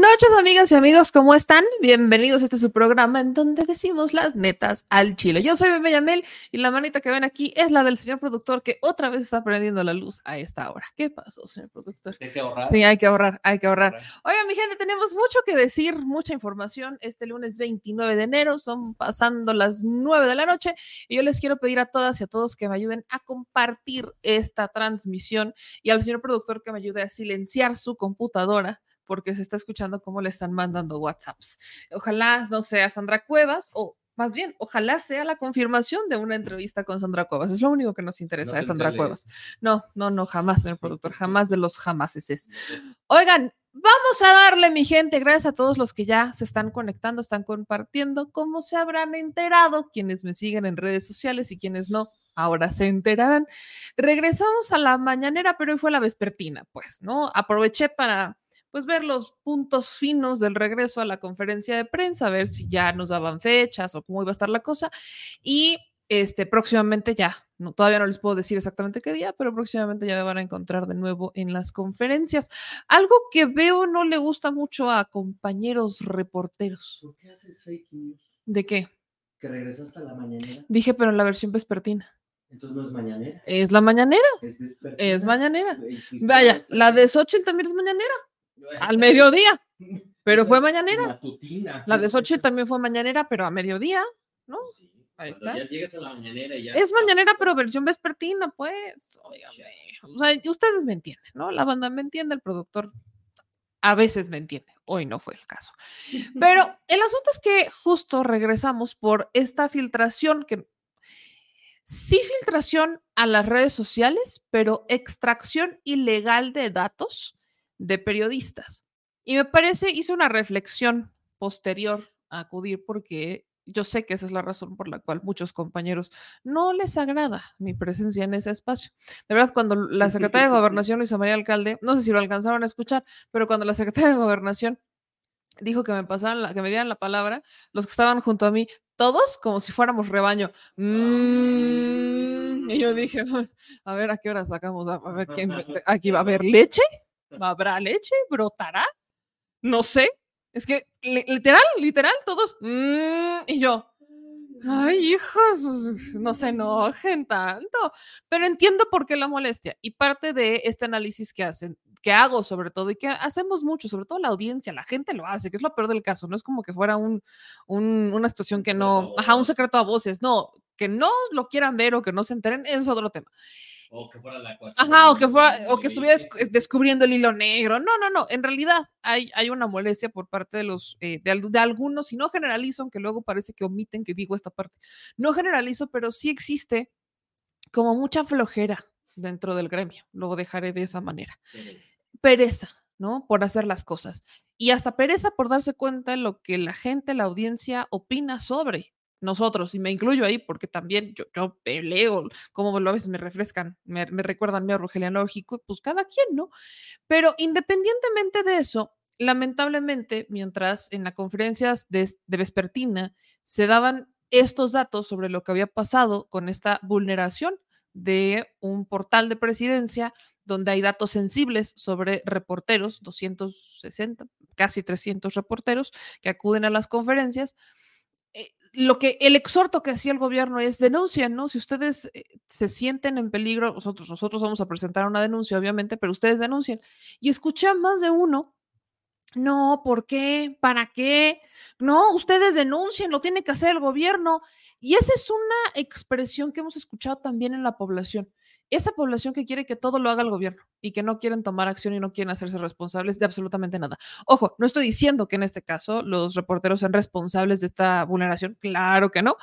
Noches, amigas y amigos, ¿cómo están? Bienvenidos a este su programa en donde decimos las netas al chile. Yo soy Bebe Yamel y la manita que ven aquí es la del señor productor que otra vez está prendiendo la luz a esta hora. ¿Qué pasó, señor productor? Hay que ahorrar. Sí, hay que ahorrar, hay que ahorrar. Oigan, mi gente, tenemos mucho que decir, mucha información. Este lunes 29 de enero, son pasando las 9 de la noche y yo les quiero pedir a todas y a todos que me ayuden a compartir esta transmisión y al señor productor que me ayude a silenciar su computadora porque se está escuchando cómo le están mandando WhatsApps. Ojalá no sea Sandra Cuevas o más bien, ojalá sea la confirmación de una entrevista con Sandra Cuevas. Es lo único que nos interesa de Sandra Cuevas. No, no, no, jamás, señor productor, jamás de los jamases es. Oigan, vamos a darle, mi gente, gracias a todos los que ya se están conectando, están compartiendo, como se habrán enterado, quienes me siguen en redes sociales y quienes no, ahora se enterarán. Regresamos a la mañanera, pero hoy fue la vespertina, pues, ¿no? Aproveché para pues ver los puntos finos del regreso a la conferencia de prensa, a ver si ya nos daban fechas o cómo iba a estar la cosa. Y este, próximamente ya, no, todavía no les puedo decir exactamente qué día, pero próximamente ya me van a encontrar de nuevo en las conferencias. Algo que veo no le gusta mucho a compañeros reporteros. ¿Por qué haces fake news? ¿De qué? Que regresaste a la mañanera. Dije, pero en la versión vespertina. Entonces no es mañanera. Es la mañanera. Es vespertina. Es mañanera. Vaya, la de Xochitl también es mañanera, al mediodía, pero fue mañanera. Matutina. La de Xochitl también fue mañanera, pero a mediodía. ¿no? Sí, Ahí está. Ya llegas a la mañanera y ya. Es mañanera, pero versión vespertina, pues. Óigame. O sea, ustedes me entienden, ¿no? La banda me entiende, el productor a veces me entiende. Hoy no fue el caso. Pero el asunto es que justo regresamos por esta filtración que sí filtración a las redes sociales, pero extracción ilegal de datos de periodistas. Y me parece, hice una reflexión posterior a acudir porque yo sé que esa es la razón por la cual muchos compañeros no les agrada mi presencia en ese espacio. De verdad, cuando la secretaria de Gobernación, Luisa María Alcalde, no sé si lo alcanzaron a escuchar, pero cuando la secretaria de Gobernación dijo que me pasaran, la, que me dieran la palabra, los que estaban junto a mí, todos como si fuéramos rebaño. Mm, y yo dije, a ver, ¿a qué hora sacamos? A ver, ¿quién, aquí va a haber leche, ¿habrá leche? ¿Brotará? No sé. Es que li- literal, literal, todos. "Mm", y yo, ay, hijos, no se enojen tanto. Pero entiendo por qué la molestia. Y parte de este análisis que hacen, que hago sobre todo, y que hacemos mucho, sobre todo la audiencia, la gente lo hace, que es lo peor del caso. No es como que fuera un, un- una situación que no, ajá, un secreto a voces. No, que no lo quieran ver o que no se enteren, es otro tema. O que fuera la cuestión Ajá, o que fuera, o que estuviera descubriendo el hilo negro. No, no, no. En realidad hay, hay una molestia por parte de los, eh, de, al- de algunos, y no generalizo, aunque luego parece que omiten que digo esta parte. No generalizo, pero sí existe como mucha flojera dentro del gremio. Lo dejaré de esa manera. Pereza, ¿no? Por hacer las cosas. Y hasta pereza por darse cuenta de lo que la gente, la audiencia opina sobre nosotros, y me incluyo ahí porque también yo, yo leo, como a veces me refrescan, me, me recuerdan mi arrogelio lógico, pues cada quien, ¿no? Pero independientemente de eso, lamentablemente, mientras en las conferencias de, de Vespertina se daban estos datos sobre lo que había pasado con esta vulneración de un portal de presidencia donde hay datos sensibles sobre reporteros, 260, casi 300 reporteros que acuden a las conferencias. Lo que el exhorto que hacía el gobierno es denuncien, ¿no? Si ustedes eh, se sienten en peligro, nosotros, nosotros vamos a presentar una denuncia, obviamente, pero ustedes denuncien. Y escuché a más de uno, no, ¿por qué? ¿Para qué? No, ustedes denuncien, lo tiene que hacer el gobierno. Y esa es una expresión que hemos escuchado también en la población. Esa población que quiere que todo lo haga el gobierno y que no quieren tomar acción y no quieren hacerse responsables de absolutamente nada. Ojo, no estoy diciendo que en este caso los reporteros sean responsables de esta vulneración, claro que no,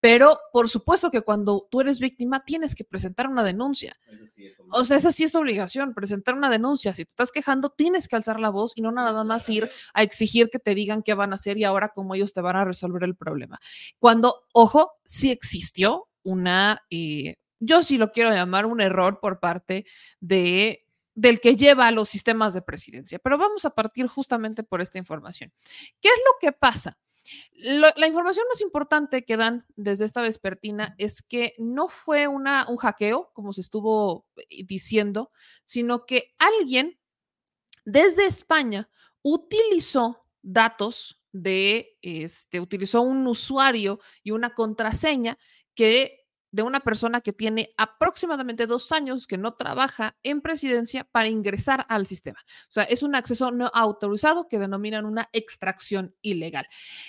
pero por supuesto que cuando tú eres víctima tienes que presentar una denuncia. Sí es O sea, esa sí es tu obligación, presentar una denuncia. Si te estás quejando, tienes que alzar la voz y no nada más ir a exigir que te digan qué van a hacer y ahora cómo ellos te van a resolver el problema. Cuando, ojo, sí existió una, eh, yo sí lo quiero llamar un error por parte de del que lleva a los sistemas de presidencia. Pero vamos a partir justamente por esta información. ¿Qué es lo que pasa? La información más importante que dan desde esta vespertina es que no fue una, un hackeo, como se estuvo eh, diciendo, sino que alguien desde España utilizó datos de, este, utilizó un usuario y una contraseña que de una persona que tiene aproximadamente dos años que no trabaja en presidencia para ingresar al sistema. O sea, es un acceso no autorizado que denominan una extracción ilegal.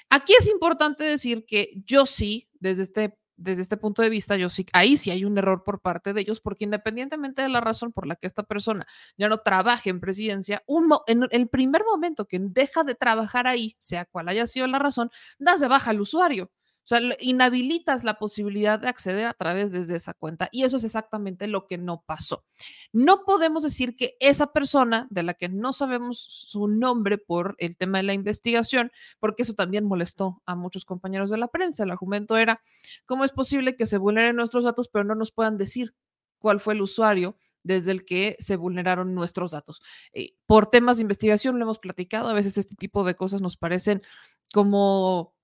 Aquí es importante decir que yo sí, desde este desde este punto de vista, yo sí, ahí sí hay un error por parte de ellos, porque independientemente de la razón por la que esta persona ya no trabaje en presidencia, en el primer momento que deja de trabajar ahí, sea cual haya sido la razón, das de baja al usuario. O sea, inhabilitas la posibilidad de acceder a través desde esa cuenta y eso es exactamente lo que no pasó. No podemos decir que esa persona de la que no sabemos su nombre por el tema de la investigación, porque eso también molestó a muchos compañeros de la prensa. El argumento era, ¿cómo es posible que se vulneren nuestros datos pero no nos puedan decir cuál fue el usuario desde el que se vulneraron nuestros datos. Eh, por temas de investigación lo hemos platicado, a veces este tipo de cosas nos parecen como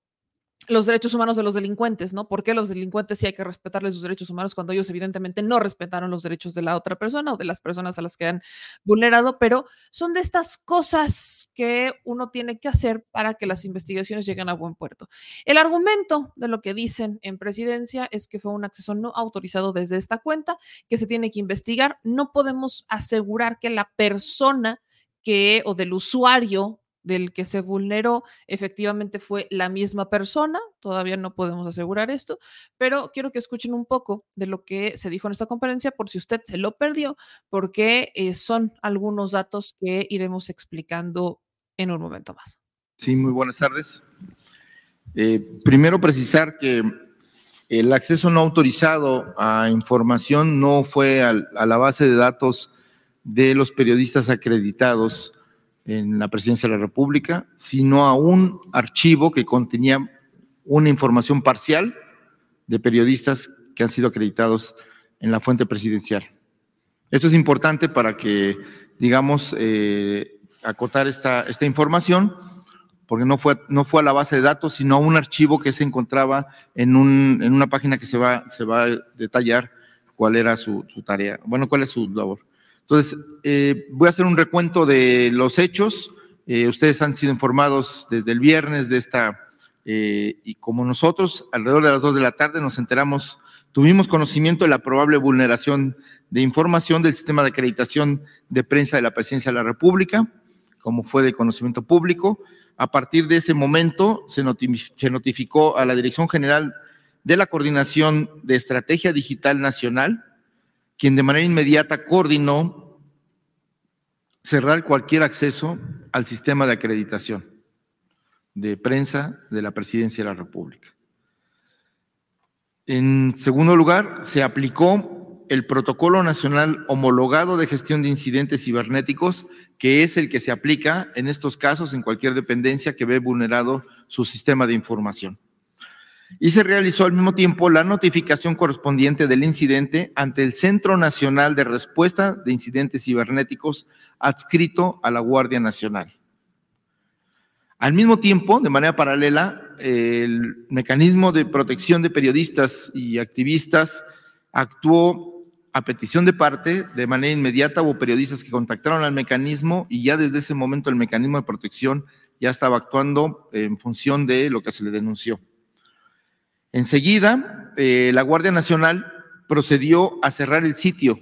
los derechos humanos de los delincuentes, ¿no? ¿Por qué los delincuentes sí hay que respetarles sus derechos humanos cuando ellos evidentemente no respetaron los derechos de la otra persona o de las personas a las que han vulnerado? Pero son de estas cosas que uno tiene que hacer para que las investigaciones lleguen a buen puerto. El argumento de lo que dicen en presidencia es que fue un acceso no autorizado desde esta cuenta, que se tiene que investigar. No podemos asegurar que la persona que o del usuario del que se vulneró efectivamente fue la misma persona. Todavía no podemos asegurar esto, pero quiero que escuchen un poco de lo que se dijo en esta conferencia por si usted se lo perdió, porque eh, son algunos datos que iremos explicando en un momento más. Sí, muy buenas tardes. Eh, primero precisar que el acceso no autorizado a información no fue a la base de datos de los periodistas acreditados en la presidencia de la República, sino a un archivo que contenía una información parcial de periodistas que han sido acreditados en la fuente presidencial. Esto es importante para que, digamos, eh, acotar esta, esta información, porque no fue, no fue a la base de datos, sino a un archivo que se encontraba en, un, en una página que se va, se va a detallar cuál era su, su tarea, bueno, cuál es su labor. Entonces, eh, voy a hacer un recuento de los hechos. Eh, ustedes han sido informados desde el viernes de esta, eh, y como nosotros, alrededor de las dos de la tarde nos enteramos, tuvimos conocimiento de la probable vulneración de información del sistema de acreditación de prensa de la Presidencia de la República, como fue de conocimiento público. A partir de ese momento se notificó a la Dirección General de la Coordinación de Estrategia Digital Nacional, quien de manera inmediata coordinó cerrar cualquier acceso al sistema de acreditación de prensa de la Presidencia de la República. En segundo lugar, se aplicó el Protocolo Nacional Homologado de Gestión de Incidentes Cibernéticos, que es el que se aplica en estos casos en cualquier dependencia que ve vulnerado su sistema de información y se realizó al mismo tiempo la notificación correspondiente del incidente ante el Centro Nacional de Respuesta de Incidentes Cibernéticos adscrito a la Guardia Nacional. Al mismo tiempo, de manera paralela, el mecanismo de protección de periodistas y activistas actuó a petición de parte, de manera inmediata hubo periodistas que contactaron al mecanismo y ya desde ese momento el mecanismo de protección ya estaba actuando en función de lo que se le denunció. Enseguida, eh, la Guardia Nacional procedió a cerrar el sitio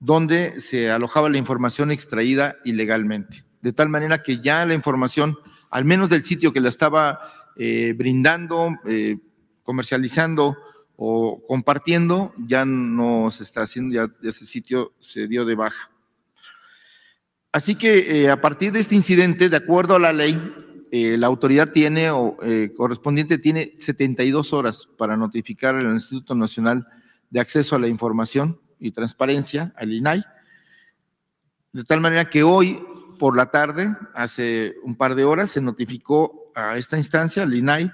donde se alojaba la información extraída ilegalmente, de tal manera que ya la información, al menos del sitio que la estaba eh, brindando, eh, comercializando o compartiendo, ya no se está haciendo, ya ese sitio se dio de baja. Así que a partir de este incidente, de acuerdo a la ley, eh, la autoridad tiene o eh, correspondiente tiene 72 horas para notificar al Instituto Nacional de Acceso a la Información y Transparencia, al INAI, de tal manera que hoy por la tarde, hace un par de horas, se notificó a esta instancia, al INAI,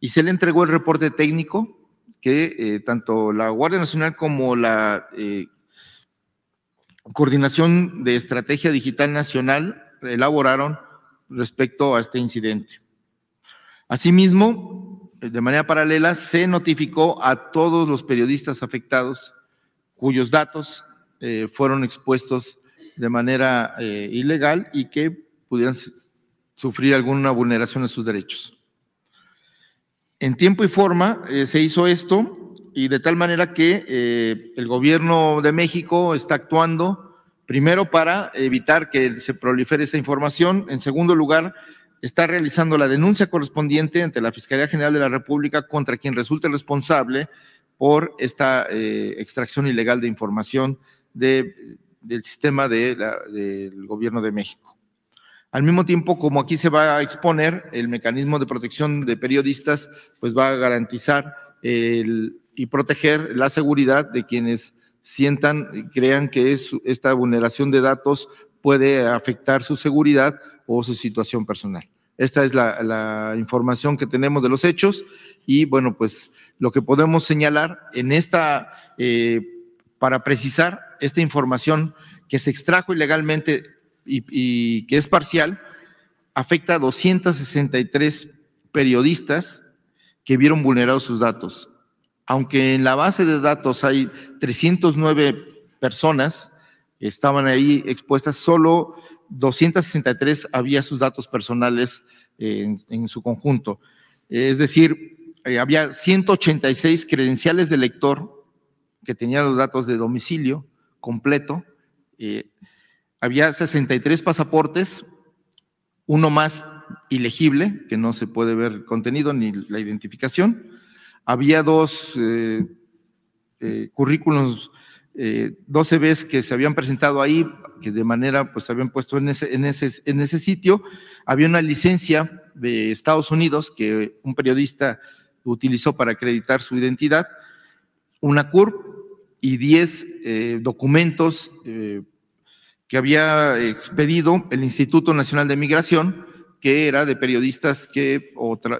y se le entregó el reporte técnico que eh, tanto la Guardia Nacional como la Coordinación de Estrategia Digital Nacional elaboraron respecto a este incidente. Asimismo, de manera paralela, se notificó a todos los periodistas afectados cuyos datos eh, fueron expuestos de manera eh, ilegal y que pudieran sufrir alguna vulneración de sus derechos. En tiempo y forma eh, se hizo esto y de tal manera que eh, el gobierno de México está actuando primero para evitar que se prolifere esa información, en segundo lugar, está realizando la denuncia correspondiente ante la Fiscalía General de la República contra quien resulte responsable por esta eh, extracción ilegal de información de, del sistema de del gobierno de México. Al mismo tiempo, como aquí se va a exponer, el mecanismo de protección de periodistas, pues va a garantizar y proteger la seguridad de quienes sientan y crean que esta vulneración de datos puede afectar su seguridad o su situación personal. Esta es la, información que tenemos de los hechos y bueno, pues lo que podemos señalar en esta, eh, para precisar esta información que se extrajo ilegalmente y, que es parcial, afecta a 263 periodistas que vieron vulnerados sus datos. Aunque en la base de datos hay 309 personas, estaban ahí expuestas, solo 263 había sus datos personales en, su conjunto. Es decir, eh, había 186 credenciales de lector que tenían los datos de domicilio completo. Eh, había 63 pasaportes, uno más ilegible, que no se puede ver el contenido ni la identificación. Había dos eh, currículos, dos CVs que se habían presentado ahí que de manera, pues habían puesto en ese, en ese, en ese sitio, había una licencia de Estados Unidos que un periodista utilizó para acreditar su identidad, una CURP y 10 eh, documentos eh, que había expedido el Instituto Nacional de Migración, que era de periodistas que,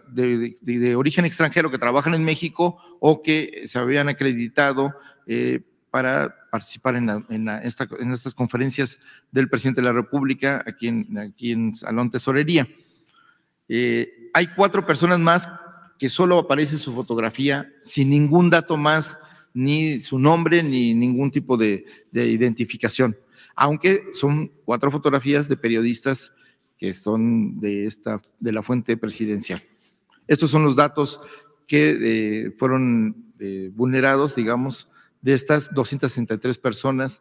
de, de, origen extranjero que trabajan en México o que se habían acreditado eh, para participar en, estas conferencias del presidente de la República aquí en, Salón Tesorería. Eh, hay cuatro personas más que solo aparece su fotografía sin ningún dato más, ni su nombre, ni ningún tipo de, identificación, aunque son cuatro fotografías de periodistas que son de, esta, de la fuente presidencial. Estos son los datos que eh, fueron eh, vulnerados, digamos, de estas 263 personas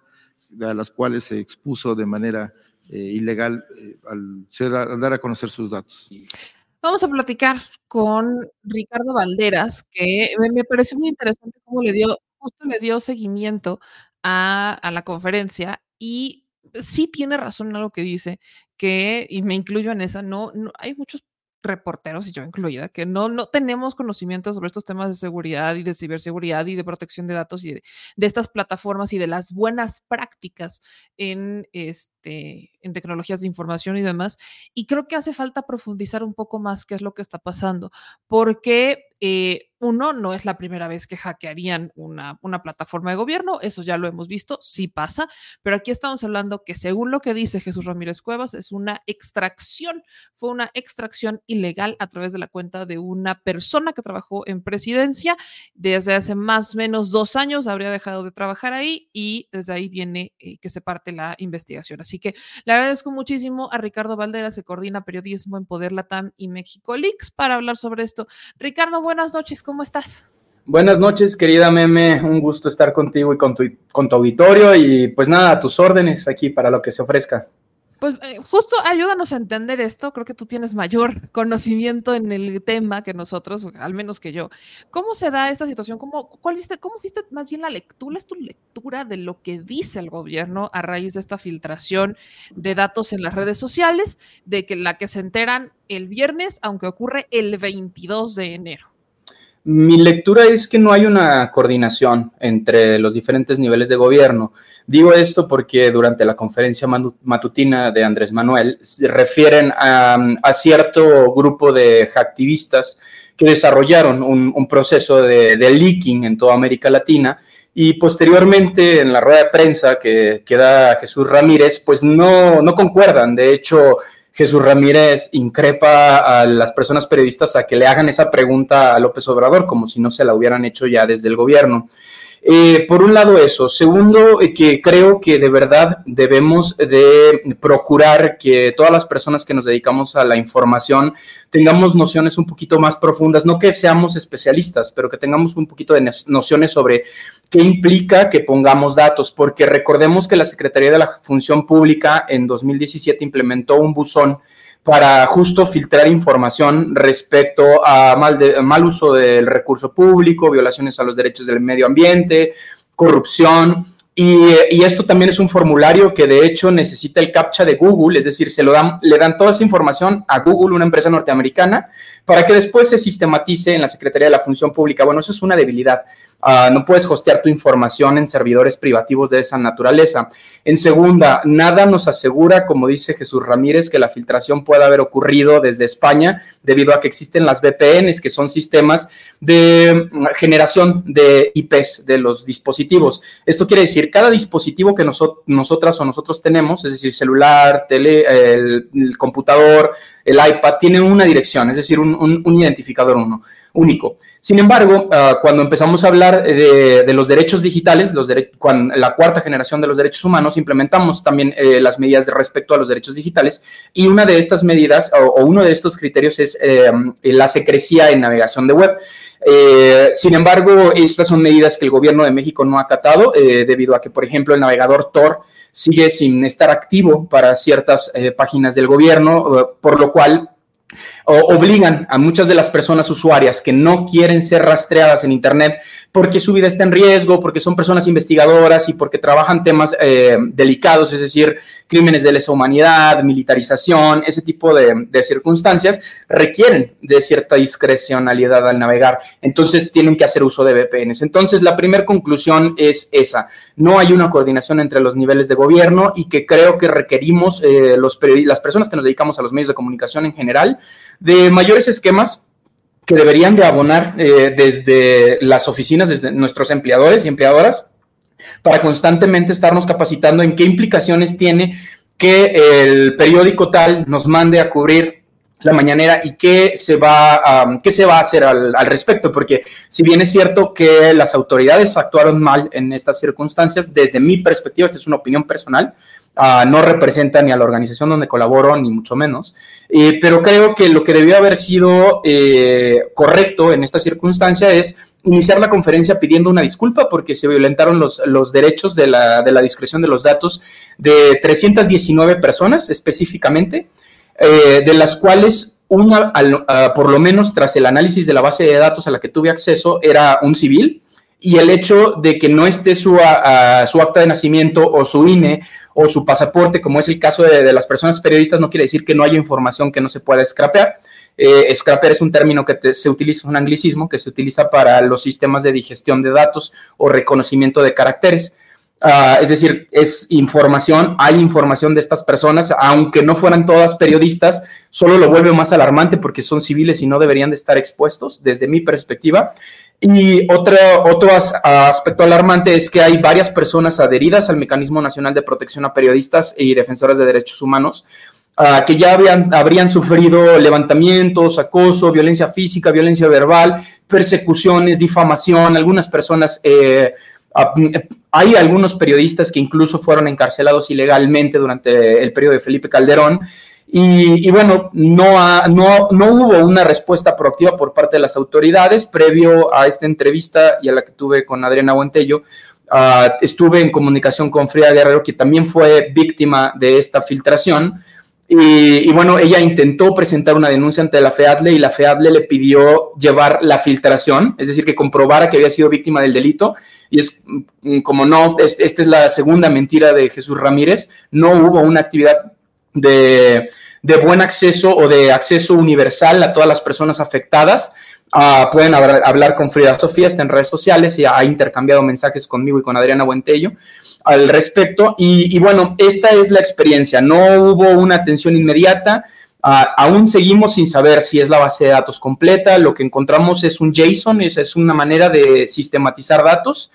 a las cuales se expuso de manera eh, ilegal eh, al, dar a conocer sus datos. Vamos a platicar con Ricardo Valderas, que me, parece muy interesante cómo le dio, justo le dio seguimiento a, la conferencia y sí tiene razón en lo que dice, que, y me incluyo en esa, no, no hay muchos reporteros, y yo incluida, que no, no tenemos conocimiento sobre estos temas de seguridad y de ciberseguridad y de protección de datos y de, estas plataformas y de las buenas prácticas en, este, en tecnologías de información y demás. Y creo que hace falta profundizar un poco más qué es lo que está pasando, porque eh, uno, no es la primera vez que hackearían una, una, plataforma de gobierno, eso ya lo hemos visto, sí pasa, pero aquí estamos hablando que según lo que dice Jesús Ramírez Cuevas, es una extracción, fue una extracción ilegal a través de la cuenta de una persona que trabajó en presidencia desde hace más o menos dos años, habría dejado de trabajar ahí y desde ahí viene eh, que se parte la investigación. Así que le agradezco muchísimo a Ricardo Valdera, se coordina periodismo en Poder Latam y México Leaks para hablar sobre esto. Ricardo, buenas noches, ¿cómo estás? Buenas noches, querida Meme, un gusto estar contigo y con tu, con tu auditorio y pues nada, a tus órdenes aquí para lo que se ofrezca. Pues eh, justo ayúdanos a entender esto, creo que tú tienes mayor conocimiento en el tema que nosotros, al menos que yo. ¿Cómo se da esta situación? ¿Cómo, cuál viste, ¿Cómo viste más bien la lectura? ¿Es tu lectura de lo que dice el gobierno a raíz de esta filtración de datos en las redes sociales, de que la que se enteran el viernes, aunque ocurre el 22 de enero? Mi lectura es que no hay una coordinación entre los diferentes niveles de gobierno. Digo esto porque durante la conferencia matutina de Andrés Manuel se refieren a, cierto grupo de activistas que desarrollaron un, proceso de, leaking en toda América Latina y posteriormente en la rueda de prensa que, que da Jesús Ramírez, pues no, no concuerdan. De hecho, Jesús Ramírez increpa a las personas periodistas a que le hagan esa pregunta a López Obrador, como si no se la hubieran hecho ya desde el gobierno. Eh, por un lado eso. Segundo, eh, que creo que de verdad debemos de procurar que todas las personas que nos dedicamos a la información tengamos nociones un poquito más profundas, no que seamos especialistas, pero que tengamos un poquito de nociones sobre qué implica que pongamos datos, porque recordemos que la Secretaría de la Función Pública en 2017 implementó un buzón para justo filtrar información respecto a mal, mal uso del recurso público, violaciones a los derechos del medio ambiente, corrupción. Y, esto también es un formulario que de hecho necesita el captcha de Google, es decir, se lo dan, le dan toda esa información a Google, una empresa norteamericana, para que después se sistematice en la Secretaría de la Función Pública. Bueno, eso es una debilidad. Ah, no puedes hostear tu información en servidores privativos de esa naturaleza. En segunda, nada nos asegura, como dice Jesús Ramírez, que la filtración pueda haber ocurrido desde España debido a que existen las VPNs, que son sistemas de mm, generación de IPs de los dispositivos. Esto quiere decir, cada dispositivo que nosotras o nosotros tenemos, es decir, celular, tele, el, computador, el iPad, tiene una dirección, es decir, un, identificador uno, único. Sin embargo, ah, cuando empezamos a hablar de, los derechos digitales, los la cuarta generación de los derechos humanos, implementamos también eh, las medidas respecto a los derechos digitales y una de estas medidas o, uno de estos criterios es eh, la secrecía en navegación de web. Eh, sin embargo, estas son medidas que el gobierno de México no ha acatado debido a que, por ejemplo, el navegador Tor sigue sin estar activo para ciertas páginas del gobierno, por lo cual obligan a muchas de las personas usuarias que no quieren ser rastreadas en Internet porque su vida está en riesgo, porque son personas investigadoras y porque trabajan temas eh, delicados, es decir, crímenes de lesa humanidad, militarización, ese tipo de, circunstancias, requieren de cierta discrecionalidad al navegar. Entonces tienen que hacer uso de VPNs. Entonces la primera conclusión es esa. No hay una coordinación entre los niveles de gobierno y que creo que requerimos eh, las personas que nos dedicamos a los medios de comunicación en general de mayores esquemas que deberían de abonar eh, desde las oficinas, desde nuestros empleadores y empleadoras, para constantemente estarnos capacitando en qué implicaciones tiene que el periódico tal nos mande a cubrir la mañanera y qué se va a, qué se va a hacer al, al, respecto, porque si bien es cierto que las autoridades actuaron mal en estas circunstancias, desde mi perspectiva, esta es una opinión personal, Ah, no representa ni a la organización donde colaboro, ni mucho menos. Eh, pero creo que lo que debió haber sido eh, correcto en esta circunstancia es iniciar la conferencia pidiendo una disculpa porque se violentaron los, los derechos de la, de la, discreción de los datos de 319 personas específicamente, eh, de las cuales una, ah, por lo menos tras el análisis de la base de datos a la que tuve acceso, era un civil y el hecho de que no esté su, su, acta de nacimiento o su INE o su pasaporte, como es el caso de, las personas periodistas, no quiere decir que no haya información que no se pueda scrapear. Eh, scrapear es un término que se utiliza, un anglicismo que se utiliza para los sistemas de digestión de datos o reconocimiento de caracteres. Ah, es decir, es información, hay información de estas personas, aunque no fueran todas periodistas, solo lo vuelve más alarmante porque son civiles y no deberían de estar expuestos, desde mi perspectiva. Y otro, otro aspecto alarmante es que hay varias personas adheridas al Mecanismo Nacional de Protección a Periodistas y Defensoras de Derechos Humanos, uh, que ya habían, habrían sufrido levantamientos, acoso, violencia física, violencia verbal, persecuciones, difamación. Algunas personas, eh, hay algunos periodistas que incluso fueron encarcelados ilegalmente durante el periodo de Felipe Calderón. Y, bueno, no, no, no, hubo una respuesta proactiva por parte de las autoridades previo a esta entrevista y a la que tuve con Adriana Buentello. Ah, estuve en comunicación con Frida Guerrero, que también fue víctima de esta filtración. Y, bueno, ella intentó presentar una denuncia ante la FEADLE y la FEADLE le pidió llevar la filtración, es decir, que comprobara que había sido víctima del delito. Y es mm, como no, esta es la segunda mentira de Jesús Ramírez, no hubo una actividad de, buen acceso o de acceso universal a todas las personas afectadas. Ah, pueden hablar, con Frida Sofía, está en redes sociales y ha intercambiado mensajes conmigo y con Adriana Buentello al respecto. Y, bueno, esta es la experiencia. No hubo una atención inmediata. Ah, aún seguimos sin saber si es la base de datos completa. Lo que encontramos es un JSON, es, es una manera de sistematizar datos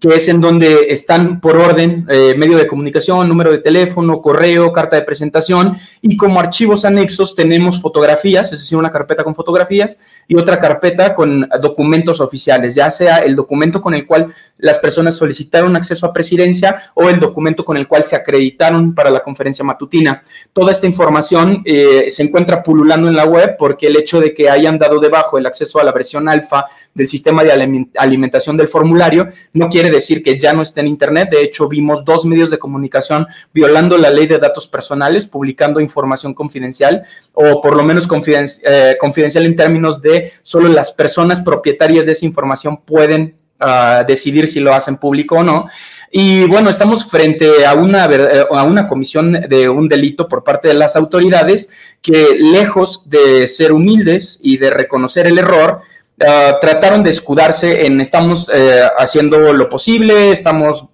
que es en donde están por orden eh, medio de comunicación, número de teléfono, correo, carta de presentación y como archivos anexos tenemos fotografías, es decir, una carpeta con fotografías y otra carpeta con documentos oficiales, ya sea el documento con el cual las personas solicitaron acceso a presidencia o el documento con el cual se acreditaron para la conferencia matutina. Toda esta información eh, se encuentra pululando en la web porque el hecho de que hayan dado debajo el acceso a la versión alfa del sistema de alimentación del formulario no quiere decir que ya no esté en Internet. De hecho, vimos dos medios de comunicación violando la ley de datos personales, publicando información confidencial o por lo menos eh, confidencial en términos de solo las personas propietarias de esa información pueden ah, decidir si lo hacen público o no. Y bueno, estamos frente a una, eh, a una comisión de un delito por parte de las autoridades que lejos de ser humildes y de reconocer el error, Ah, trataron de escudarse en estamos eh, haciendo lo posible, estamos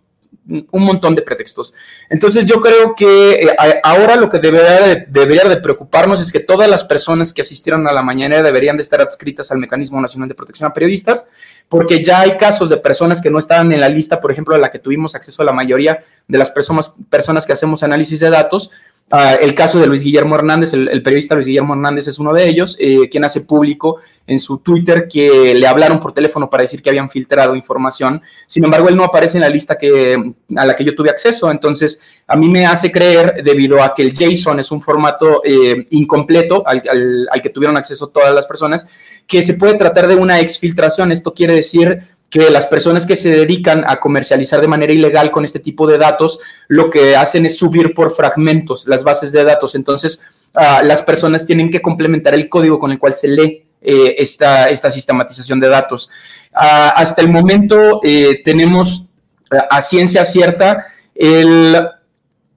un montón de pretextos. Entonces yo creo que eh, ahora lo que debería de, debería de preocuparnos es que todas las personas que asistieron a la mañana deberían de estar adscritas al Mecanismo Nacional de Protección a Periodistas, porque ya hay casos de personas que no estaban en la lista, por ejemplo, a la que tuvimos acceso a la mayoría de las personas, personas que hacemos análisis de datos, Ah, el caso de Luis Guillermo Hernández, el, periodista Luis Guillermo Hernández es uno de ellos, eh, quien hace público en su Twitter que le hablaron por teléfono para decir que habían filtrado información. Sin embargo, él no aparece en la lista que, a la que yo tuve acceso. Entonces, a mí me hace creer, debido a que el JSON es un formato eh, incompleto al, al que tuvieron acceso todas las personas, que se puede tratar de una exfiltración. Esto quiere decir que las personas que se dedican a comercializar de manera ilegal con este tipo de datos, lo que hacen es subir por fragmentos las bases de datos. Entonces, ah, las personas tienen que complementar el código con el cual se lee eh, esta, esta, sistematización de datos. Ah, hasta el momento eh, tenemos eh, a ciencia cierta el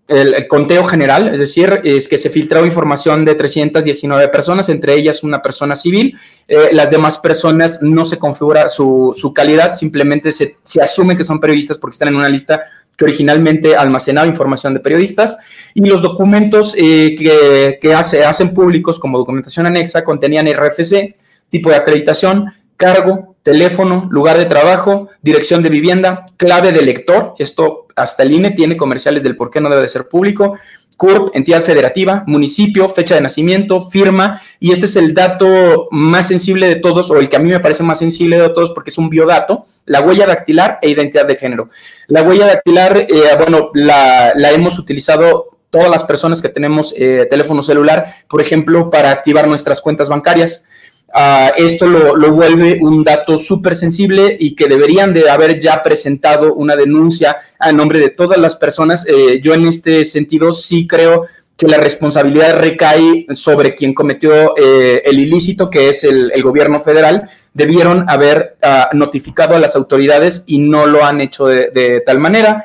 el, conteo general, es decir, es que se filtró información de 319 personas, entre ellas una persona civil. Eh, las demás personas no se configura su, calidad, simplemente se, se, asume que son periodistas porque están en una lista que originalmente almacenaba información de periodistas. Y los documentos eh, que, que hace, hacen públicos como documentación anexa contenían RFC, tipo de acreditación, cargo, teléfono, lugar de trabajo, dirección de vivienda, clave de lector. Esto hasta el INE tiene comerciales del por qué no debe de ser público. CURP, entidad federativa, municipio, fecha de nacimiento, firma, y este es el dato más sensible de todos, o el que a mí me parece más sensible de todos, porque es un biodato, la huella dactilar e identidad de género. La huella dactilar, eh, bueno, la, hemos utilizado todas las personas que tenemos eh, teléfono celular, por ejemplo, para activar nuestras cuentas bancarias. Ah, esto lo, vuelve un dato súper sensible y que deberían de haber ya presentado una denuncia a nombre de todas las personas. Eh, yo en este sentido sí creo que la responsabilidad recae sobre quien cometió eh, el ilícito, que es el, gobierno federal, debieron haber ah, notificado a las autoridades y no lo han hecho de tal manera.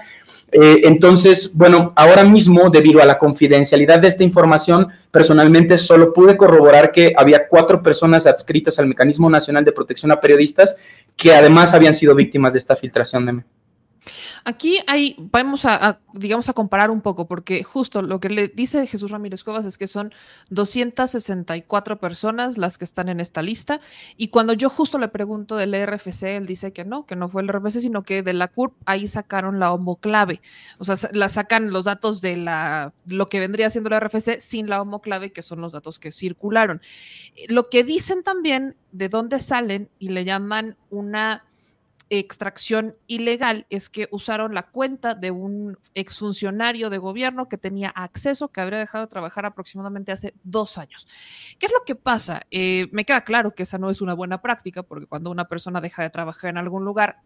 Eh, entonces, bueno, ahora mismo, debido a la confidencialidad de esta información, personalmente solo pude corroborar que había cuatro personas adscritas al Mecanismo Nacional de Protección a Periodistas que además habían sido víctimas de esta filtración de Aquí hay, vamos a, digamos, a comparar un poco, porque justo lo que le dice Jesús Ramírez Cuevas es que son 264 personas las que están en esta lista, y cuando yo justo le pregunto del RFC, él dice que no, que no fue el RFC, sino que de la CURP ahí sacaron la homoclave, o sea, la sacan los datos de la, lo que vendría siendo la RFC sin la homoclave, que son los datos que circularon. Lo que dicen también de dónde salen y le llaman una extracción ilegal es que usaron la cuenta de un exfuncionario de gobierno que tenía acceso, que habría dejado de trabajar aproximadamente hace dos años. ¿Qué es lo que pasa? Eh, me queda claro que esa no es una buena práctica, porque cuando una persona deja de trabajar en algún lugar,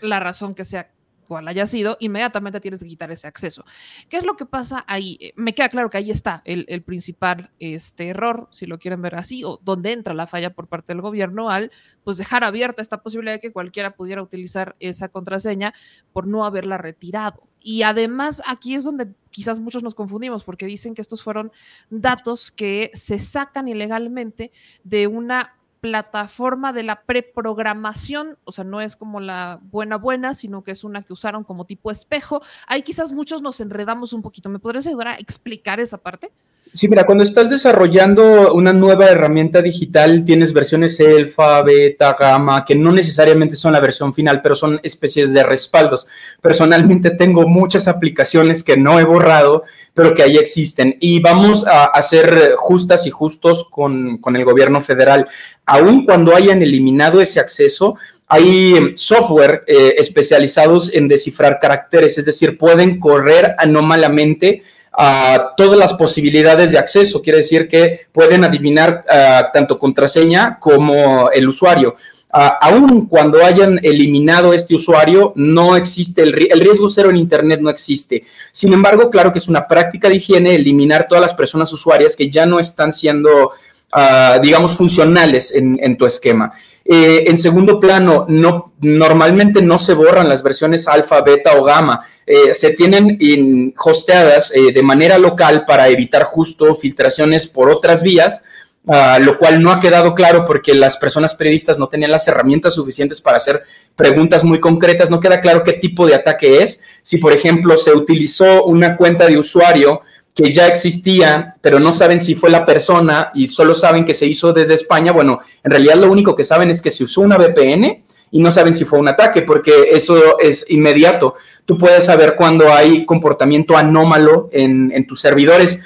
la razón que sea cual haya sido, inmediatamente tienes que quitar ese acceso. ¿Qué es lo que pasa ahí? Eh, me queda claro que ahí está el, principal este, error, si lo quieren ver así, o donde entra la falla por parte del gobierno al pues dejar abierta esta posibilidad de que cualquiera pudiera utilizar esa contraseña por no haberla retirado. Y además aquí es donde quizás muchos nos confundimos porque dicen que estos fueron datos que se sacan ilegalmente de una plataforma de la preprogramación, o sea, no es como la buena buena, sino que es una que usaron como tipo espejo. Ahí quizás muchos nos enredamos un poquito. ¿Me podrías ayudar a explicar esa parte? Sí, mira, cuando estás desarrollando una nueva herramienta digital, tienes versiones alfa, beta, gamma, que no necesariamente son la versión final, pero son especies de respaldos. Personalmente tengo muchas aplicaciones que no he borrado, pero que ahí existen. Y vamos a, a ser justas y justos con, con el gobierno federal. Aun cuando hayan eliminado ese acceso, hay software eh, especializados en descifrar caracteres, es decir, pueden correr anómalamente a todas las posibilidades de acceso. Quiere decir que pueden adivinar uh, tanto contraseña como el usuario. Uh, aún cuando hayan eliminado este usuario, no existe el, el, riesgo cero en Internet, no existe. Sin embargo, claro que es una práctica de higiene eliminar todas las personas usuarias que ya no están siendo, uh, digamos, funcionales en, tu esquema. Eh, en segundo plano, no, normalmente no se borran las versiones alfa, beta o gamma. Eh, se tienen hosteadas eh, de manera local para evitar justo filtraciones por otras vías. Uh, lo cual no ha quedado claro porque las personas periodistas no tenían las herramientas suficientes para hacer preguntas muy concretas. No queda claro qué tipo de ataque es. Si, por ejemplo, se utilizó una cuenta de usuario que ya existía, pero no saben si fue la persona y solo saben que se hizo desde España, bueno, en realidad lo único que saben es que se usó una VPN y no saben si fue un ataque, porque eso es inmediato. Tú puedes saber cuando hay comportamiento anómalo en, tus servidores.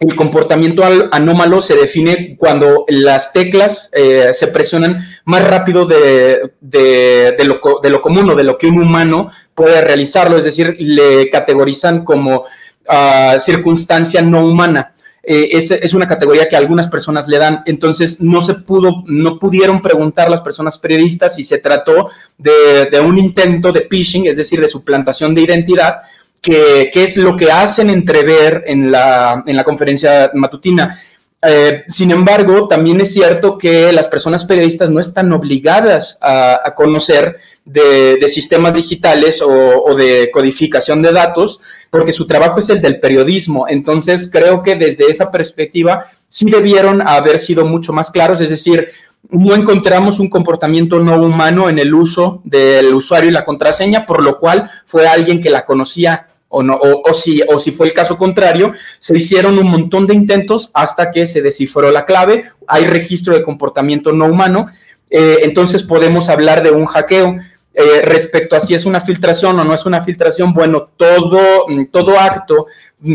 El comportamiento anómalo se define cuando las teclas eh, se presionan más rápido de, de, lo, de lo común o de lo que un humano puede realizarlo, es decir, le categorizan como uh, circunstancia no humana. Eh, es, una categoría que algunas personas le dan, entonces no se pudo, no pudieron preguntar las personas periodistas si se trató de, de un intento de phishing, es decir, de suplantación de identidad, que, que, es lo que hacen entrever en la, en la conferencia matutina. Eh, sin embargo, también es cierto que las personas periodistas no están obligadas a, conocer de, sistemas digitales o, de codificación de datos, porque su trabajo es el del periodismo. Entonces, creo que desde esa perspectiva sí debieron haber sido mucho más claros, es decir, no encontramos un comportamiento no humano en el uso del usuario y la contraseña, por lo cual fue alguien que la conocía o, no, o, si, o si fue el caso contrario, se hicieron un montón de intentos hasta que se descifró la clave, hay registro de comportamiento no humano, eh, entonces podemos hablar de un hackeo. Eh, respecto a si es una filtración o no es una filtración, bueno, todo, todo acto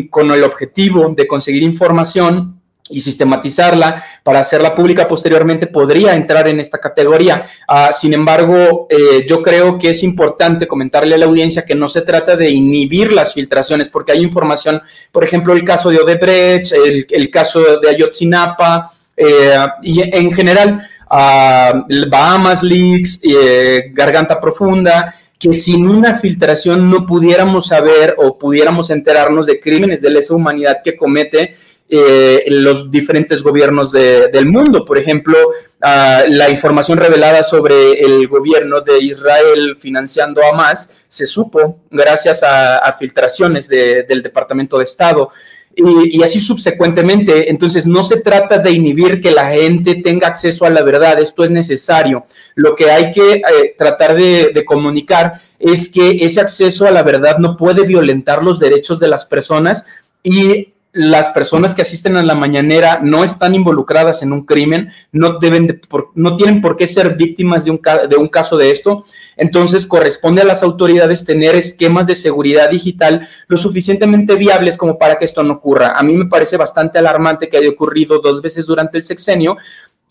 con el objetivo de conseguir información y sistematizarla para hacerla pública posteriormente podría entrar en esta categoría. Uh, sin embargo, eh, yo creo que es importante comentarle a la audiencia que no se trata de inhibir las filtraciones, porque hay información, por ejemplo, el caso de Odebrecht, el, el caso de Ayotzinapa, eh, y en general, uh, Bahamas Leaks, eh, Garganta Profunda, que sin una filtración no pudiéramos saber o pudiéramos enterarnos de crímenes de lesa humanidad que comete eh, los diferentes gobiernos de, del mundo. Por ejemplo, uh, la información revelada sobre el gobierno de Israel financiando a Hamas se supo gracias a, filtraciones de, del Departamento de Estado. Y, así subsecuentemente. Entonces, no se trata de inhibir que la gente tenga acceso a la verdad, esto es necesario. Lo que hay que eh, tratar de, comunicar es que ese acceso a la verdad no puede violentar los derechos de las personas y las personas que asisten a la mañanera no están involucradas en un crimen, no, deben de, por, no tienen por qué ser víctimas de un, de un caso de esto. Entonces, corresponde a las autoridades tener esquemas de seguridad digital lo suficientemente viables como para que esto no ocurra. A mí me parece bastante alarmante que haya ocurrido dos veces durante el sexenio,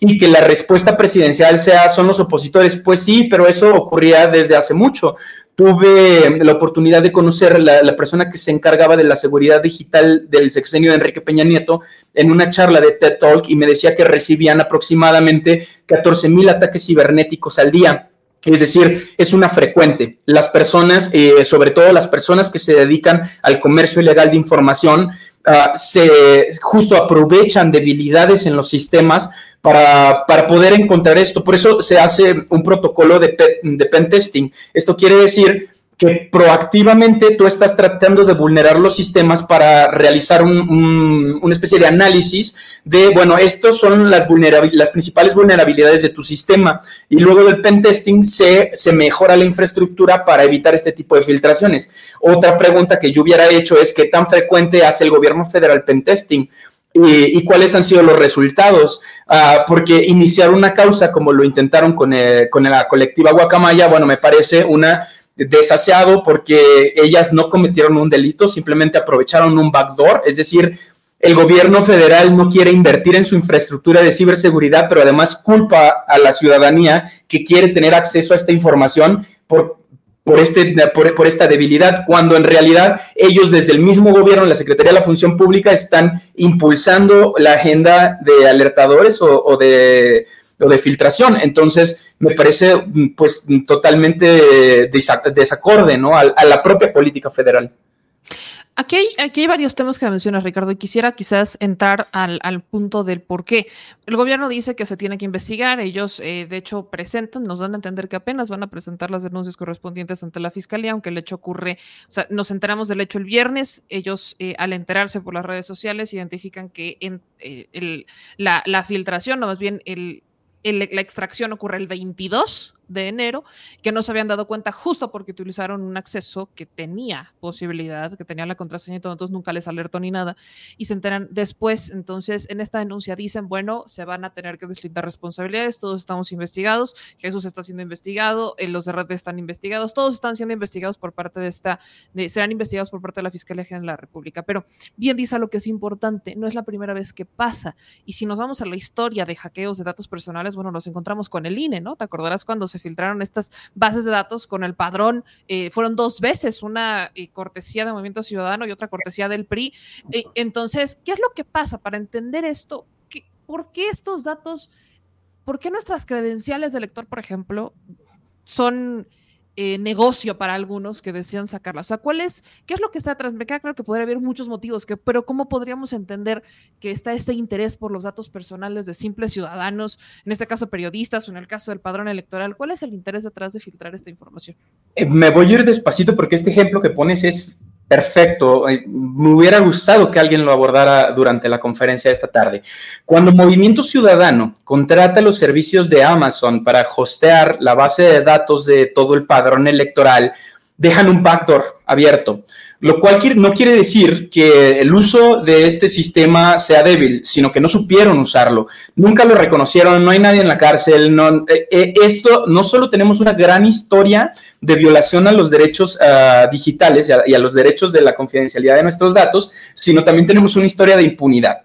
y que la respuesta presidencial sea son los opositores. Pues sí, pero eso ocurría desde hace mucho. Tuve la oportunidad de conocer la, la persona que se encargaba de la seguridad digital del sexenio de Enrique Peña Nieto en una charla de TED Talk y me decía que recibían aproximadamente 14 mil ataques cibernéticos al día. Es decir, es una frecuente. Las personas, eh, sobre todo las personas que se dedican al comercio ilegal de información, uh, se justo aprovechan debilidades en los sistemas para, para, poder encontrar esto. Por eso se hace un protocolo de, de pen testing. Esto quiere decir que proactivamente tú estás tratando de vulnerar los sistemas para realizar una especie de análisis de, bueno, estos son las, las principales vulnerabilidades de tu sistema y luego del pentesting se, se mejora la infraestructura para evitar este tipo de filtraciones. Otra pregunta que yo hubiera hecho es qué tan frecuente hace el gobierno federal pentesting. Y, y, cuáles han sido los resultados, uh, porque iniciar una causa como lo intentaron con, eh, con la colectiva Guacamaya, bueno, me parece una desaseado porque ellas no cometieron un delito, simplemente aprovecharon un backdoor, es decir, el gobierno federal no quiere invertir en su infraestructura de ciberseguridad, pero además culpa a la ciudadanía que quiere tener acceso a esta información por, por, este, por, por, esta debilidad, cuando en realidad ellos desde el mismo gobierno, la Secretaría de la Función Pública, están impulsando la agenda de alertadores o, o de de filtración. Entonces, me parece pues totalmente desacorde ¿no? a, la propia política federal. Aquí hay, aquí hay, varios temas que mencionas, Ricardo, y quisiera quizás entrar al, al, punto del por qué. El gobierno dice que se tiene que investigar, ellos eh, de hecho presentan, nos dan a entender que apenas van a presentar las denuncias correspondientes ante la fiscalía, aunque el hecho ocurre, o sea, nos enteramos del hecho el viernes, ellos eh, al enterarse por las redes sociales identifican que eh, la, la filtración, o más bien el el, la extracción ocurre el 22 de enero, que no se habían dado cuenta justo porque utilizaron un acceso que tenía posibilidad, que tenía la contraseña y todo, entonces nunca les alertó ni nada, y se enteran después. Entonces, en esta denuncia dicen, bueno, se van a tener que deslindar responsabilidades, todos estamos investigados, Jesús está siendo investigado, eh, los de red están investigados, todos están siendo investigados por parte de esta, serán investigados por parte de la Fiscalía General de la República. Pero bien dice lo que es importante, no es la primera vez que pasa, y si nos vamos a la historia de hackeos de datos personales, bueno, nos encontramos con el INE, ¿no? ¿Te acordarás cuando se filtraron estas bases de datos con el padrón. Eh, fueron dos veces, una eh, cortesía de Movimiento Ciudadano y otra cortesía del PRI. Eh, entonces, ¿qué es lo que pasa para entender esto? ¿Qué, ¿Por qué estos datos, por qué nuestras credenciales de lector, por ejemplo, son eh, negocio para algunos que decían sacarla. O sea, ¿cuál es, qué es lo que está atrás? Me queda claro que podría haber muchos motivos, pero ¿cómo podríamos entender que está este interés por los datos personales de simples ciudadanos, en este caso periodistas o en el caso del padrón electoral? ¿Cuál es el interés detrás de filtrar esta información? Eh, me voy a ir despacito porque este ejemplo que pones es Perfecto. Me hubiera gustado que alguien lo abordara durante la conferencia de esta tarde. Cuando Movimiento Ciudadano contrata los servicios de Amazon para hostear la base de datos de todo el padrón electoral, dejan un backdoor abierto lo cual no quiere decir que el uso de este sistema sea débil, sino que no supieron usarlo, nunca lo reconocieron, no hay nadie en la cárcel, no, eh, eh, esto no solo tenemos una gran historia de violación a los derechos uh, digitales y a, y a los derechos de la confidencialidad de nuestros datos, sino también tenemos una historia de impunidad.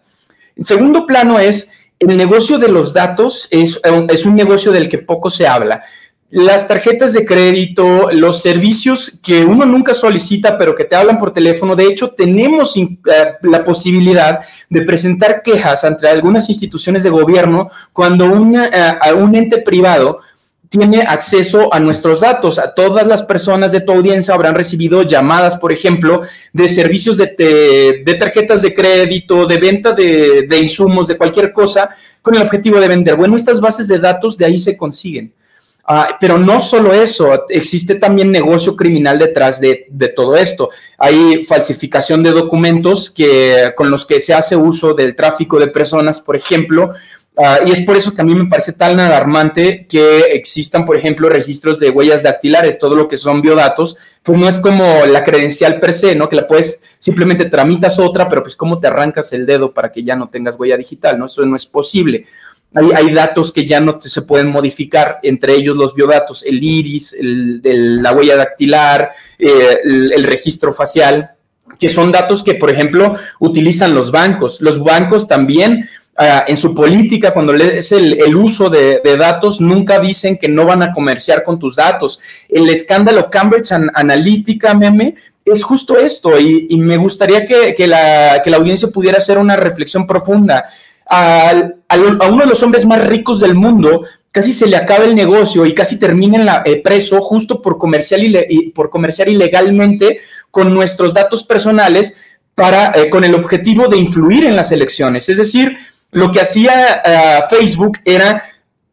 En segundo plano es, el negocio de los datos es, es un negocio del que poco se habla las tarjetas de crédito, los servicios que uno nunca solicita, pero que te hablan por teléfono. De hecho, tenemos eh, la posibilidad de presentar quejas ante algunas instituciones de gobierno cuando eh, un ente privado tiene acceso a nuestros datos. A todas las personas de tu audiencia habrán recibido llamadas, por ejemplo, de servicios de, tarjetas de crédito, de venta de, de insumos, de cualquier cosa, con el objetivo de vender. Bueno, estas bases de datos de ahí se consiguen. Ah, pero no solo eso, existe también negocio criminal detrás de, de, todo esto. Hay falsificación de documentos que, con los que se hace uso del tráfico de personas, por ejemplo, Uh, y es por eso que a mí me parece tan alarmante que existan, por ejemplo, registros de huellas dactilares, todo lo que son biodatos, pues no es como la credencial per se, ¿no? Que la puedes, simplemente tramitas otra, pero pues cómo te arrancas el dedo para que ya no tengas huella digital, ¿no? Eso no es posible. Hay, datos que ya no se pueden modificar, entre ellos los biodatos, el iris, el, la huella dactilar, eh, el, registro facial, que son datos que, por ejemplo, utilizan los bancos. Los bancos también, uh, en su política, cuando es el, uso de, datos, nunca dicen que no van a comerciar con tus datos. El escándalo Cambridge Analytica, meme, es justo esto, y, me gustaría que la audiencia pudiera hacer una reflexión profunda a, uno de los hombres más ricos del mundo casi se le acaba el negocio y casi termina en la, eh, preso justo por comerciar, por comerciar ilegalmente con nuestros datos personales para, eh, con el objetivo de influir en las elecciones. Es decir, lo que hacía uh, Facebook era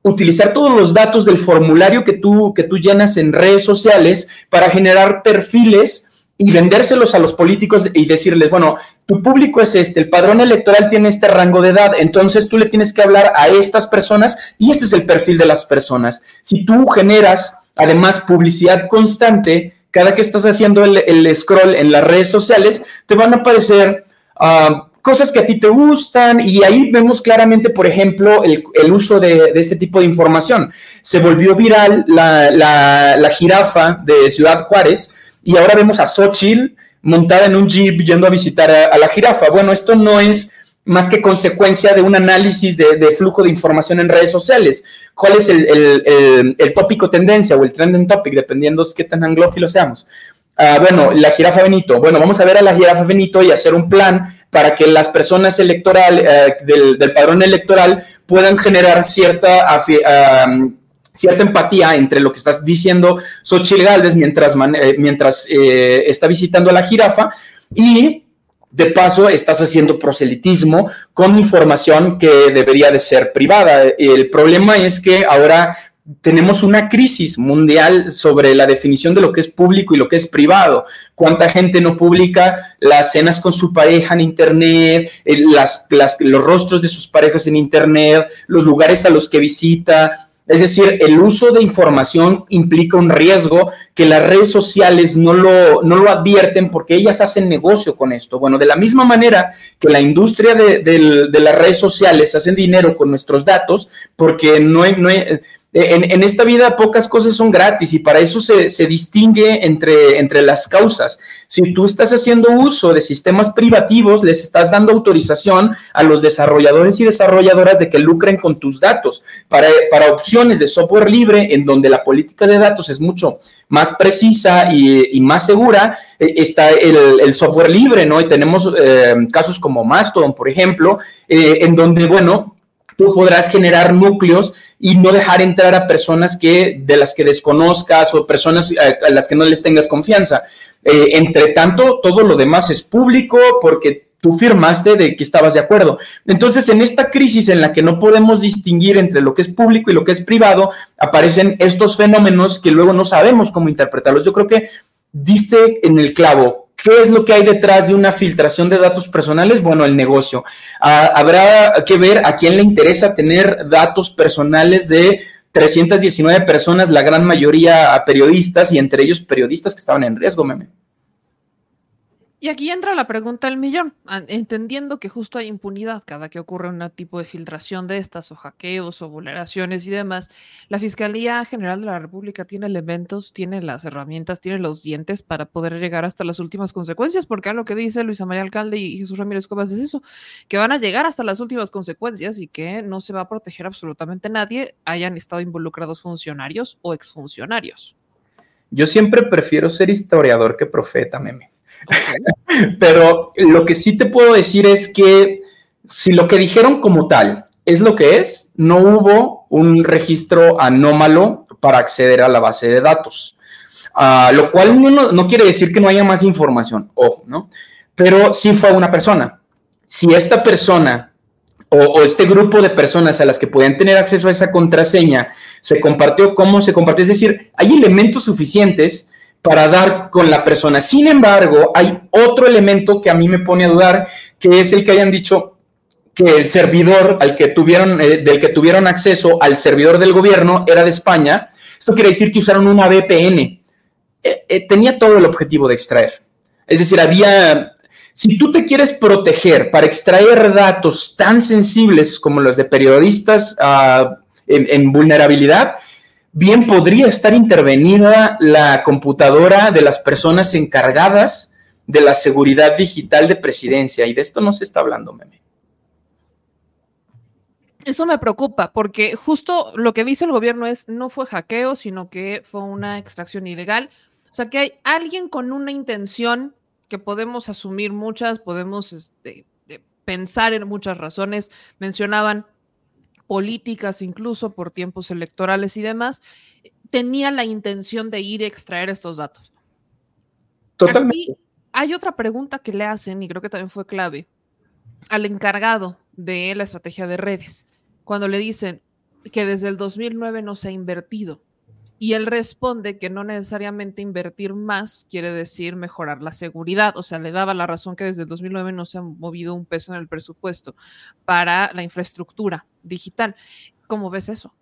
utilizar todos los datos del formulario que tú, que tú llenas en redes sociales para generar perfiles y vendérselos a los políticos y decirles, bueno, tu público es este, el padrón electoral tiene este rango de edad, entonces tú le tienes que hablar a estas personas y este es el perfil de las personas. Si tú generas además publicidad constante, cada que estás haciendo el, scroll en las redes sociales, te van a aparecer... Uh, cosas que a ti te gustan y ahí vemos claramente, por ejemplo, el, uso de, este tipo de información. Se volvió viral la, jirafa de Ciudad Juárez y ahora vemos a Xochitl montada en un jeep yendo a visitar a, la jirafa. Bueno, esto no es más que consecuencia de un análisis de, flujo de información en redes sociales. ¿Cuál es el, el, tópico tendencia o el trending topic, dependiendo de qué tan anglófilo seamos? Ah, bueno, la jirafa Benito. Bueno, vamos a ver a la jirafa Benito y hacer un plan para que las personas electorales eh, del, padrón electoral puedan generar cierta, cierta empatía entre lo que estás diciendo Xochitl Galvez mientras, eh, mientras eh, está visitando a la jirafa y de paso estás haciendo proselitismo con información que debería de ser privada. El problema es que ahora tenemos una crisis mundial sobre la definición de lo que es público y lo que es privado. ¿Cuánta gente no publica las cenas con su pareja en Internet, las, los rostros de sus parejas en Internet, los lugares a los que visita? Es decir, el uso de información implica un riesgo que las redes sociales no lo, no lo advierten porque ellas hacen negocio con esto. Bueno, de la misma manera que la industria de, de las redes sociales hacen dinero con nuestros datos, porque no no hay en, esta vida pocas cosas son gratis y para eso se, distingue entre, entre las causas. Si tú estás haciendo uso de sistemas privativos, les estás dando autorización a los desarrolladores y desarrolladoras de que lucren con tus datos. Para, para opciones de software libre, en donde la política de datos es mucho más precisa y, más segura, eh, está el, software libre, ¿no? Y tenemos eh, casos como Mastodon, por ejemplo, eh, en donde, bueno, tú podrás generar núcleos y no dejar entrar a personas que de las que desconozcas o personas a, las que no les tengas confianza. Eh, entre tanto, todo lo demás es público porque tú firmaste de que estabas de acuerdo. Entonces, en esta crisis en la que no podemos distinguir entre lo que es público y lo que es privado, aparecen estos fenómenos que luego no sabemos cómo interpretarlos. Yo creo que diste en el clavo ¿Qué es lo que hay detrás de una filtración de datos personales? Bueno, el negocio. Ah, habrá que ver a quién le interesa tener datos personales de 319 personas, la gran mayoría a periodistas y entre ellos periodistas que estaban en riesgo, meme. Y aquí entra la pregunta del millón, entendiendo que justo hay impunidad cada que ocurre un tipo de filtración de estas o hackeos o vulneraciones y demás. La Fiscalía General de la República tiene elementos, tiene las herramientas, tiene los dientes para poder llegar hasta las últimas consecuencias, porque a lo que dice Luisa María Alcalde y Jesús Ramírez Cuevas es eso, que van a llegar hasta las últimas consecuencias y que no se va a proteger absolutamente nadie, hayan estado involucrados funcionarios o exfuncionarios. Yo siempre prefiero ser historiador que profeta, meme. Pero lo que sí te puedo decir es que si lo que dijeron como tal es lo que es, no hubo un registro anómalo para acceder a la base de datos. Ah, lo cual no, quiere decir que no haya más información, ojo, ¿no? Pero sí fue una persona. Si esta persona o, o, este grupo de personas a las que podían tener acceso a esa contraseña se compartió, ¿cómo se compartió? Es decir, hay elementos suficientes para dar con la persona. Sin embargo, hay otro elemento que a mí me pone a dudar, que es el que hayan dicho que el servidor al que tuvieron, eh, del que tuvieron acceso al servidor del gobierno era de España. Esto quiere decir que usaron una VPN. Eh, eh, tenía todo el objetivo de extraer. Es decir, había, si tú te quieres proteger para extraer datos tan sensibles como los de periodistas ah, en vulnerabilidad, bien podría estar intervenida la computadora de las personas encargadas de la seguridad digital de presidencia. Y de esto no se está hablando, meme. Eso me preocupa porque justo lo que dice el gobierno es no fue hackeo, sino que fue una extracción ilegal. O sea que hay alguien con una intención que podemos asumir muchas, podemos este, pensar en muchas razones. Mencionaban políticas, incluso por tiempos electorales y demás, tenía la intención de ir a extraer estos datos. Totalmente. hay otra pregunta que le hacen, y creo que también fue clave, al encargado de la estrategia de redes, cuando le dicen, que desde el 2009 no se ha invertido. Y él responde que no necesariamente invertir más quiere decir mejorar la seguridad. O sea, le daba la razón que desde el 2009 no se ha movido un peso en el presupuesto para la infraestructura digital. ¿Cómo ves eso?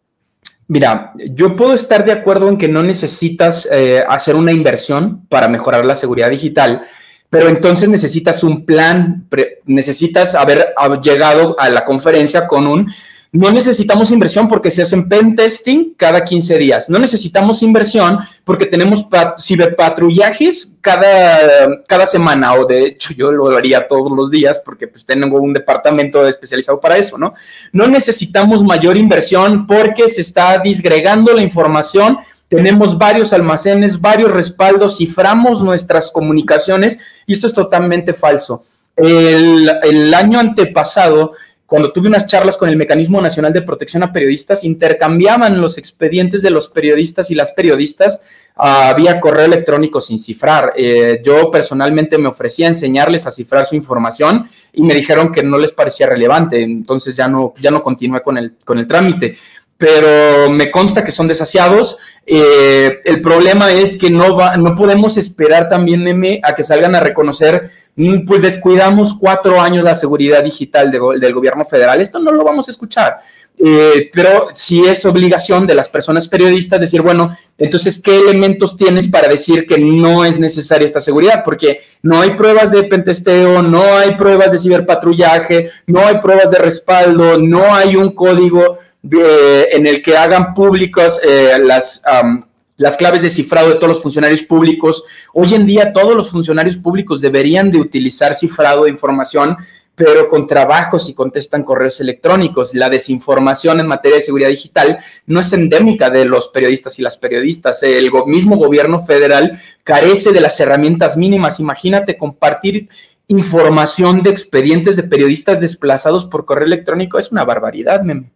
Mira, yo puedo estar de acuerdo en que no necesitas eh, hacer una inversión para mejorar la seguridad digital, pero entonces necesitas un plan, necesitas haber llegado a la conferencia con un no necesitamos inversión porque se hacen pen testing cada 15 días. No necesitamos inversión porque tenemos ciberpatrullajes cada, cada semana o de hecho yo lo haría todos los días porque pues tengo un departamento especializado para eso, ¿no? No necesitamos mayor inversión porque se está disgregando la información tenemos varios almacenes, varios respaldos, ciframos nuestras comunicaciones y esto es totalmente falso. El, el año antepasado cuando tuve unas charlas con el Mecanismo Nacional de Protección a Periodistas, intercambiaban los expedientes de los periodistas y las periodistas uh, vía correo electrónico sin cifrar. Eh, yo personalmente me ofrecía enseñarles a cifrar su información y me dijeron que no les parecía relevante, entonces ya no, ya no continué con el, con el trámite pero me consta que son desasiados. Eh, el problema es que no, va, no podemos esperar también, Meme, a que salgan a reconocer, mm, pues descuidamos cuatro años la seguridad digital del gobierno federal. Esto no lo vamos a escuchar. Eh, pero sí es obligación de las personas periodistas decir, bueno, entonces, ¿qué elementos tienes para decir que no es necesaria esta seguridad? Porque no hay pruebas de pentesteo, no hay pruebas de ciberpatrullaje, no hay pruebas de respaldo, no hay un código en el que hagan públicas eh, las, las claves de cifrado de todos los funcionarios públicos. Hoy en día todos los funcionarios públicos deberían de utilizar cifrado de información pero con trabajos y contestan correos electrónicos. La desinformación en materia de seguridad digital no es endémica de los periodistas y las periodistas. El mismo gobierno federal carece de las herramientas mínimas. Imagínate compartir información de expedientes de periodistas desplazados por correo electrónico. Es una barbaridad, meme.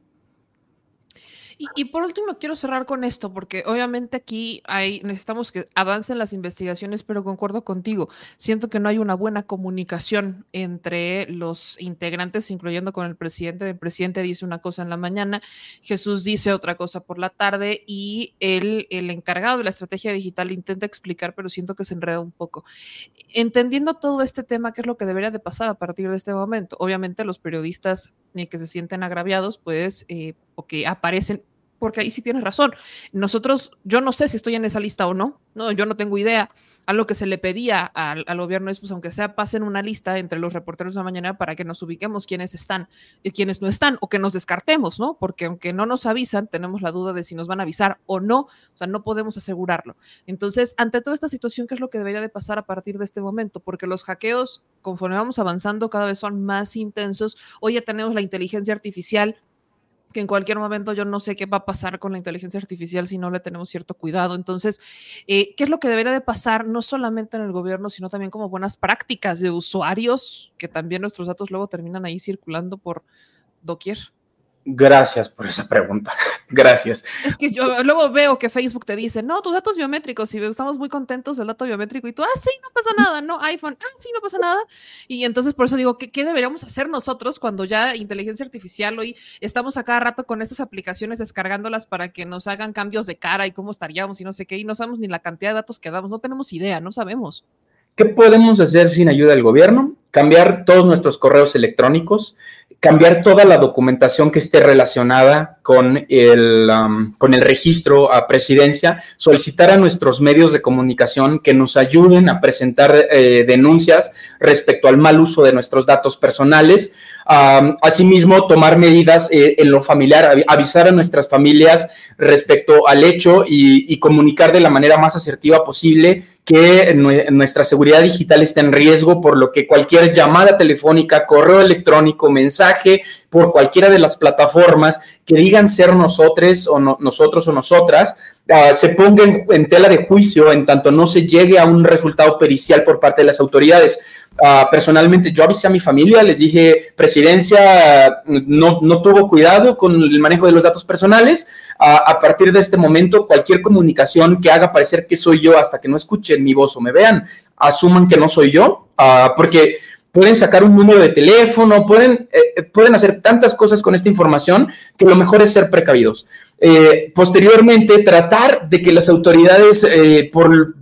Y, por último, quiero cerrar con esto, porque obviamente aquí hay, necesitamos que avancen las investigaciones, pero concuerdo contigo. Siento que no hay una buena comunicación entre los integrantes, incluyendo con el presidente. El presidente dice una cosa en la mañana, Jesús dice otra cosa por la tarde, y el, el encargado de la estrategia digital intenta explicar, pero siento que se enreda un poco. Entendiendo todo este tema, ¿qué es lo que debería de pasar a partir de este momento? Obviamente los periodistas que se sienten agraviados, pues, eh, o que aparecen porque ahí sí tienes razón. Nosotros, yo no sé si estoy en esa lista o no, no, yo no tengo idea. A lo que se le pedía al, gobierno es, pues, aunque sea, pasen una lista entre los reporteros de la mañana para que nos ubiquemos quiénes están y quiénes no están, o que nos descartemos, ¿no? Porque aunque no nos avisan, tenemos la duda de si nos van a avisar o no, o sea, no podemos asegurarlo. Entonces, ante toda esta situación, ¿qué es lo que debería de pasar a partir de este momento? Porque los hackeos, conforme vamos avanzando, cada vez son más intensos. Hoy ya tenemos la inteligencia artificial que en cualquier momento yo no sé qué va a pasar con la inteligencia artificial si no le tenemos cierto cuidado. Entonces, eh, ¿qué es lo que debería de pasar no solamente en el gobierno, sino también como buenas prácticas de usuarios, que también nuestros datos luego terminan ahí circulando por doquier? Gracias por esa pregunta. Gracias. Es que yo luego veo que Facebook te dice, no, tus datos biométricos, y estamos muy contentos del dato biométrico, y tú, ah, sí, no pasa nada, no, iPhone, ah, sí, no pasa nada. Y entonces por eso digo, ¿qué, qué deberíamos hacer nosotros cuando ya inteligencia artificial hoy estamos a cada rato con estas aplicaciones descargándolas para que nos hagan cambios de cara y cómo estaríamos y no sé qué, y no sabemos ni la cantidad de datos que damos, no tenemos idea, no sabemos. ¿Qué podemos hacer sin ayuda del gobierno? Cambiar todos nuestros correos electrónicos, cambiar toda la documentación que esté relacionada con el, um, con el registro a presidencia, solicitar a nuestros medios de comunicación que nos ayuden a presentar eh, denuncias respecto al mal uso de nuestros datos personales, asimismo tomar medidas eh, en lo familiar, avisar a nuestras familias respecto al hecho y, comunicar de la manera más asertiva posible que nuestra seguridad digital está en riesgo, por lo que cualquier llamada telefónica, correo electrónico, mensaje por cualquiera de las plataformas que digan ser nosotros o nosotros o nosotras, uh, se pongan en tela de juicio en tanto no se llegue a un resultado pericial por parte de las autoridades. Uh, personalmente, yo avisé a mi familia, les dije, presidencia no, no tuvo cuidado con el manejo de los datos personales. Uh, a partir de este momento, cualquier comunicación que haga parecer que soy yo hasta que no escuchen mi voz o me vean, asuman que no soy yo, porque pueden sacar un número de teléfono, pueden, eh, pueden hacer tantas cosas con esta información que lo mejor es ser precavidos. Eh, posteriormente, tratar de que las autoridades, eh, por,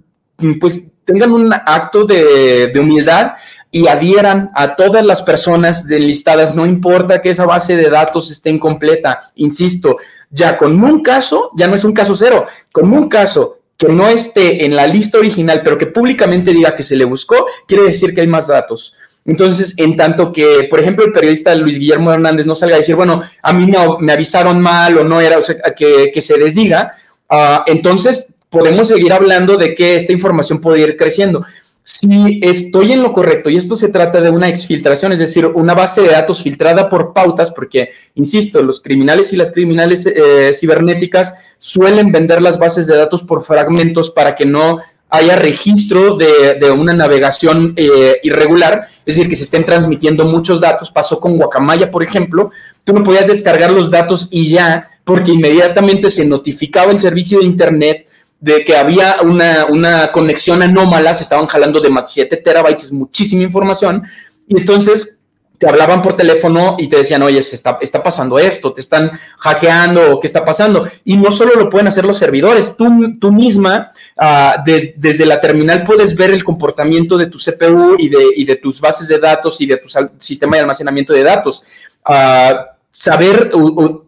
pues, tengan un acto de, humildad y adhieran a todas las personas listadas, no importa que esa base de datos esté incompleta, insisto, ya con un caso, ya no es un caso cero, con un caso que no esté en la lista original, pero que públicamente diga que se le buscó, quiere decir que hay más datos. Entonces, en tanto que, por ejemplo, el periodista Luis Guillermo Hernández no salga a decir, bueno, a mí me, me avisaron mal o no era, o sea, que, que se desdiga, uh, entonces podemos seguir hablando de que esta información puede ir creciendo. Si estoy en lo correcto, y esto se trata de una exfiltración, es decir, una base de datos filtrada por pautas, porque, insisto, los criminales y las criminales eh, cibernéticas suelen vender las bases de datos por fragmentos para que no haya registro de, una navegación eh, irregular, es decir, que se estén transmitiendo muchos datos. Pasó con Guacamaya, por ejemplo, tú no podías descargar los datos y ya, porque inmediatamente se notificaba el servicio de Internet de que había una, una conexión anómala, se estaban jalando de más 7 terabytes, muchísima información, y entonces te hablaban por teléfono y te decían, oye, se está, está pasando esto, te están hackeando, ¿qué está pasando? Y no solo lo pueden hacer los servidores, tú, tú misma, uh, des, desde la terminal puedes ver el comportamiento de tu CPU y de, y de tus bases de datos y de tu sistema de almacenamiento de datos. Uh, saber,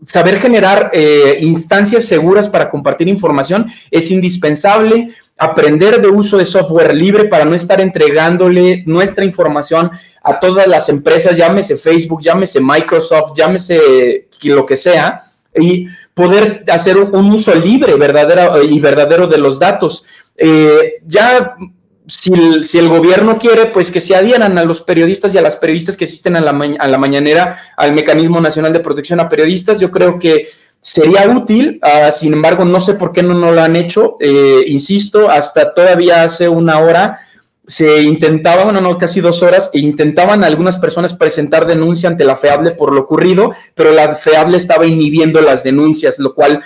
saber generar eh, instancias seguras para compartir información es indispensable. Aprender de uso de software libre para no estar entregándole nuestra información a todas las empresas, llámese Facebook, llámese Microsoft, llámese lo que sea, y poder hacer un uso libre verdadero y verdadero de los datos. Eh, ya si el, gobierno quiere, pues que se adhieran a los periodistas y a las periodistas que asisten a la, ma a la mañanera al Mecanismo Nacional de Protección a Periodistas. Yo creo que sería útil, uh, sin embargo, no sé por qué no, no lo han hecho. Eh, insisto, hasta todavía hace una hora se intentaba, bueno, no, casi dos horas, e intentaban algunas personas presentar denuncia ante la FEABLE por lo ocurrido, pero la FEABLE estaba inhibiendo las denuncias, lo cual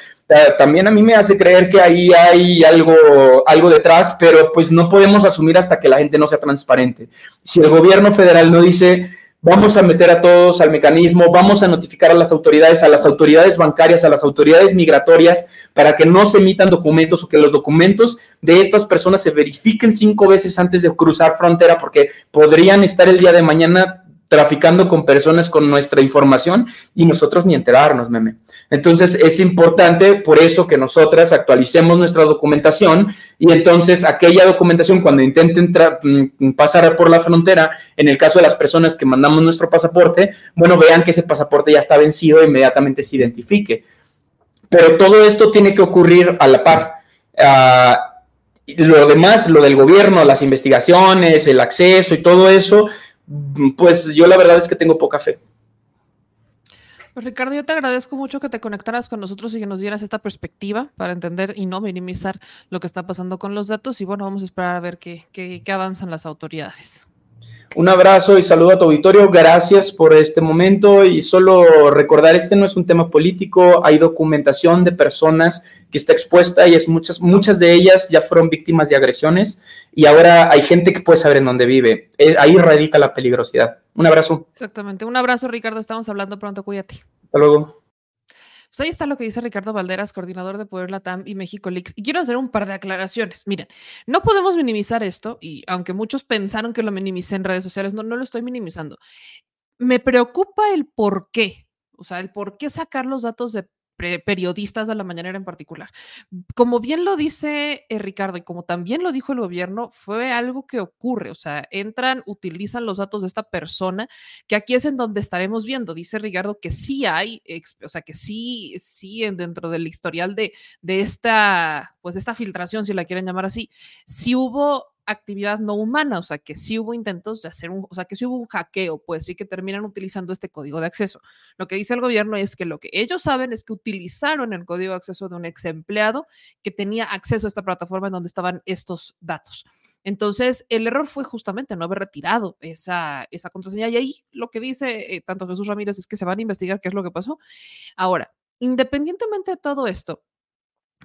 también a mí me hace creer que ahí hay algo, algo detrás, pero pues no podemos asumir hasta que la gente no sea transparente. Si el gobierno federal no dice, vamos a meter a todos al mecanismo, vamos a notificar a las autoridades, a las autoridades bancarias, a las autoridades migratorias, para que no se emitan documentos o que los documentos de estas personas se verifiquen cinco veces antes de cruzar frontera, porque podrían estar el día de mañana traficando con personas con nuestra información y nosotros ni enterarnos, meme. Entonces es importante por eso que nosotras actualicemos nuestra documentación y entonces aquella documentación cuando intenten mm, pasar por la frontera, en el caso de las personas que mandamos nuestro pasaporte, bueno, vean que ese pasaporte ya está vencido e inmediatamente se identifique. Pero todo esto tiene que ocurrir a la par. Uh, lo demás, lo del gobierno, las investigaciones, el acceso y todo eso, pues yo la verdad es que tengo poca fe. Pues Ricardo, yo te agradezco mucho que te conectaras con nosotros y que nos dieras esta perspectiva para entender y no minimizar lo que está pasando con los datos. Y bueno, vamos a esperar a ver qué, qué, qué avanzan las autoridades. Un abrazo y saludo a tu auditorio. Gracias por este momento y solo recordar, este no es un tema político, hay documentación de personas que está expuesta y es muchas, muchas de ellas ya fueron víctimas de agresiones y ahora hay gente que puede saber en dónde vive. Eh, ahí radica la peligrosidad. Un abrazo. Exactamente. Un abrazo, Ricardo. Estamos hablando pronto. Cuídate. Hasta luego. Pues ahí está lo que dice Ricardo Valderas, coordinador de Poder Latam y México Leaks. Y quiero hacer un par de aclaraciones. Miren, no podemos minimizar esto, y aunque muchos pensaron que lo minimicé en redes sociales, no, no lo estoy minimizando. Me preocupa el por qué, o sea, el por qué sacar los datos de periodistas de la mañanera en particular. Como bien lo dice eh, Ricardo y como también lo dijo el gobierno, fue algo que ocurre, o sea, entran, utilizan los datos de esta persona, que aquí es en donde estaremos viendo, dice Ricardo, que sí hay, o sea, que sí, sí, dentro del historial de, de esta, pues esta filtración, si la quieren llamar así, sí hubo actividad no humana, o sea, que sí hubo intentos de hacer un, o sea, que sí hubo un hackeo, pues sí que terminan utilizando este código de acceso. Lo que dice el gobierno es que lo que ellos saben es que utilizaron el código de acceso de un ex empleado que tenía acceso a esta plataforma en donde estaban estos datos. Entonces, el error fue justamente no haber retirado esa, esa contraseña. Y ahí lo que dice eh, tanto Jesús Ramírez es que se van a investigar qué es lo que pasó. Ahora, independientemente de todo esto,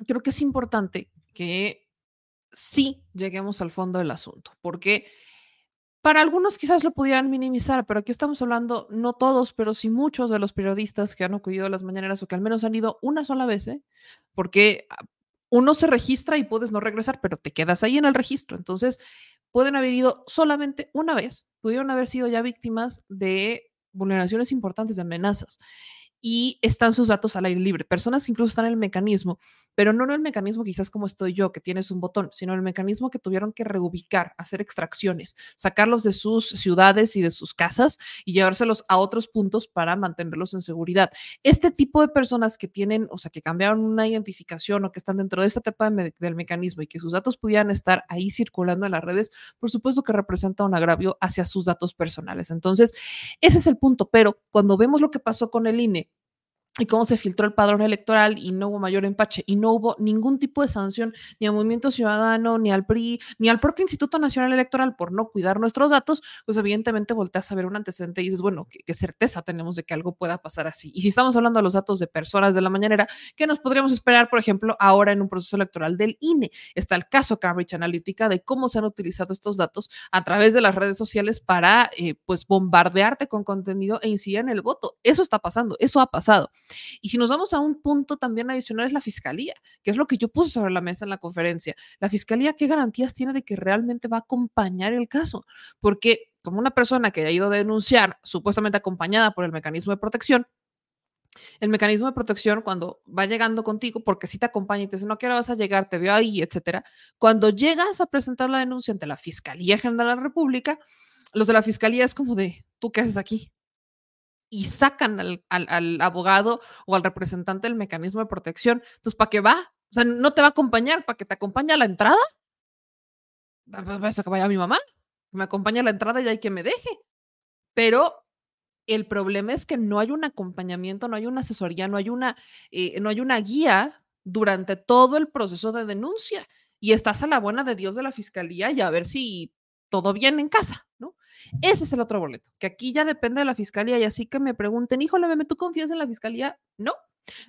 creo que es importante que sí lleguemos al fondo del asunto, porque para algunos quizás lo pudieran minimizar, pero aquí estamos hablando, no todos, pero sí muchos de los periodistas que han acudido a las mañaneras o que al menos han ido una sola vez, ¿eh? porque ah, uno se registra y puedes no regresar, pero te quedas ahí en el registro. Entonces, pueden haber ido solamente una vez, pudieron haber sido ya víctimas de vulneraciones importantes, de amenazas y están sus datos al aire libre. Personas incluso están en el mecanismo, pero no en el mecanismo quizás como estoy yo, que tienes un botón, sino el mecanismo que tuvieron que reubicar, hacer extracciones, sacarlos de sus ciudades y de sus casas y llevárselos a otros puntos para mantenerlos en seguridad. Este tipo de personas que tienen, o sea, que cambiaron una identificación o que están dentro de esta etapa del mecanismo y que sus datos pudieran estar ahí circulando en las redes, por supuesto que representa un agravio hacia sus datos personales. Entonces, ese es el punto, pero cuando vemos lo que pasó con el INE, y cómo se filtró el padrón electoral y no hubo mayor empache y no hubo ningún tipo de sanción ni al Movimiento Ciudadano, ni al PRI, ni al propio Instituto Nacional Electoral por no cuidar nuestros datos, pues evidentemente volteas a ver un antecedente y dices, bueno, ¿qué, certeza tenemos de que algo pueda pasar así. Y si estamos hablando de los datos de personas de la mañanera, ¿qué nos podríamos esperar, por ejemplo, ahora en un proceso electoral del INE? Está el caso Cambridge Analytica de cómo se han utilizado estos datos a través de las redes sociales para, eh, pues, bombardearte con contenido e incidir en el voto. Eso está pasando, eso ha pasado. Y si nos vamos a un punto también adicional es la fiscalía, que es lo que yo puse sobre la mesa en la conferencia. La fiscalía, ¿qué garantías tiene de que realmente va a acompañar el caso? Porque como una persona que ha ido a denunciar, supuestamente acompañada por el mecanismo de protección, el mecanismo de protección cuando va llegando contigo, porque si te acompaña y te dice, no, ¿qué hora vas a llegar? Te veo ahí, etcétera. Cuando llegas a presentar la denuncia ante la Fiscalía General de la República, los de la Fiscalía es como de, ¿tú qué haces aquí? Y sacan al, abogado o al representante del mecanismo de protección. Entonces, ¿para qué va? O sea, no te va a acompañar, ¿para que te acompañe a la entrada? Ah, pues, ¿Para eso que vaya mi mamá? me acompañe a la entrada y hay que me deje. Pero el problema es que no hay un acompañamiento, no hay una asesoría, no hay una, eh, no hay una guía durante todo el proceso de denuncia. Y estás a la buena de Dios de la fiscalía y a ver si todo bien en casa, ¿no? Ese es el otro boleto, que aquí ya depende de la fiscalía y así que me pregunten, híjole, meme, ¿tú confías en la fiscalía? No.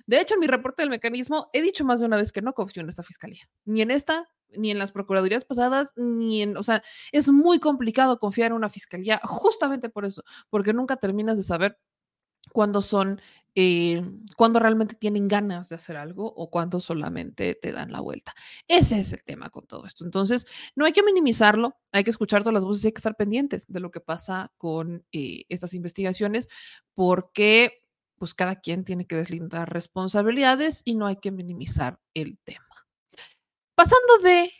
De hecho, en mi reporte del mecanismo he dicho más de una vez que no confío en esta fiscalía, ni en esta, ni en las procuradurías pasadas, ni en, o sea, es muy complicado confiar en una fiscalía justamente por eso, porque nunca terminas de saber cuándo son, eh, cuando realmente tienen ganas de hacer algo o cuando solamente te dan la vuelta. Ese es el tema con todo esto. Entonces, no hay que minimizarlo, hay que escuchar todas las voces y hay que estar pendientes de lo que pasa con eh, estas investigaciones, porque pues cada quien tiene que deslindar responsabilidades y no hay que minimizar el tema. Pasando de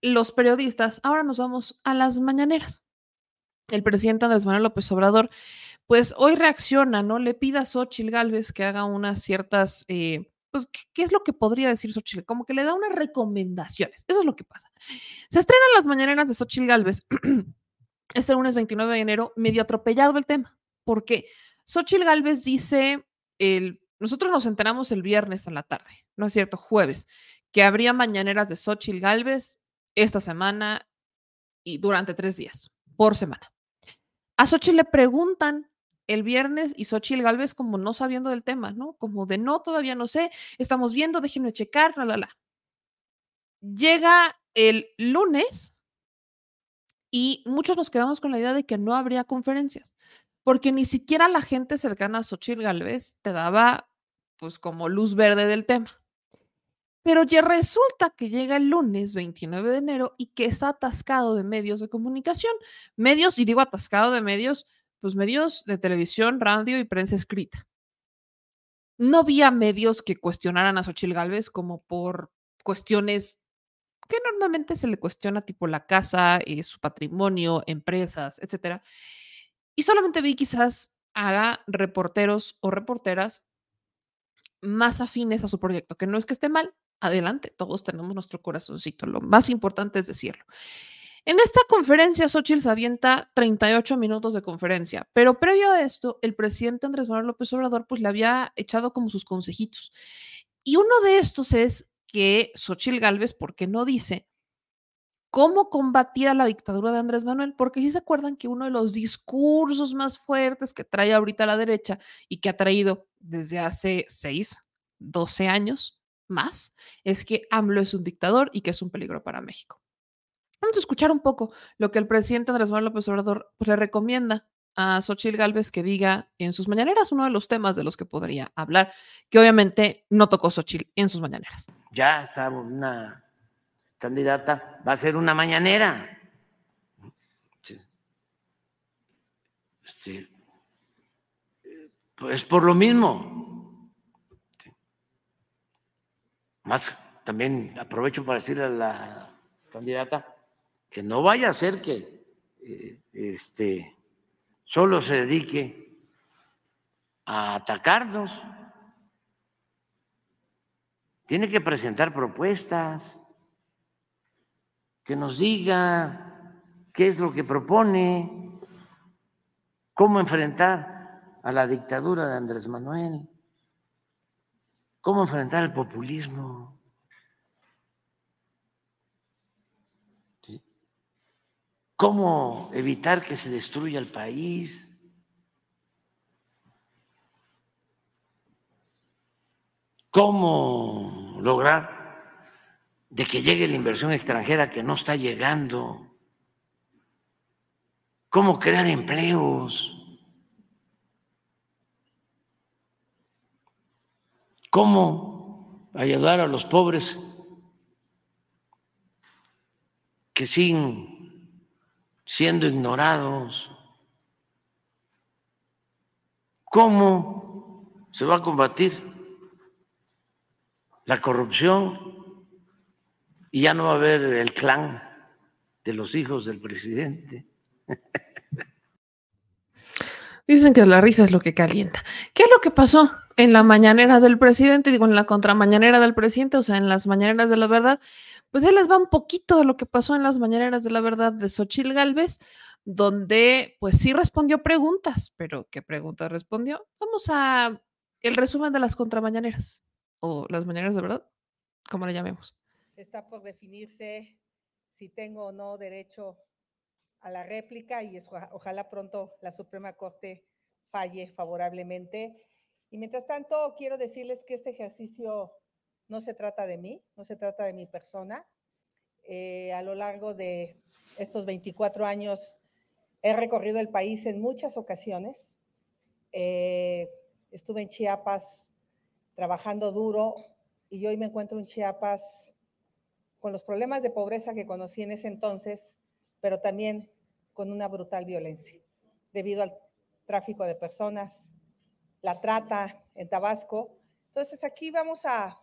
los periodistas, ahora nos vamos a las mañaneras. El presidente Andrés Manuel López Obrador pues hoy reacciona, ¿no? Le pida a Xochitl Galvez que haga unas ciertas, eh, pues, ¿qué, es lo que podría decir Xochitl? Como que le da unas recomendaciones. Eso es lo que pasa. Se estrenan las mañaneras de Xochitl Galvez este lunes 29 de enero, medio atropellado el tema. ¿Por qué? Xochitl Galvez dice, el, nosotros nos enteramos el viernes en la tarde, ¿no es cierto? Jueves, que habría mañaneras de Xochitl Galvez esta semana y durante tres días, por semana. A Xochitl le preguntan el viernes y Xochitl Galvez como no sabiendo del tema, ¿no? Como de no, todavía no sé, estamos viendo, déjenme checar, la, la, la. Llega el lunes y muchos nos quedamos con la idea de que no habría conferencias, porque ni siquiera la gente cercana a Xochitl Galvez te daba pues como luz verde del tema. Pero ya resulta que llega el lunes 29 de enero y que está atascado de medios de comunicación. Medios, y digo atascado de medios, pues medios de televisión, radio y prensa escrita. No había medios que cuestionaran a Xochil Gálvez como por cuestiones que normalmente se le cuestiona, tipo la casa, eh, su patrimonio, empresas, etc. Y solamente vi quizás a reporteros o reporteras más afines a su proyecto, que no es que esté mal, adelante, todos tenemos nuestro corazoncito, lo más importante es decirlo. En esta conferencia, Xochitl se avienta 38 minutos de conferencia, pero previo a esto, el presidente Andrés Manuel López Obrador pues le había echado como sus consejitos. Y uno de estos es que Xochitl Galvez, ¿por qué no dice cómo combatir a la dictadura de Andrés Manuel? Porque si se acuerdan que uno de los discursos más fuertes que trae ahorita la derecha y que ha traído desde hace 6, 12 años más, es que AMLO es un dictador y que es un peligro para México. Vamos a escuchar un poco lo que el presidente Andrés Manuel López Obrador pues, le recomienda a Xochitl Galvez que diga en sus mañaneras uno de los temas de los que podría hablar, que obviamente no tocó Xochitl en sus mañaneras. Ya está una candidata, va a ser una mañanera. Sí. Sí. Pues por lo mismo. Más también aprovecho para decirle a la candidata que no vaya a ser que eh, este solo se dedique a atacarnos. Tiene que presentar propuestas, que nos diga qué es lo que propone, cómo enfrentar a la dictadura de Andrés Manuel, cómo enfrentar el populismo. Cómo evitar que se destruya el país, cómo lograr de que llegue la inversión extranjera que no está llegando, cómo crear empleos, cómo ayudar a los pobres que sin siendo ignorados. ¿Cómo se va a combatir la corrupción y ya no va a haber el clan de los hijos del presidente? Dicen que la risa es lo que calienta. ¿Qué es lo que pasó en la mañanera del presidente? Digo, en la contramañanera del presidente, o sea, en las mañaneras de la verdad pues ahí les va un poquito de lo que pasó en las mañaneras de la verdad de Xochil Gálvez, donde pues sí respondió preguntas, pero ¿qué preguntas respondió? Vamos a el resumen de las contramañaneras o las mañaneras de verdad, como le llamemos. Está por definirse si tengo o no derecho a la réplica y ojalá pronto la Suprema Corte falle favorablemente. Y mientras tanto, quiero decirles que este ejercicio no se trata de mí, no se trata de mi persona. Eh, a lo largo de estos 24 años he recorrido el país en muchas ocasiones. Eh, estuve en Chiapas trabajando duro y hoy me encuentro en Chiapas con los problemas de pobreza que conocí en ese entonces, pero también con una brutal violencia debido al tráfico de personas, la trata en Tabasco. Entonces aquí vamos a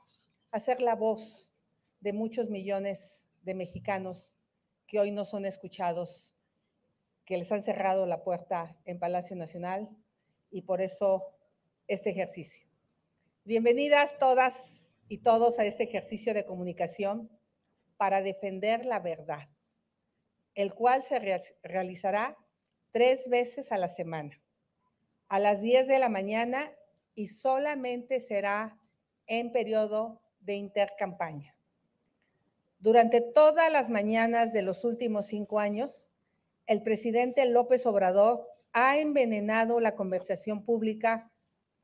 hacer la voz de muchos millones de mexicanos que hoy no son escuchados, que les han cerrado la puerta en Palacio Nacional y por eso este ejercicio. Bienvenidas todas y todos a este ejercicio de comunicación para defender la verdad, el cual se realizará tres veces a la semana, a las 10 de la mañana y solamente será en periodo de intercampaña. Durante todas las mañanas de los últimos cinco años, el presidente López Obrador ha envenenado la conversación pública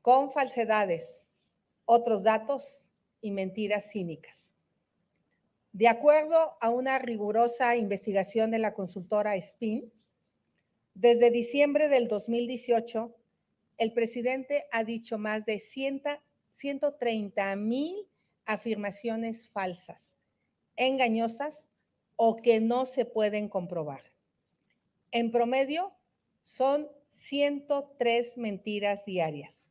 con falsedades, otros datos y mentiras cínicas. De acuerdo a una rigurosa investigación de la consultora SPIN, desde diciembre del 2018, el presidente ha dicho más de 130 mil afirmaciones falsas, engañosas o que no se pueden comprobar. En promedio, son 103 mentiras diarias.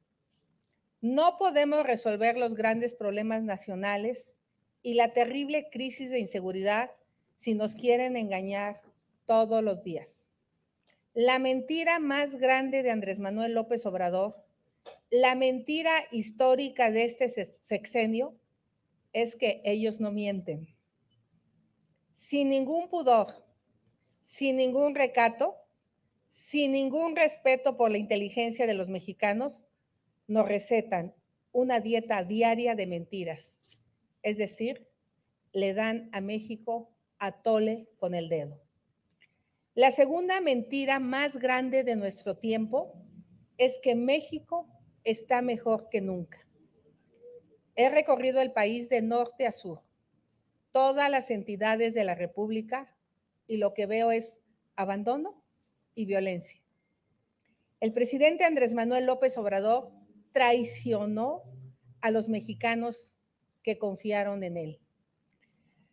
No podemos resolver los grandes problemas nacionales y la terrible crisis de inseguridad si nos quieren engañar todos los días. La mentira más grande de Andrés Manuel López Obrador, la mentira histórica de este sexenio, es que ellos no mienten. Sin ningún pudor, sin ningún recato, sin ningún respeto por la inteligencia de los mexicanos, nos recetan una dieta diaria de mentiras. Es decir, le dan a México a tole con el dedo. La segunda mentira más grande de nuestro tiempo es que México está mejor que nunca. He recorrido el país de norte a sur. Todas las entidades de la República y lo que veo es abandono y violencia. El presidente Andrés Manuel López Obrador traicionó a los mexicanos que confiaron en él.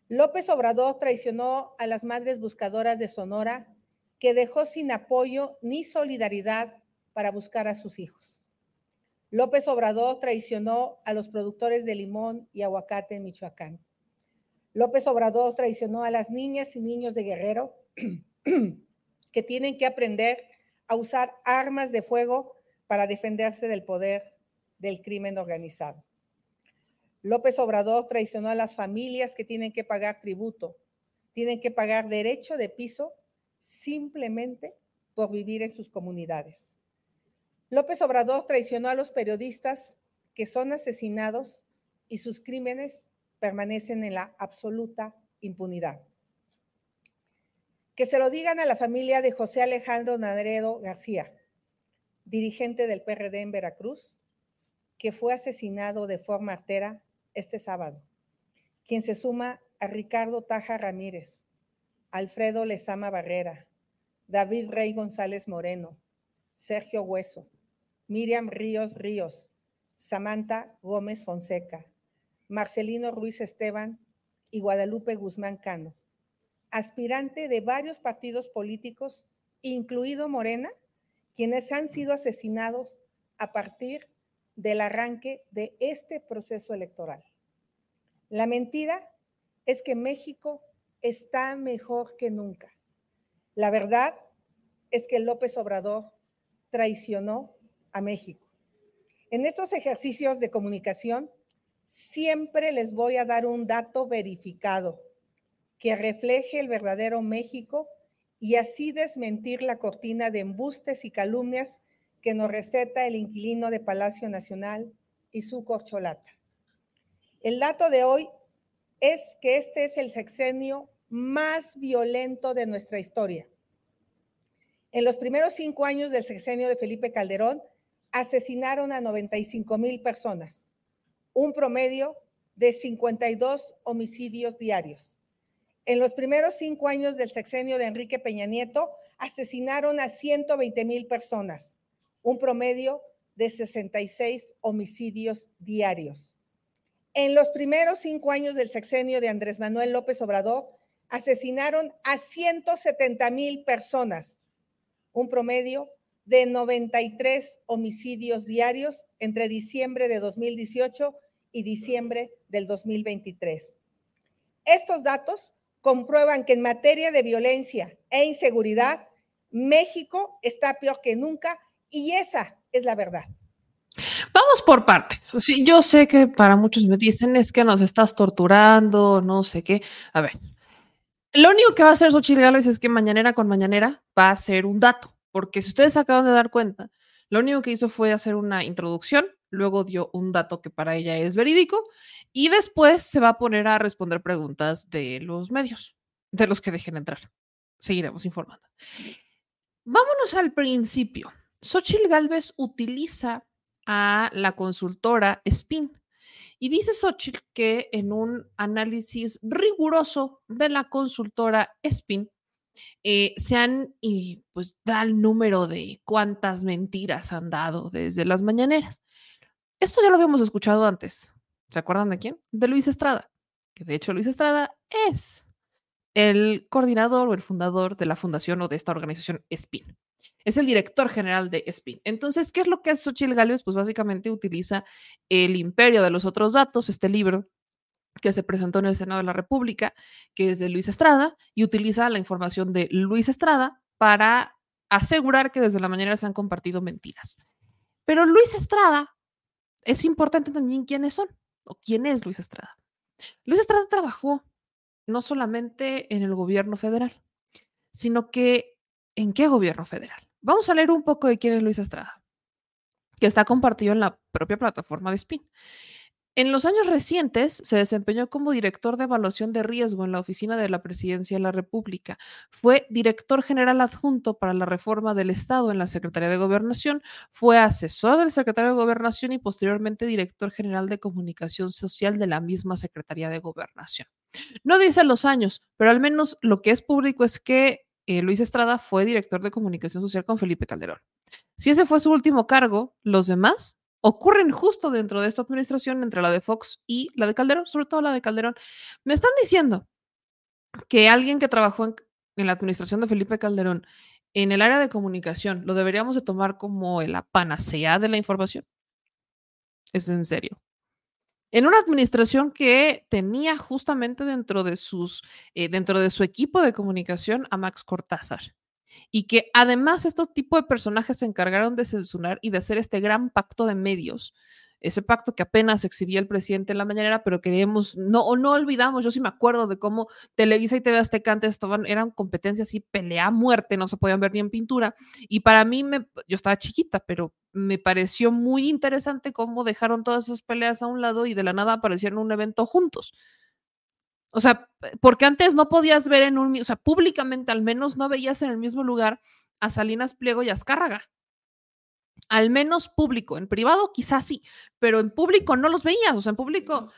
López Obrador traicionó a las madres buscadoras de Sonora que dejó sin apoyo ni solidaridad para buscar a sus hijos. López Obrador traicionó a los productores de limón y aguacate en Michoacán. López Obrador traicionó a las niñas y niños de Guerrero que tienen que aprender a usar armas de fuego para defenderse del poder del crimen organizado. López Obrador traicionó a las familias que tienen que pagar tributo, tienen que pagar derecho de piso simplemente por vivir en sus comunidades. López Obrador traicionó a los periodistas que son asesinados y sus crímenes permanecen en la absoluta impunidad. Que se lo digan a la familia de José Alejandro Nadredo García, dirigente del PRD en Veracruz, que fue asesinado de forma artera este sábado, quien se suma a Ricardo Taja Ramírez, Alfredo Lezama Barrera, David Rey González Moreno, Sergio Hueso, Miriam Ríos Ríos, Samantha Gómez Fonseca, Marcelino Ruiz Esteban y Guadalupe Guzmán Cano, aspirante de varios partidos políticos, incluido Morena, quienes han sido asesinados a partir del arranque de este proceso electoral. La mentira es que México está mejor que nunca. La verdad es que López Obrador traicionó a México. En estos ejercicios de comunicación, siempre les voy a dar un dato verificado que refleje el verdadero México y así desmentir la cortina de embustes y calumnias que nos receta el inquilino de Palacio Nacional y su corcholata. El dato de hoy es que este es el sexenio más violento de nuestra historia. En los primeros cinco años del sexenio de Felipe Calderón, asesinaron a 95 mil personas, un promedio de 52 homicidios diarios. En los primeros cinco años del sexenio de Enrique Peña Nieto, asesinaron a 120 mil personas, un promedio de 66 homicidios diarios. En los primeros cinco años del sexenio de Andrés Manuel López Obrador, asesinaron a 170 mil personas, un promedio de 93 homicidios diarios entre diciembre de 2018 y diciembre del 2023. Estos datos comprueban que en materia de violencia e inseguridad, México está peor que nunca y esa es la verdad. Vamos por partes. yo sé que para muchos me dicen es que nos estás torturando, no sé qué. A ver, lo único que va a hacer Xochitl Gálvez es que mañanera con mañanera va a ser un dato, porque si ustedes acaban de dar cuenta, lo único que hizo fue hacer una introducción, luego dio un dato que para ella es verídico y después se va a poner a responder preguntas de los medios, de los que dejen entrar. Seguiremos informando. Vámonos al principio. Xochitl Galvez utiliza a la consultora Spin. Y dice Xochitl que en un análisis riguroso de la consultora Spin, eh, se han, y pues da el número de cuántas mentiras han dado desde las mañaneras. Esto ya lo habíamos escuchado antes. ¿Se acuerdan de quién? De Luis Estrada, que de hecho Luis Estrada es el coordinador o el fundador de la fundación o de esta organización Spin es el director general de SPIN. Entonces, ¿qué es lo que hace Xochitl Gálvez? Pues básicamente utiliza el imperio de los otros datos, este libro que se presentó en el Senado de la República, que es de Luis Estrada, y utiliza la información de Luis Estrada para asegurar que desde la mañana se han compartido mentiras. Pero Luis Estrada, es importante también quiénes son o quién es Luis Estrada. Luis Estrada trabajó no solamente en el gobierno federal, sino que en qué gobierno federal. Vamos a leer un poco de quién es Luis Estrada, que está compartido en la propia plataforma de SPIN. En los años recientes se desempeñó como director de evaluación de riesgo en la oficina de la Presidencia de la República. Fue director general adjunto para la reforma del Estado en la Secretaría de Gobernación. Fue asesor del secretario de Gobernación y posteriormente director general de comunicación social de la misma Secretaría de Gobernación. No dice los años, pero al menos lo que es público es que eh, Luis Estrada fue director de comunicación social con Felipe Calderón. Si ese fue su último cargo, los demás ocurren justo dentro de esta administración entre la de Fox y la de Calderón, sobre todo la de Calderón. Me están diciendo que alguien que trabajó en, la administración de Felipe Calderón en el área de comunicación lo deberíamos de tomar como la panacea de la información. Es en serio. En una administración que tenía justamente dentro de sus, eh, dentro de su equipo de comunicación a Max Cortázar. Y que además estos tipos de personajes se encargaron de censurar y de hacer este gran pacto de medios ese pacto que apenas exhibía el presidente en la mañanera, pero queremos, no, no olvidamos, yo sí me acuerdo de cómo Televisa y TV Azteca eran competencias y pelea a muerte, no se podían ver ni en pintura. Y para mí, me, yo estaba chiquita, pero me pareció muy interesante cómo dejaron todas esas peleas a un lado y de la nada aparecieron un evento juntos. O sea, porque antes no podías ver en un, o sea, públicamente al menos no veías en el mismo lugar a Salinas Pliego y a Azcárraga al menos público, en privado quizás sí, pero en público no los veías, o sea, en público,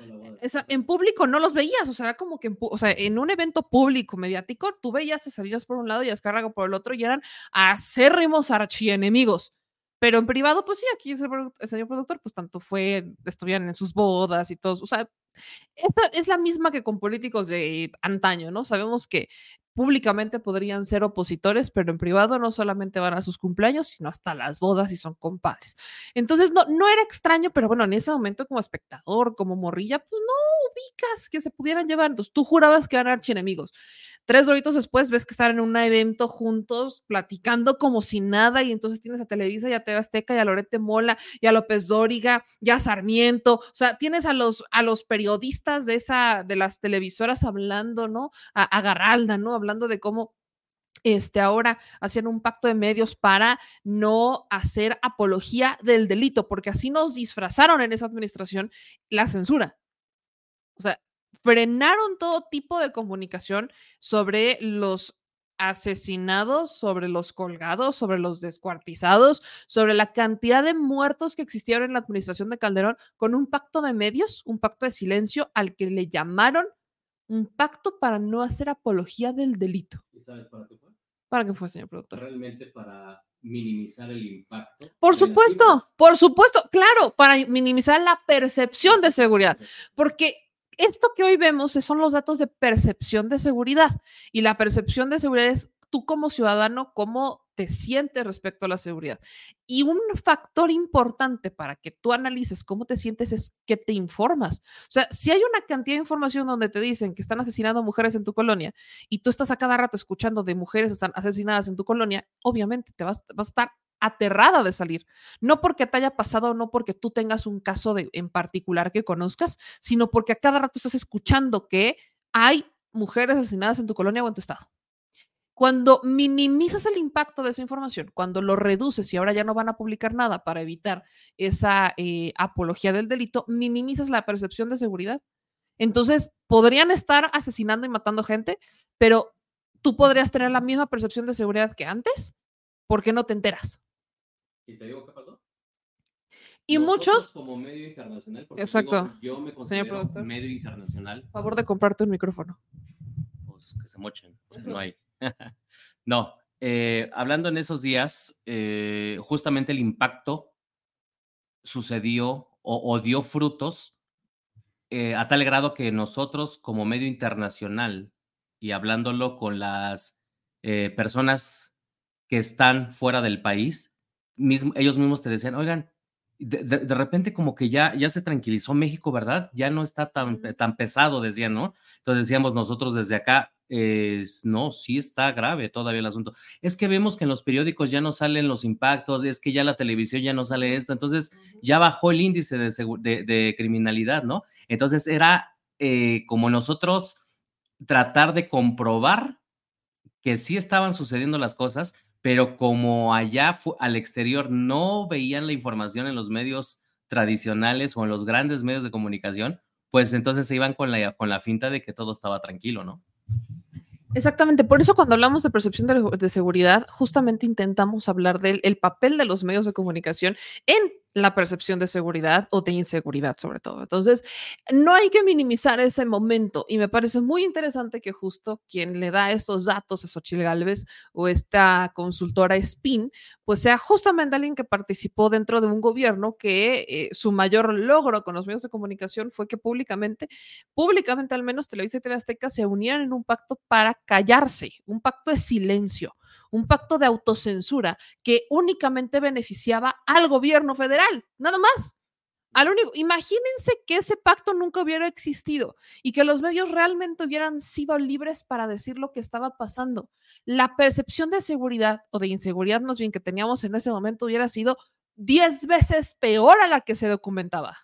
en público no los veías, o sea, era como que, en, o sea, en un evento público mediático, tú veías a Salinas por un lado y a Escárraga por el otro y eran acérrimos archienemigos. Pero en privado, pues sí, aquí el, señor productor, pues tanto fue, estuvieron en sus bodas y todos, o sea, esta es la misma que con políticos de antaño, ¿no? Sabemos que públicamente podrían ser opositores, pero en privado no solamente van a sus cumpleaños, sino hasta las bodas y son compadres. Entonces, no, no era extraño, pero bueno, en ese momento como espectador, como morrilla, pues no ubicas que se pudieran llevar. Entonces, tú jurabas que eran archienemigos. Tres horitos después ves que están en un evento juntos, platicando como si nada, y entonces tienes a Televisa y a TV Azteca y a Lorete Mola y a López Dóriga y a Sarmiento. O sea, tienes a los, a los periodistas de, esa, de las televisoras hablando, ¿no? A, a Garralda, ¿no? Hablando de cómo este, ahora hacían un pacto de medios para no hacer apología del delito, porque así nos disfrazaron en esa administración la censura. O sea, frenaron todo tipo de comunicación sobre los asesinados, sobre los colgados, sobre los descuartizados, sobre la cantidad de muertos que existieron en la administración de Calderón, con un pacto de medios, un pacto de silencio al que le llamaron un pacto para no hacer apología del delito. ¿Y sabes para qué fue? ¿Para qué fue, señor productor? Realmente para minimizar el impacto. Por supuesto, por supuesto, claro, para minimizar la percepción de seguridad, porque esto que hoy vemos son los datos de percepción de seguridad y la percepción de seguridad es tú como ciudadano, cómo te sientes respecto a la seguridad. Y un factor importante para que tú analices cómo te sientes es que te informas. O sea, si hay una cantidad de información donde te dicen que están asesinando mujeres en tu colonia y tú estás a cada rato escuchando de mujeres están asesinadas en tu colonia, obviamente te vas, vas a estar aterrada de salir. No porque te haya pasado no porque tú tengas un caso de, en particular que conozcas, sino porque a cada rato estás escuchando que hay mujeres asesinadas en tu colonia o en tu estado. Cuando minimizas el impacto de esa información, cuando lo reduces y ahora ya no van a publicar nada para evitar esa eh, apología del delito, minimizas la percepción de seguridad. Entonces, podrían estar asesinando y matando gente, pero tú podrías tener la misma percepción de seguridad que antes porque no te enteras. ¿Y te digo qué pasó? Y Nosotros muchos, Como medio internacional. porque Exacto. digo, yo me Señor considero productor. medio internacional. a favor de comprarte un micrófono. Pues que se mochen. No hay. no. eh, hablando en esos días, eh, justamente el impacto sucedió o, o dio frutos eh, a tal grado que nosotros como medio internacional y hablándolo con las eh, personas que están fuera del país, mismo- ellos mismos te decían, oigan, de, de- de repente como que ya, ya se tranquilizó México, ¿verdad? Ya no está tan, tan pesado, decían, ¿no? Entonces decíamos nosotros desde acá, no, sí está grave todavía el asunto. Es que vemos que en los periódicos ya no salen los impactos, es que ya la televisión ya no sale esto, entonces ya bajó el índice de criminalidad, ¿no? Entonces era eh, como nosotros tratar de comprobar que sí estaban sucediendo las cosas, pero como allá al exterior no veían la información en los medios tradicionales o en los grandes medios de comunicación, pues entonces se iban con la, con la finta de que todo estaba tranquilo, ¿no? Exactamente, por eso cuando hablamos de percepción de, seguridad, justamente intentamos hablar del el papel de los medios de comunicación en la percepción de seguridad o de inseguridad sobre todo. Entonces, no hay que minimizar ese momento y me parece muy interesante que justo quien le da estos datos a Xochitl Galvez o esta consultora SPIN, pues sea justamente alguien que participó dentro de un gobierno que eh, su mayor logro con los medios de comunicación fue que públicamente, públicamente al menos Televisa y TV Azteca se unieran en un pacto para callarse, un pacto de silencio un pacto de autocensura que únicamente beneficiaba al gobierno federal, nada más. Al único, imagínense que ese pacto nunca hubiera existido y que los medios realmente hubieran sido libres para decir lo que estaba pasando. La percepción de seguridad o de inseguridad más bien que teníamos en ese momento hubiera sido diez veces peor a la que se documentaba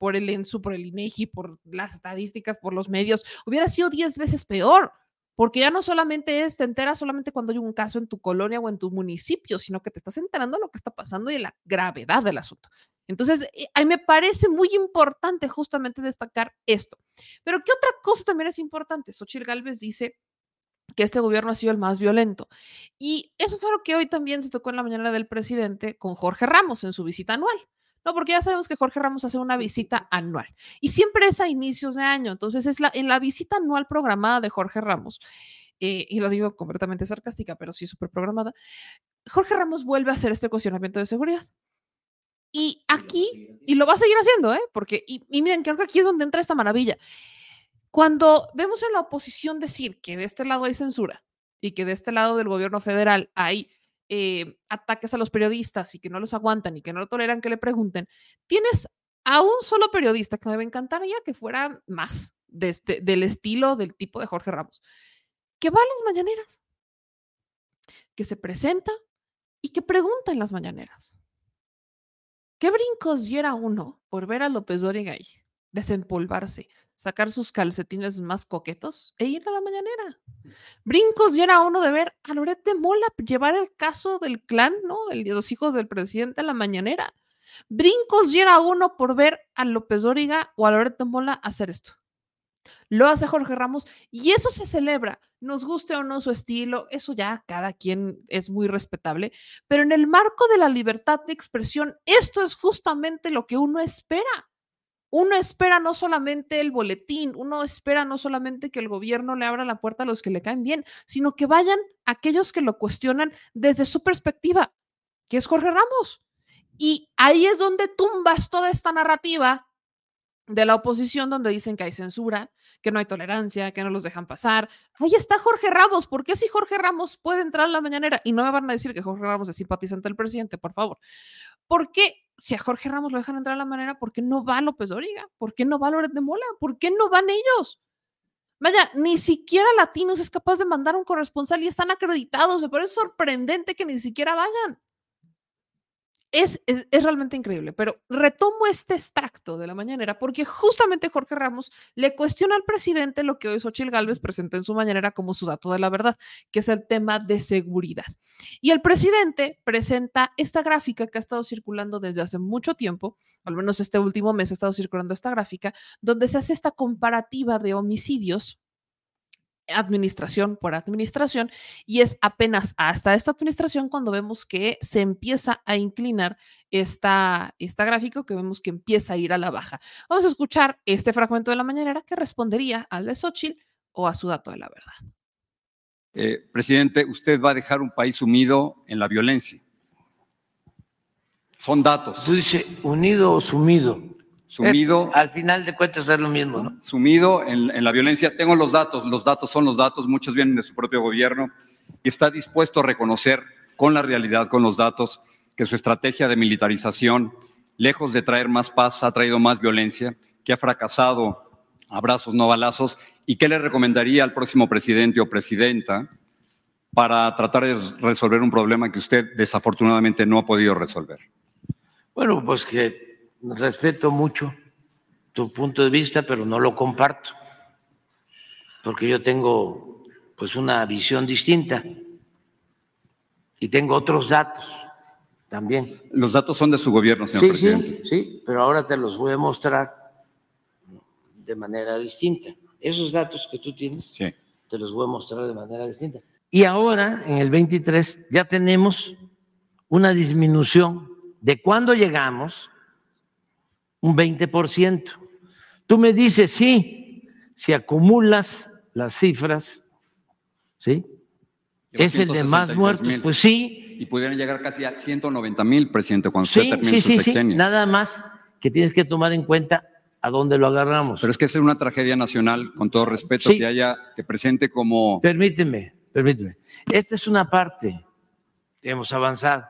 por el ENSU, por el INEGI, por las estadísticas, por los medios, hubiera sido diez veces peor. Porque ya no solamente es, te enteras solamente cuando hay un caso en tu colonia o en tu municipio, sino que te estás enterando de lo que está pasando y de la gravedad del asunto. Entonces, eh, a mí me parece muy importante justamente destacar esto. Pero ¿qué otra cosa también es importante? Xochitl Galvez dice que este gobierno ha sido el más violento. Y eso fue lo que hoy también se tocó en la mañana del presidente con Jorge Ramos en su visita anual. No, porque ya sabemos que Jorge Ramos hace una visita anual y siempre es a inicios de año. Entonces, es la, en la visita anual programada de Jorge Ramos, eh, y lo digo completamente sarcástica, pero sí súper programada, Jorge Ramos vuelve a hacer este cuestionamiento de seguridad. Y aquí, y lo va a seguir haciendo, ¿eh? Porque, y, y miren, creo que aquí es donde entra esta maravilla. Cuando vemos en la oposición decir que de este lado hay censura y que de este lado del gobierno federal hay eh, ataques a los periodistas y que no los aguantan y que no lo toleran que le pregunten, tienes a un solo periodista que me encantaría que fuera más este, del estilo, del tipo de Jorge Ramos, que va a las mañaneras, que se presenta y que pregunta en las mañaneras. ¿Qué brincos diera uno por ver a López Dóriga ahí, desempolvarse, sacar sus calcetines más coquetos e ir a la mañanera. Brincos era uno de ver a Loret de Mola llevar el caso del clan, ¿no? De los hijos del presidente a la mañanera. Brincos era uno por ver a López Dóriga o a Loret de Mola hacer esto. Lo hace Jorge Ramos y eso se celebra, nos guste o no su estilo, eso ya cada quien es muy respetable, pero en el marco de la libertad de expresión, esto es justamente lo que uno espera uno espera no solamente el boletín, uno espera no solamente que el gobierno le abra la puerta a los que le caen bien, sino que vayan aquellos que lo cuestionan desde su perspectiva, que es Jorge Ramos. Y ahí es donde tumbas toda esta narrativa de la oposición donde dicen que hay censura, que no hay tolerancia, que no los dejan pasar. Ahí está Jorge Ramos. ¿Por qué si Jorge Ramos puede entrar a la mañanera? Y no me van a decir que Jorge Ramos es simpatizante del presidente, por favor. ¿Por qué si a Jorge Ramos lo dejan entrar a la manera, ¿por qué no va López Dóriga? ¿Por qué no va Loret de Mola? ¿Por qué no van ellos? Vaya, ni siquiera Latinos es capaz de mandar un corresponsal y están acreditados. Me parece sorprendente que ni siquiera vayan. Es, es, realmente increíble, pero retomo este extracto de la mañanera porque justamente Jorge Ramos le cuestiona al presidente lo que hoy Xochitl Gálvez presentó en su mañanera como su dato de la verdad, que es el tema de seguridad. Y el presidente presenta esta gráfica que ha estado circulando desde hace mucho tiempo, al menos este último mes ha estado circulando esta gráfica, donde se hace esta comparativa de homicidios administración por administración y es apenas hasta esta administración cuando vemos que se empieza a inclinar esta, esta gráfico que vemos que empieza a ir a la baja. Vamos a escuchar este fragmento de la mañanera que respondería al de Xochitl o a su dato de la verdad. Eh, presidente, usted va a dejar un país sumido en la violencia. Son datos. Tú dices unido o sumido. Sumido. Eh, al final de cuentas es lo mismo, ¿no? Sumido en, en, la violencia. Tengo los datos, los datos son los datos, muchos vienen de su propio gobierno y está dispuesto a reconocer con la realidad, con los datos, que su estrategia de militarización, lejos de traer más paz, ha traído más violencia, que ha fracasado abrazos, no balazos, y qué le recomendaría al próximo presidente o presidenta para tratar de resolver un problema que usted desafortunadamente no ha podido resolver. Bueno, pues que respeto mucho tu punto de vista, pero no lo comparto, porque yo tengo pues una visión distinta y tengo otros datos también. Los datos son de su gobierno, señor sí, presidente. Sí, sí, pero ahora te los voy a mostrar de manera distinta. Esos datos que tú tienes, sí. te los voy a mostrar de manera distinta. Y ahora, en el 23, ya tenemos una disminución de cuando llegamos, un 20%. Tú me dices, sí, si acumulas las cifras, ¿sí? Es el de más 166,000. muertos, pues sí, Y pudieran llegar casi a 190 mil, presidente, cuando usted sí, termine sí, su sí, sí, nada más que tienes que tomar en cuenta a dónde lo agarramos. Pero es que es una tragedia nacional, con todo respeto, Sí. que haya, que presente como Permíteme, permíteme. Esta es una parte hemos avanzado.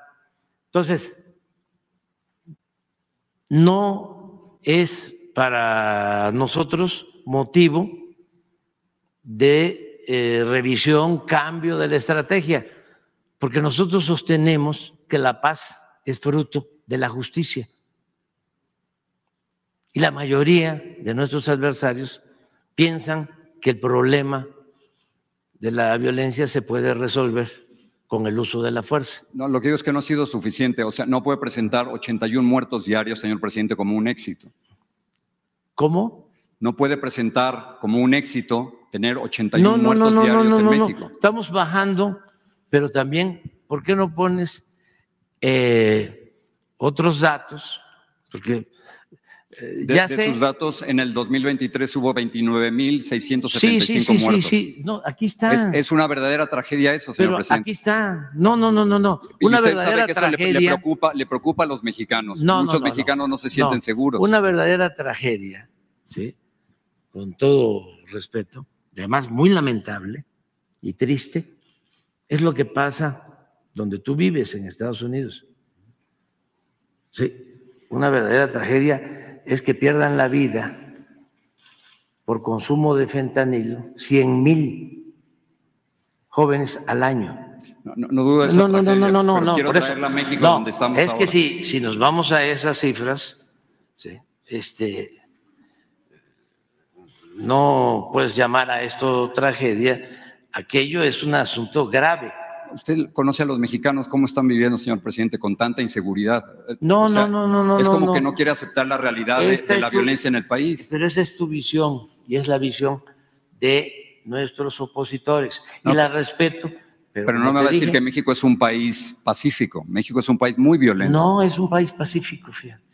Entonces, no es para nosotros motivo de eh, revisión, cambio de la estrategia, porque nosotros sostenemos que la paz es fruto de la justicia. Y la mayoría de nuestros adversarios piensan que el problema de la violencia se puede resolver con el uso de la fuerza. No, lo que digo es que no ha sido suficiente. O sea, no puede presentar 81 muertos diarios, señor presidente, como un éxito. ¿Cómo? No puede presentar como un éxito tener 81 No, no, muertos no, no, no, diarios no, en. México. Estamos bajando, pero también, ¿por qué no pones eh, otros datos? Porque De, ya de sé. sus datos, en el 2023 hubo 29.675 Sí, sí, sí, sí, muertos. sí. No, aquí está. Es, es una verdadera tragedia eso, señor pero presidente. aquí está. No, no, no, no, no. Una usted verdadera sabe que eso le- le, tragedia. preocupa, le preocupa a los mexicanos. No, no, Muchos no, no. mexicanos no, se sienten seguros. Una verdadera tragedia, ¿sí? Con todo respeto, además muy lamentable y triste, es lo que pasa donde tú vives en Estados Unidos. Sí, una verdadera tragedia es que pierdan la vida por consumo de fentanilo 100 mil jóvenes al año. No, no, no dudo de esa No, no, no, no, no, pero no, quiero por eso. traerla a México, No, donde estamos es que ahora. si, si nos vamos a esas cifras, ¿sí? este, no puedes llamar a esto tragedia, aquello es un asunto grave. Usted conoce a los mexicanos cómo están viviendo, señor presidente, con tanta inseguridad. No, O sea, no, no, no, no. Es no, como no. que no quiere aceptar la realidad de, Esta de la tu- violencia en el país. Pero esa es tu visión y es la visión de nuestros opositores. No, y la respeto. Pero, Pero no me va a decir que México es un país pacífico. México es un país muy violento. No, es un país pacífico, fíjate.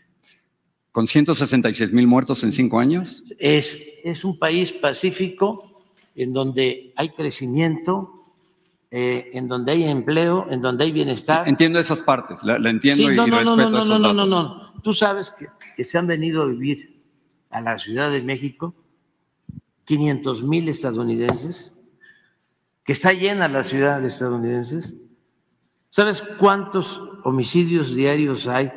Con 166 mil muertos en cinco años. Es, es un país pacífico en donde hay crecimiento, eh, en donde hay empleo, en donde hay bienestar. Entiendo esas partes, la, la entiendo Sí, y, no, y no, no, respeto no, no, esos no, no, datos. no. Tú sabes que, que se han venido a vivir a la Ciudad de México 500 mil estadounidenses, que está llena la ciudad de estadounidenses. ¿Sabes cuántos homicidios diarios hay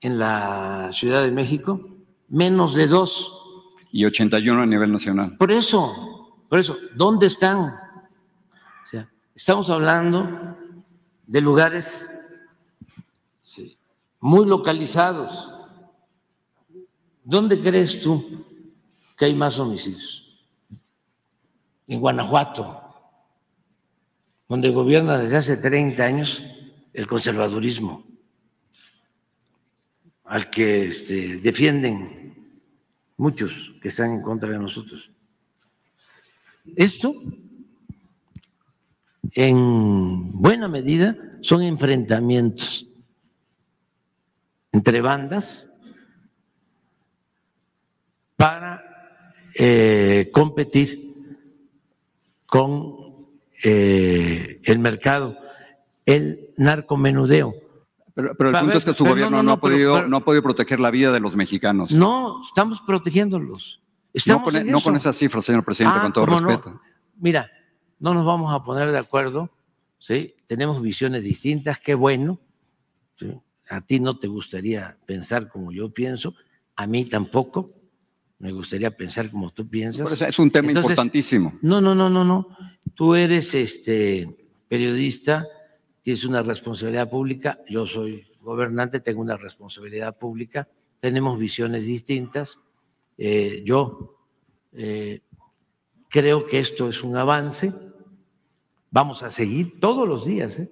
en la Ciudad de México? Menos de dos. Y 81 a nivel nacional. Por eso, por eso, ¿dónde están? O sea, estamos hablando de lugares muy localizados. ¿Dónde crees tú que hay más homicidios? En Guanajuato, donde gobierna desde hace 30 años el conservadurismo, al que este, defienden muchos que están en contra de nosotros. Esto, en buena medida, son enfrentamientos entre bandas para eh, competir con eh, el mercado, el narcomenudeo. Pero, pero el punto ver, es que su gobierno no, no, no, ha podido, pero- no ha podido proteger la vida de los mexicanos. No, estamos protegiéndolos. No Estamos con, en no con eso. esas cifras, señor presidente, Ah, con todo respeto. Mira, no nos vamos a poner de acuerdo, ¿sí? Tenemos visiones distintas, qué bueno. ¿sí? A ti no te gustaría pensar como yo pienso, a mí tampoco. Me gustaría pensar como tú piensas. Por eso es un tema Entonces, importantísimo. No, no, no, no, no. Tú eres este periodista, tienes una responsabilidad pública. Yo soy gobernante, tengo una responsabilidad pública. Tenemos visiones distintas. Eh, yo eh, creo que esto es un avance. Vamos a seguir todos los días. ¿eh?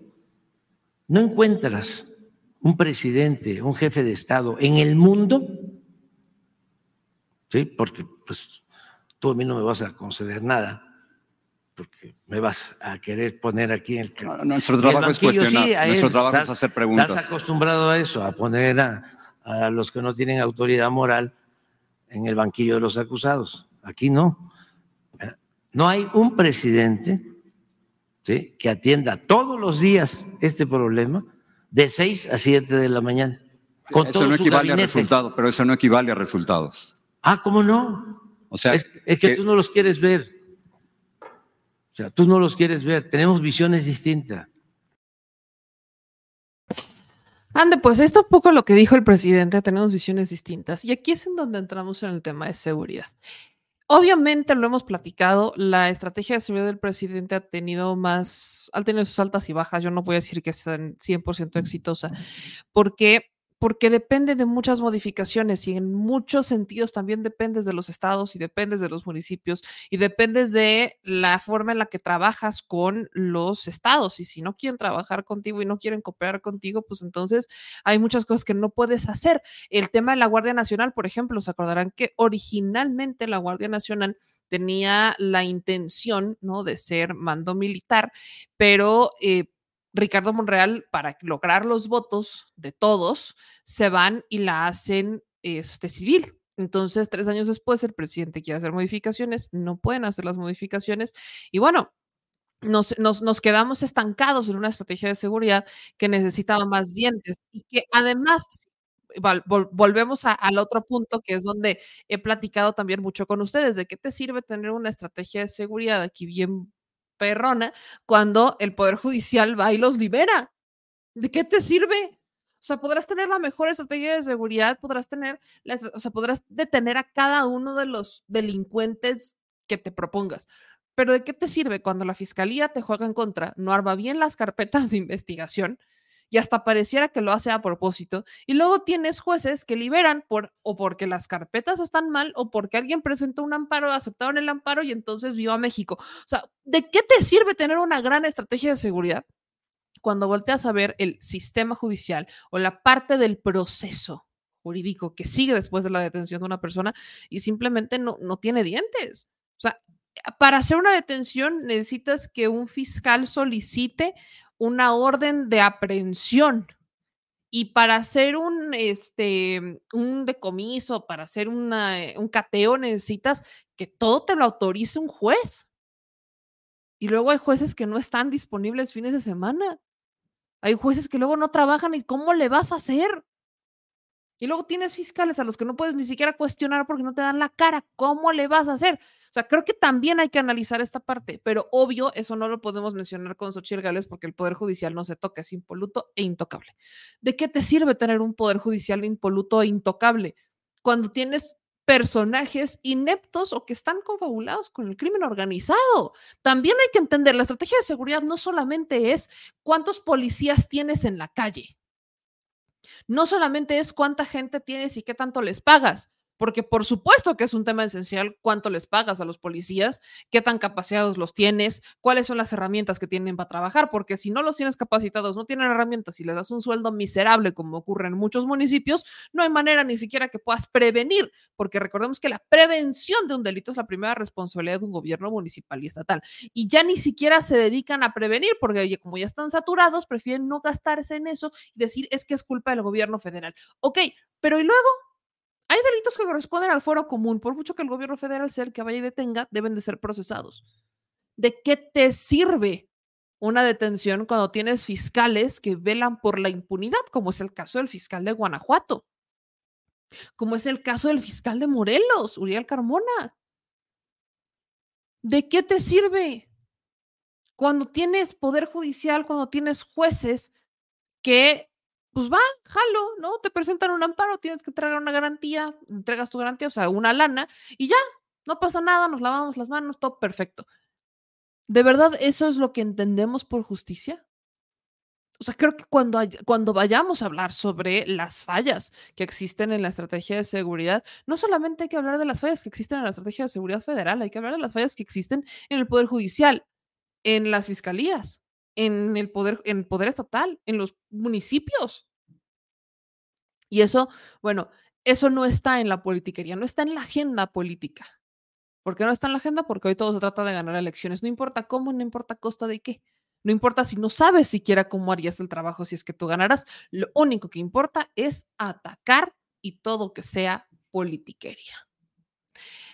No encuentras un presidente, un jefe de Estado en el mundo, ¿sí? porque pues tú a mí no me vas a conceder nada, porque me vas a querer poner aquí en el... No, Nuestro el trabajo es cuestionar, sí, nuestro trabajo es estás- hacer Estás preguntas. acostumbrado a eso, a poner a, a los que no tienen autoridad moral en el banquillo de los acusados. Aquí no. Eh, No hay un presidente ¿sí? que atienda todos los días este problema de 6 a 7 de la mañana. Con Eso todo no su equivale a resultados, pero eso no equivale a resultados. Ah, ¿cómo no? O sea, es, es que que- tú no los quieres ver. O sea, tú no los quieres ver. Tenemos visiones distintas. Ande, pues esto un poco lo que dijo el presidente, tenemos visiones distintas. Y aquí es en donde entramos en el tema de seguridad. Obviamente lo hemos platicado, la estrategia de seguridad del presidente ha tenido más, ha tenido sus altas y bajas, yo no voy a decir que sea 100% exitosa, porque porque depende de muchas modificaciones y en muchos sentidos también dependes de los estados y dependes de los municipios y dependes de la forma en la que trabajas con los estados. Y si no quieren trabajar contigo y no quieren cooperar contigo, pues entonces hay muchas cosas que no puedes hacer. El tema de la Guardia Nacional, por ejemplo, se acordarán que originalmente la Guardia Nacional tenía la intención, ¿no? De ser mando militar, pero eh, Ricardo Monreal, para lograr los votos de todos, se van y la hacen este, civil. Entonces, tres años después, el presidente quiere hacer modificaciones, no pueden hacer las modificaciones. Y bueno, nos, nos, nos, quedamos estancados en una estrategia de seguridad que necesitaba más dientes y que además vol, vol, volvemos al otro punto que es donde he platicado también mucho con ustedes, de qué te sirve tener una estrategia de seguridad aquí bien perrona cuando el Poder Judicial va y los libera. ¿De qué te sirve? O sea, podrás tener la mejor estrategia de seguridad, podrás tener, la, o sea, podrás detener a cada uno de los delincuentes que te propongas. Pero ¿de qué te sirve cuando la fiscalía te juega en contra, no arma bien las carpetas de investigación y hasta pareciera que lo hace a propósito? Y luego tienes jueces que liberan por o porque las carpetas están mal o porque alguien presentó un amparo, aceptaron el amparo y entonces viva México. O sea, ¿de qué te sirve tener una gran estrategia de seguridad cuando volteas a ver el sistema judicial o la parte del proceso jurídico que sigue después de la detención de una persona y simplemente no, no tiene dientes? O sea, para hacer una detención necesitas que un fiscal solicite una orden de aprehensión. Y para hacer un, este, un decomiso, para hacer una, un cateo, necesitas que todo te lo autorice un juez. Y luego hay jueces que no están disponibles fines de semana. Hay jueces que luego no trabajan y cómo le vas a hacer. Y luego tienes fiscales a los que no puedes ni siquiera cuestionar porque no te dan la cara. ¿Cómo le vas a hacer? O sea, creo que también hay que analizar esta parte, pero obvio, eso no lo podemos mencionar con Xochitl Gales porque el Poder Judicial no se toca, es impoluto e intocable. ¿De qué te sirve tener un Poder Judicial impoluto e intocable cuando tienes personajes ineptos o que están confabulados con el crimen organizado? También hay que entender, la estrategia de seguridad no solamente es cuántos policías tienes en la calle, no solamente es cuánta gente tienes y qué tanto les pagas, porque por supuesto que es un tema esencial cuánto les pagas a los policías, qué tan capacitados los tienes, cuáles son las herramientas que tienen para trabajar, porque si no los tienes capacitados, no tienen herramientas y les das un sueldo miserable como ocurre en muchos municipios, no hay manera ni siquiera que puedas prevenir, porque recordemos que la prevención de un delito es la primera responsabilidad de un gobierno municipal y estatal, y ya ni siquiera se dedican a prevenir, porque como ya están saturados, prefieren no gastarse en eso y decir es que es culpa del gobierno federal. Ok, pero ¿y luego? Hay delitos que corresponden al foro común, por mucho que el gobierno federal sea el que vaya y detenga, deben de ser procesados. ¿De qué te sirve una detención cuando tienes fiscales que velan por la impunidad, como es el caso del fiscal de Guanajuato? Como es el caso del fiscal de Morelos, Uriel Carmona. ¿De qué te sirve? Cuando tienes poder judicial, cuando tienes jueces que pues va, jalo, ¿no? Te presentan un amparo, tienes que entregar una garantía, entregas tu garantía, o sea, una lana, y ya, no pasa nada, nos lavamos las manos, todo perfecto. ¿De verdad eso es lo que entendemos por justicia? O sea, creo que cuando, cuando vayamos a hablar sobre las fallas que existen en la estrategia de seguridad, no solamente hay que hablar de las fallas que existen en la estrategia de seguridad federal, hay que hablar de las fallas que existen en el Poder Judicial, en las fiscalías, en el poder, en el poder estatal, en los municipios. Y eso, bueno, eso no está en la politiquería, no está en la agenda política. ¿Por qué no está en la agenda? Porque hoy todo se trata de ganar elecciones. No importa cómo, no importa costa de qué. No importa si no sabes siquiera cómo harías el trabajo si es que tú ganarás. Lo único que importa es atacar y todo que sea politiquería.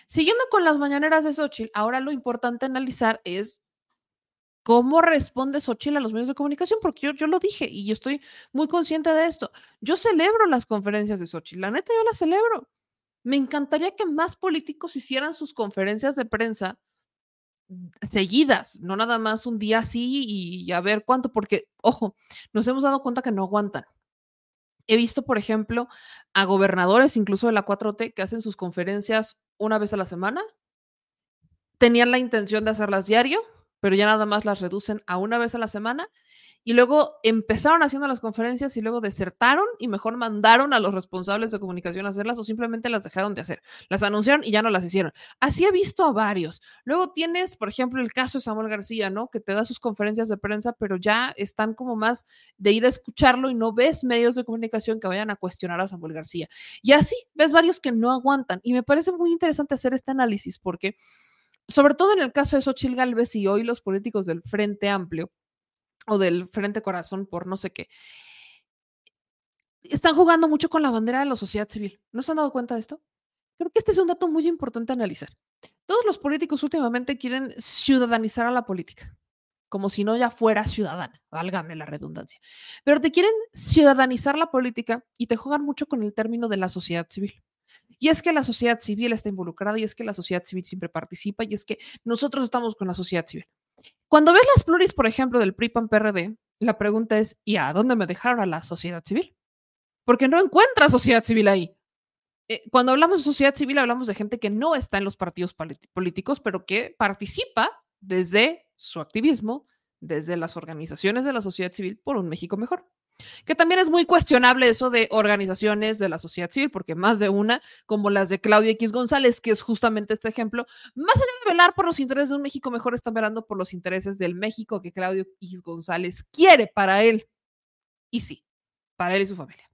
Siguiendo con las mañaneras de Xochitl, ahora lo importante analizar es cómo responde Xochitl a los medios de comunicación, porque yo, yo lo dije y yo estoy muy consciente de esto. Yo celebro las conferencias de Xochitl, la neta yo las celebro. Me encantaría que más políticos hicieran sus conferencias de prensa seguidas, no nada más un día así y a ver cuánto, porque, ojo, nos hemos dado cuenta que no aguantan. He visto, por ejemplo, a gobernadores, incluso de la 4T, que hacen sus conferencias una vez a la semana. Tenían la intención de hacerlas diario, pero ya nada más las reducen a una vez a la semana y luego empezaron haciendo las conferencias y luego desertaron y mejor mandaron a los responsables de comunicación a hacerlas o simplemente las dejaron de hacer. Las anunciaron y ya no las hicieron. Así he visto a varios. Luego tienes, por ejemplo, el caso de Samuel García, ¿no? Que te da sus conferencias de prensa, pero ya están como más de ir a escucharlo y no ves medios de comunicación que vayan a cuestionar a Samuel García. Y así ves varios que no aguantan. Y me parece muy interesante hacer este análisis porque, sobre todo en el caso de Xochil Gálvez y hoy los políticos del Frente Amplio, o del Frente Corazón por no sé qué. Están jugando mucho con la bandera de la sociedad civil. ¿No se han dado cuenta de esto? Creo que este es un dato muy importante a analizar. Todos los políticos últimamente quieren ciudadanizar a la política, como si no ya fuera ciudadana, válgame la redundancia. Pero te quieren ciudadanizar la política y te juegan mucho con el término de la sociedad civil. Y es que la sociedad civil está involucrada y es que la sociedad civil siempre participa y es que nosotros estamos con la sociedad civil. Cuando ves las pluris, por ejemplo, del PRI-PAN-PRD, la pregunta es, ¿y a dónde me dejaron a la sociedad civil? Porque no encuentra sociedad civil ahí. Eh, cuando hablamos de sociedad civil, hablamos de gente que no está en los partidos políticos, pero que participa desde su activismo, desde las organizaciones de la sociedad civil por un México mejor. Que también es muy cuestionable eso de organizaciones de la sociedad civil, porque más de una, como las de Claudio X González, que es justamente este ejemplo, más allá de velar por los intereses de un México mejor, están velando por los intereses del México que Claudio X González quiere para él. Y sí, para él y su familia.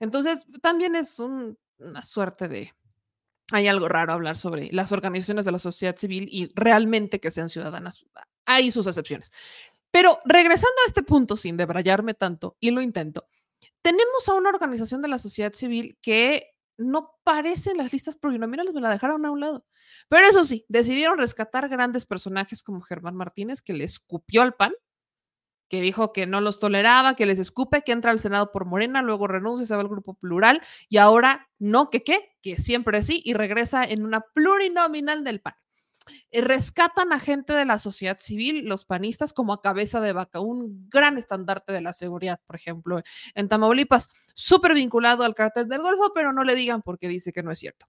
Entonces, también es una suerte de... Hay algo raro hablar sobre las organizaciones de la sociedad civil y realmente que sean ciudadanas. Hay sus excepciones. Pero regresando a este punto, sin debrayarme tanto, y lo intento, tenemos a una organización de la sociedad civil que no parece las listas plurinominales, me la dejaron a un lado. Pero eso sí, decidieron rescatar grandes personajes como Germán Martínez, que le escupió al PAN, que dijo que no los toleraba, que les escupe, que entra al Senado por Morena, luego renuncia, se va al grupo plural y ahora no, que qué, que siempre sí y regresa en una plurinominal del PAN. Eh, rescatan a gente de la sociedad civil, los panistas, como a cabeza de vaca, un gran estandarte de la seguridad, por ejemplo, en Tamaulipas, súper vinculado al cartel del Golfo, pero no le digan porque dice que no es cierto.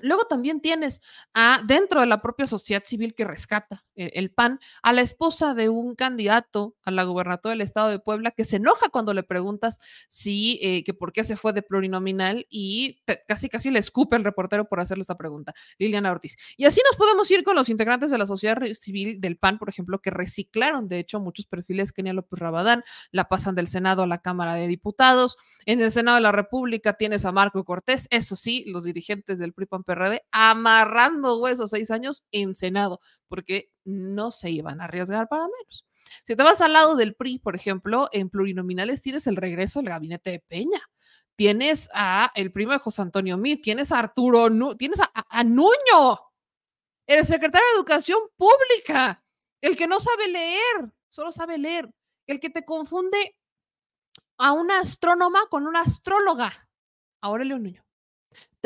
Luego también tienes a, dentro de la propia sociedad civil que rescata eh, el, PAN, a la esposa de un candidato a la gubernatura del estado de Puebla que se enoja cuando le preguntas si, eh, que por qué se fue de plurinominal y casi casi le escupe el reportero por hacerle esta pregunta, Liliana Ortiz. Y así nos podemos ir con los integrantes de la sociedad civil del PAN, por ejemplo, que reciclaron de hecho muchos perfiles Kenia López Rabadán, la pasan del Senado a la Cámara de Diputados. En el Senado de la República tienes a Marco Cortés, eso sí, los dirigentes del PRI PAN PRD, amarrando huesos seis años en Senado, porque no se iban a arriesgar para menos. Si te vas al lado del PRI, por ejemplo, en plurinominales tienes el regreso del gabinete de Peña. Tienes a el primo de José Antonio Mit, tienes a Arturo, tienes a, a Nuño, el secretario de Educación Pública, el que no sabe leer, solo sabe leer, el que te confunde a una astrónoma con una astróloga, Aurelio Nuño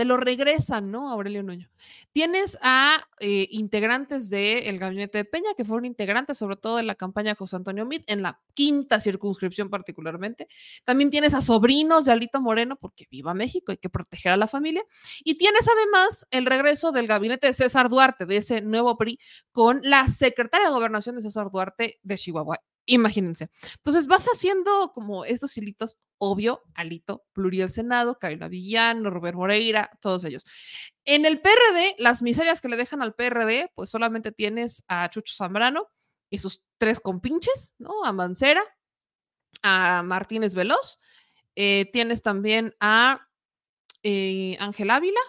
te lo regresan, ¿no? Aurelio Nuño. Tienes a eh, integrantes del gabinete de Peña, que fueron integrantes sobre todo en la campaña de José Antonio Mit, en la quinta circunscripción particularmente. También tienes a sobrinos de Alito Moreno, porque viva México, hay que proteger a la familia. Y tienes además el regreso del gabinete de César Duarte, de ese nuevo PRI, con la secretaria de gobernación de César Duarte de Chihuahua. Imagínense. Entonces vas haciendo como estos hilitos, obvio, Alito, Pluriel Senado, Carolina Villano, Robert Moreira, todos ellos. En el PRD, las miserias que le dejan al PRD, pues solamente tienes a Chucho Zambrano y sus tres compinches, ¿no? A Mancera, a Martínez Veloz, eh, tienes también a eh, Ángel Ávila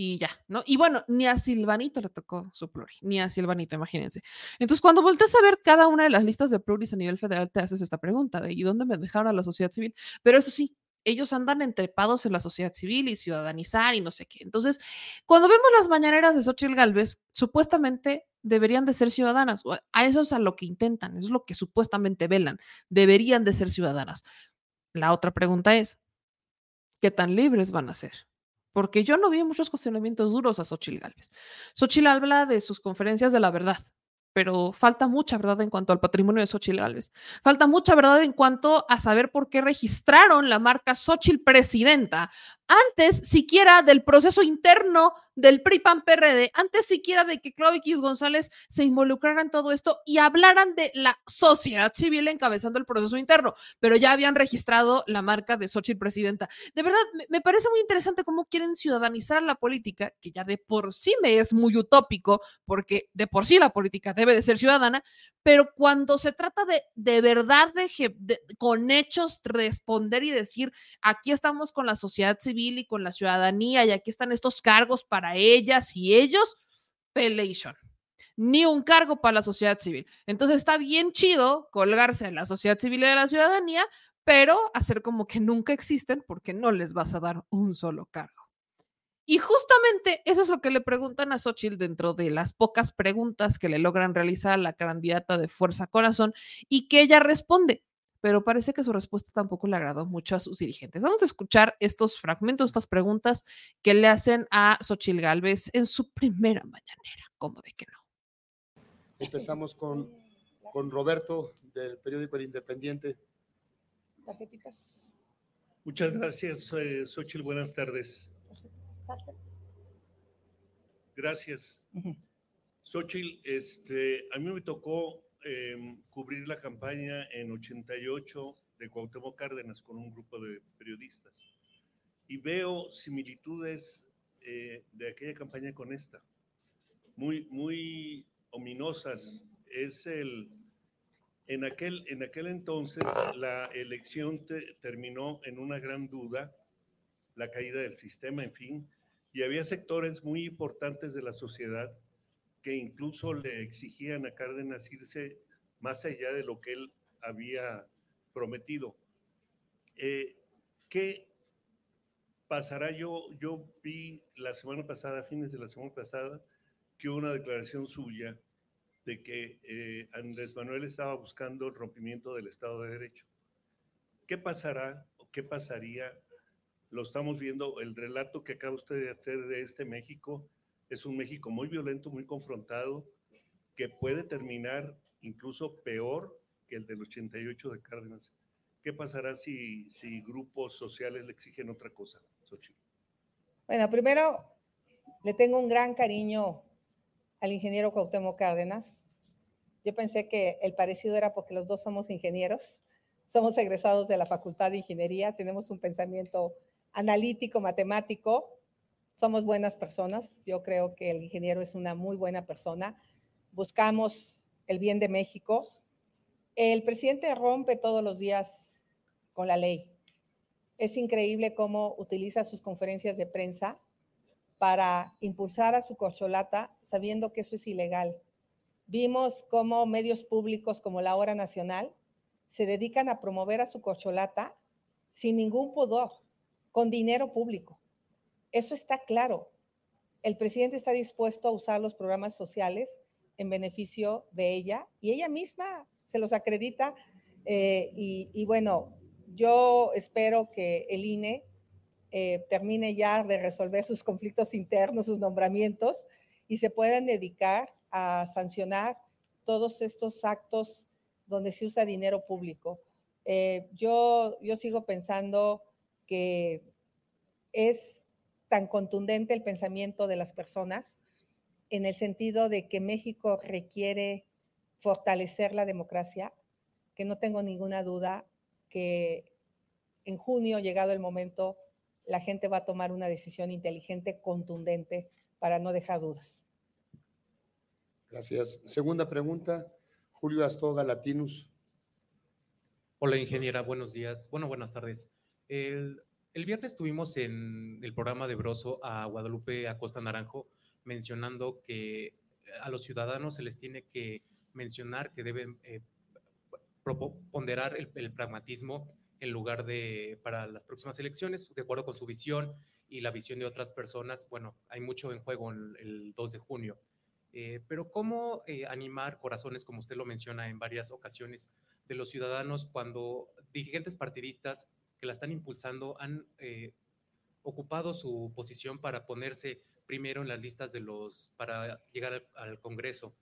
y ya, ¿no? Y bueno, ni a Silvanito le tocó su pluri, ni a Silvanito, imagínense. Entonces, cuando volteas a ver cada una de las listas de pluris a nivel federal, te haces esta pregunta de ¿y dónde me dejaron a la sociedad civil? Pero eso sí, ellos andan entrepados en la sociedad civil y ciudadanizar y no sé qué. Entonces, cuando vemos las mañaneras de Xochitl Galvez, supuestamente deberían de ser ciudadanas. A eso es a lo que intentan, eso es lo que supuestamente velan. Deberían de ser ciudadanas. La otra pregunta es, ¿qué tan libres van a ser? Porque yo no vi muchos cuestionamientos duros a Xochitl Galvez. Xochitl habla de sus conferencias de la verdad, pero falta mucha verdad en cuanto al patrimonio de Xochitl Gálvez. Falta mucha verdad en cuanto a saber por qué registraron la marca Xochitl Presidenta antes siquiera del proceso interno del PRI-PAN-PRD, antes siquiera de que Claudio X González se involucrara en todo esto y hablaran de la sociedad civil encabezando el proceso interno, pero ya habían registrado la marca de Xochitl Presidenta. De verdad, me parece muy interesante cómo quieren ciudadanizar la política, que ya de por sí me es muy utópico, porque de por sí la política debe de ser ciudadana, pero cuando se trata de de verdad de, con hechos responder y decir, aquí estamos con la sociedad civil y con la ciudadanía y aquí están estos cargos para ellas y ellos, pelation. Ni un cargo para la sociedad civil. Entonces está bien chido colgarse en la sociedad civil y de la ciudadanía, pero hacer como que nunca existen porque no les vas a dar un solo cargo. Y justamente eso es lo que le preguntan a Xochitl dentro de las pocas preguntas que le logran realizar a la candidata de Fuerza Corazón y que ella responde. Pero parece que su respuesta tampoco le agradó mucho a sus dirigentes. Vamos a escuchar estos fragmentos, estas preguntas que le hacen a Xochitl Galvez en su primera mañanera. ¿Cómo de que no? Empezamos con, con Roberto del periódico El Independiente. Muchas gracias, eh, Xochitl. Buenas tardes. Gracias. Xochitl, este, a mí me tocó em, cubrir la campaña en 88 de Cuauhtémoc Cárdenas con un grupo de periodistas y veo similitudes eh, de aquella campaña con esta, muy, muy ominosas. Es el, en aquel, en aquel entonces la elección terminó en una gran duda, la caída del sistema, en fin, y había sectores muy importantes de la sociedad que incluso le exigían a Cárdenas irse más allá de lo que él había prometido. Eh, ¿Qué pasará? Yo, yo vi la semana pasada, fines de la semana pasada, que una declaración suya de que eh, Andrés Manuel estaba buscando el rompimiento del Estado de Derecho. ¿Qué pasará o qué pasaría lo estamos viendo, el relato que acaba usted de hacer de este México es un México muy violento, muy confrontado, que puede terminar incluso peor que el del 88 de Cárdenas. ¿Qué pasará si, si grupos sociales le exigen otra cosa, Bueno, primero le tengo un gran cariño al ingeniero Cuauhtémoc Cárdenas. Yo pensé que el parecido era porque los dos somos ingenieros, somos egresados de la Facultad de Ingeniería, tenemos un pensamiento analítico, matemático. Somos buenas personas. Yo creo que el ingeniero es una muy buena persona. Buscamos el bien de México. El presidente rompe todos los días con la ley. Es increíble cómo utiliza sus conferencias de prensa para impulsar a su corcholata sabiendo que eso es ilegal. Vimos cómo medios públicos como la Hora Nacional se dedican a promover a su corcholata sin ningún pudor con dinero público. Eso está claro. El presidente está dispuesto a usar los programas sociales en beneficio de ella y ella misma se los acredita. Eh, y, bueno, yo espero que el INE eh, termine ya de resolver sus conflictos internos, sus nombramientos y se puedan dedicar a sancionar todos estos actos donde se usa dinero público. Eh, yo, yo sigo pensando que es tan contundente el pensamiento de las personas en el sentido de que México requiere fortalecer la democracia, que no tengo ninguna duda que en junio, llegado el momento, la gente va a tomar una decisión inteligente, contundente, para no dejar dudas. Gracias. Segunda pregunta, Julio Astoga, Latinus. Hola, ingeniera, buenos días. Bueno, buenas tardes. El, el viernes tuvimos en el programa de Broso a Guadalupe Acosta Naranjo mencionando que a los ciudadanos se les tiene que mencionar que deben eh, ponderar el, pragmatismo en lugar de para las próximas elecciones, de acuerdo con su visión y la visión de otras personas. Bueno, hay mucho en juego el, el 2 de junio. Eh, pero ¿cómo eh, animar corazones, como usted lo menciona en varias ocasiones, de los ciudadanos cuando dirigentes partidistas que la están impulsando han eh, ocupado su posición para ponerse primero en las listas de los, para llegar al, Congreso?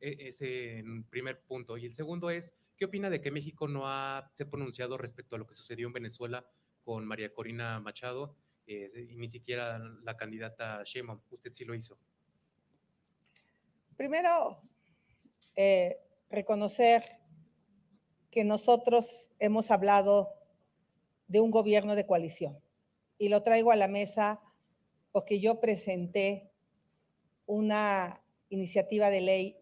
E, ese primer punto. Y el segundo es, ¿qué opina de que México no ha se pronunciado respecto a lo que sucedió en Venezuela con María Corina Machado y ni siquiera la candidata Sheinbaum? Usted sí lo hizo. Primero, eh, reconocer que nosotros hemos hablado de un gobierno de coalición y lo traigo a la mesa porque yo presenté una iniciativa de ley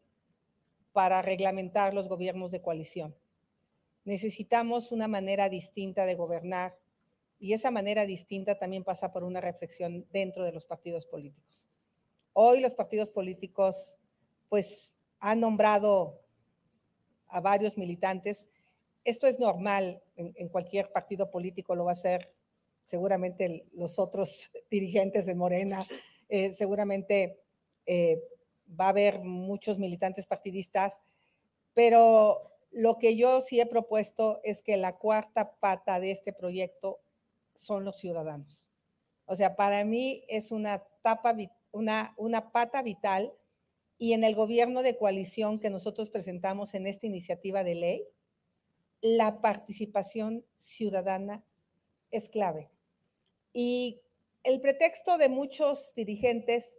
para reglamentar los gobiernos de coalición. Necesitamos una manera distinta de gobernar y esa manera distinta también pasa por una reflexión dentro de los partidos políticos. Hoy los partidos políticos pues ha nombrado a varios militantes. Esto es normal en, cualquier partido político, lo va a hacer seguramente los otros dirigentes de Morena, eh, seguramente eh, va a haber muchos militantes partidistas, pero lo que yo sí he propuesto es que la cuarta pata de este proyecto son los ciudadanos. O sea, para mí es una, tapa, una, una pata vital y en el gobierno de coalición que nosotros presentamos en esta iniciativa de ley, la participación ciudadana es clave. Y el pretexto de muchos dirigentes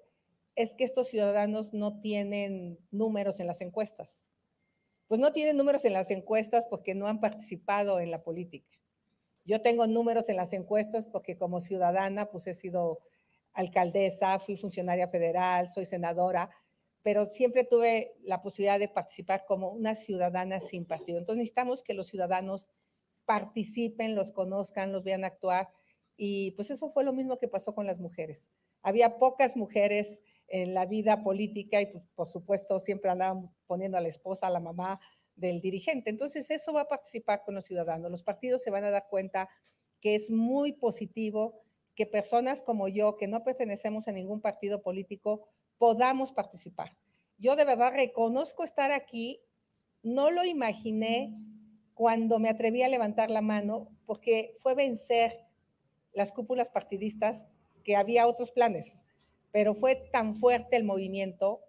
es que estos ciudadanos no tienen números en las encuestas. Pues no tienen números en las encuestas porque no han participado en la política. Yo tengo números en las encuestas porque como ciudadana pues he sido alcaldesa, fui funcionaria federal, soy senadora, pero siempre tuve la posibilidad de participar como una ciudadana sin partido. Entonces necesitamos que los ciudadanos participen, los conozcan, los vean actuar. Y pues eso fue lo mismo que pasó con las mujeres. Había pocas mujeres en la vida política y pues por supuesto siempre andaban poniendo a la esposa, a la mamá del dirigente. Entonces eso va a participar con los ciudadanos. Los partidos se van a dar cuenta que es muy positivo que personas como yo, que no pertenecemos a ningún partido político, podamos participar. Yo de verdad reconozco estar aquí, no lo imaginé cuando me atreví a levantar la mano, porque fue vencer las cúpulas partidistas que había otros planes, pero fue tan fuerte el movimiento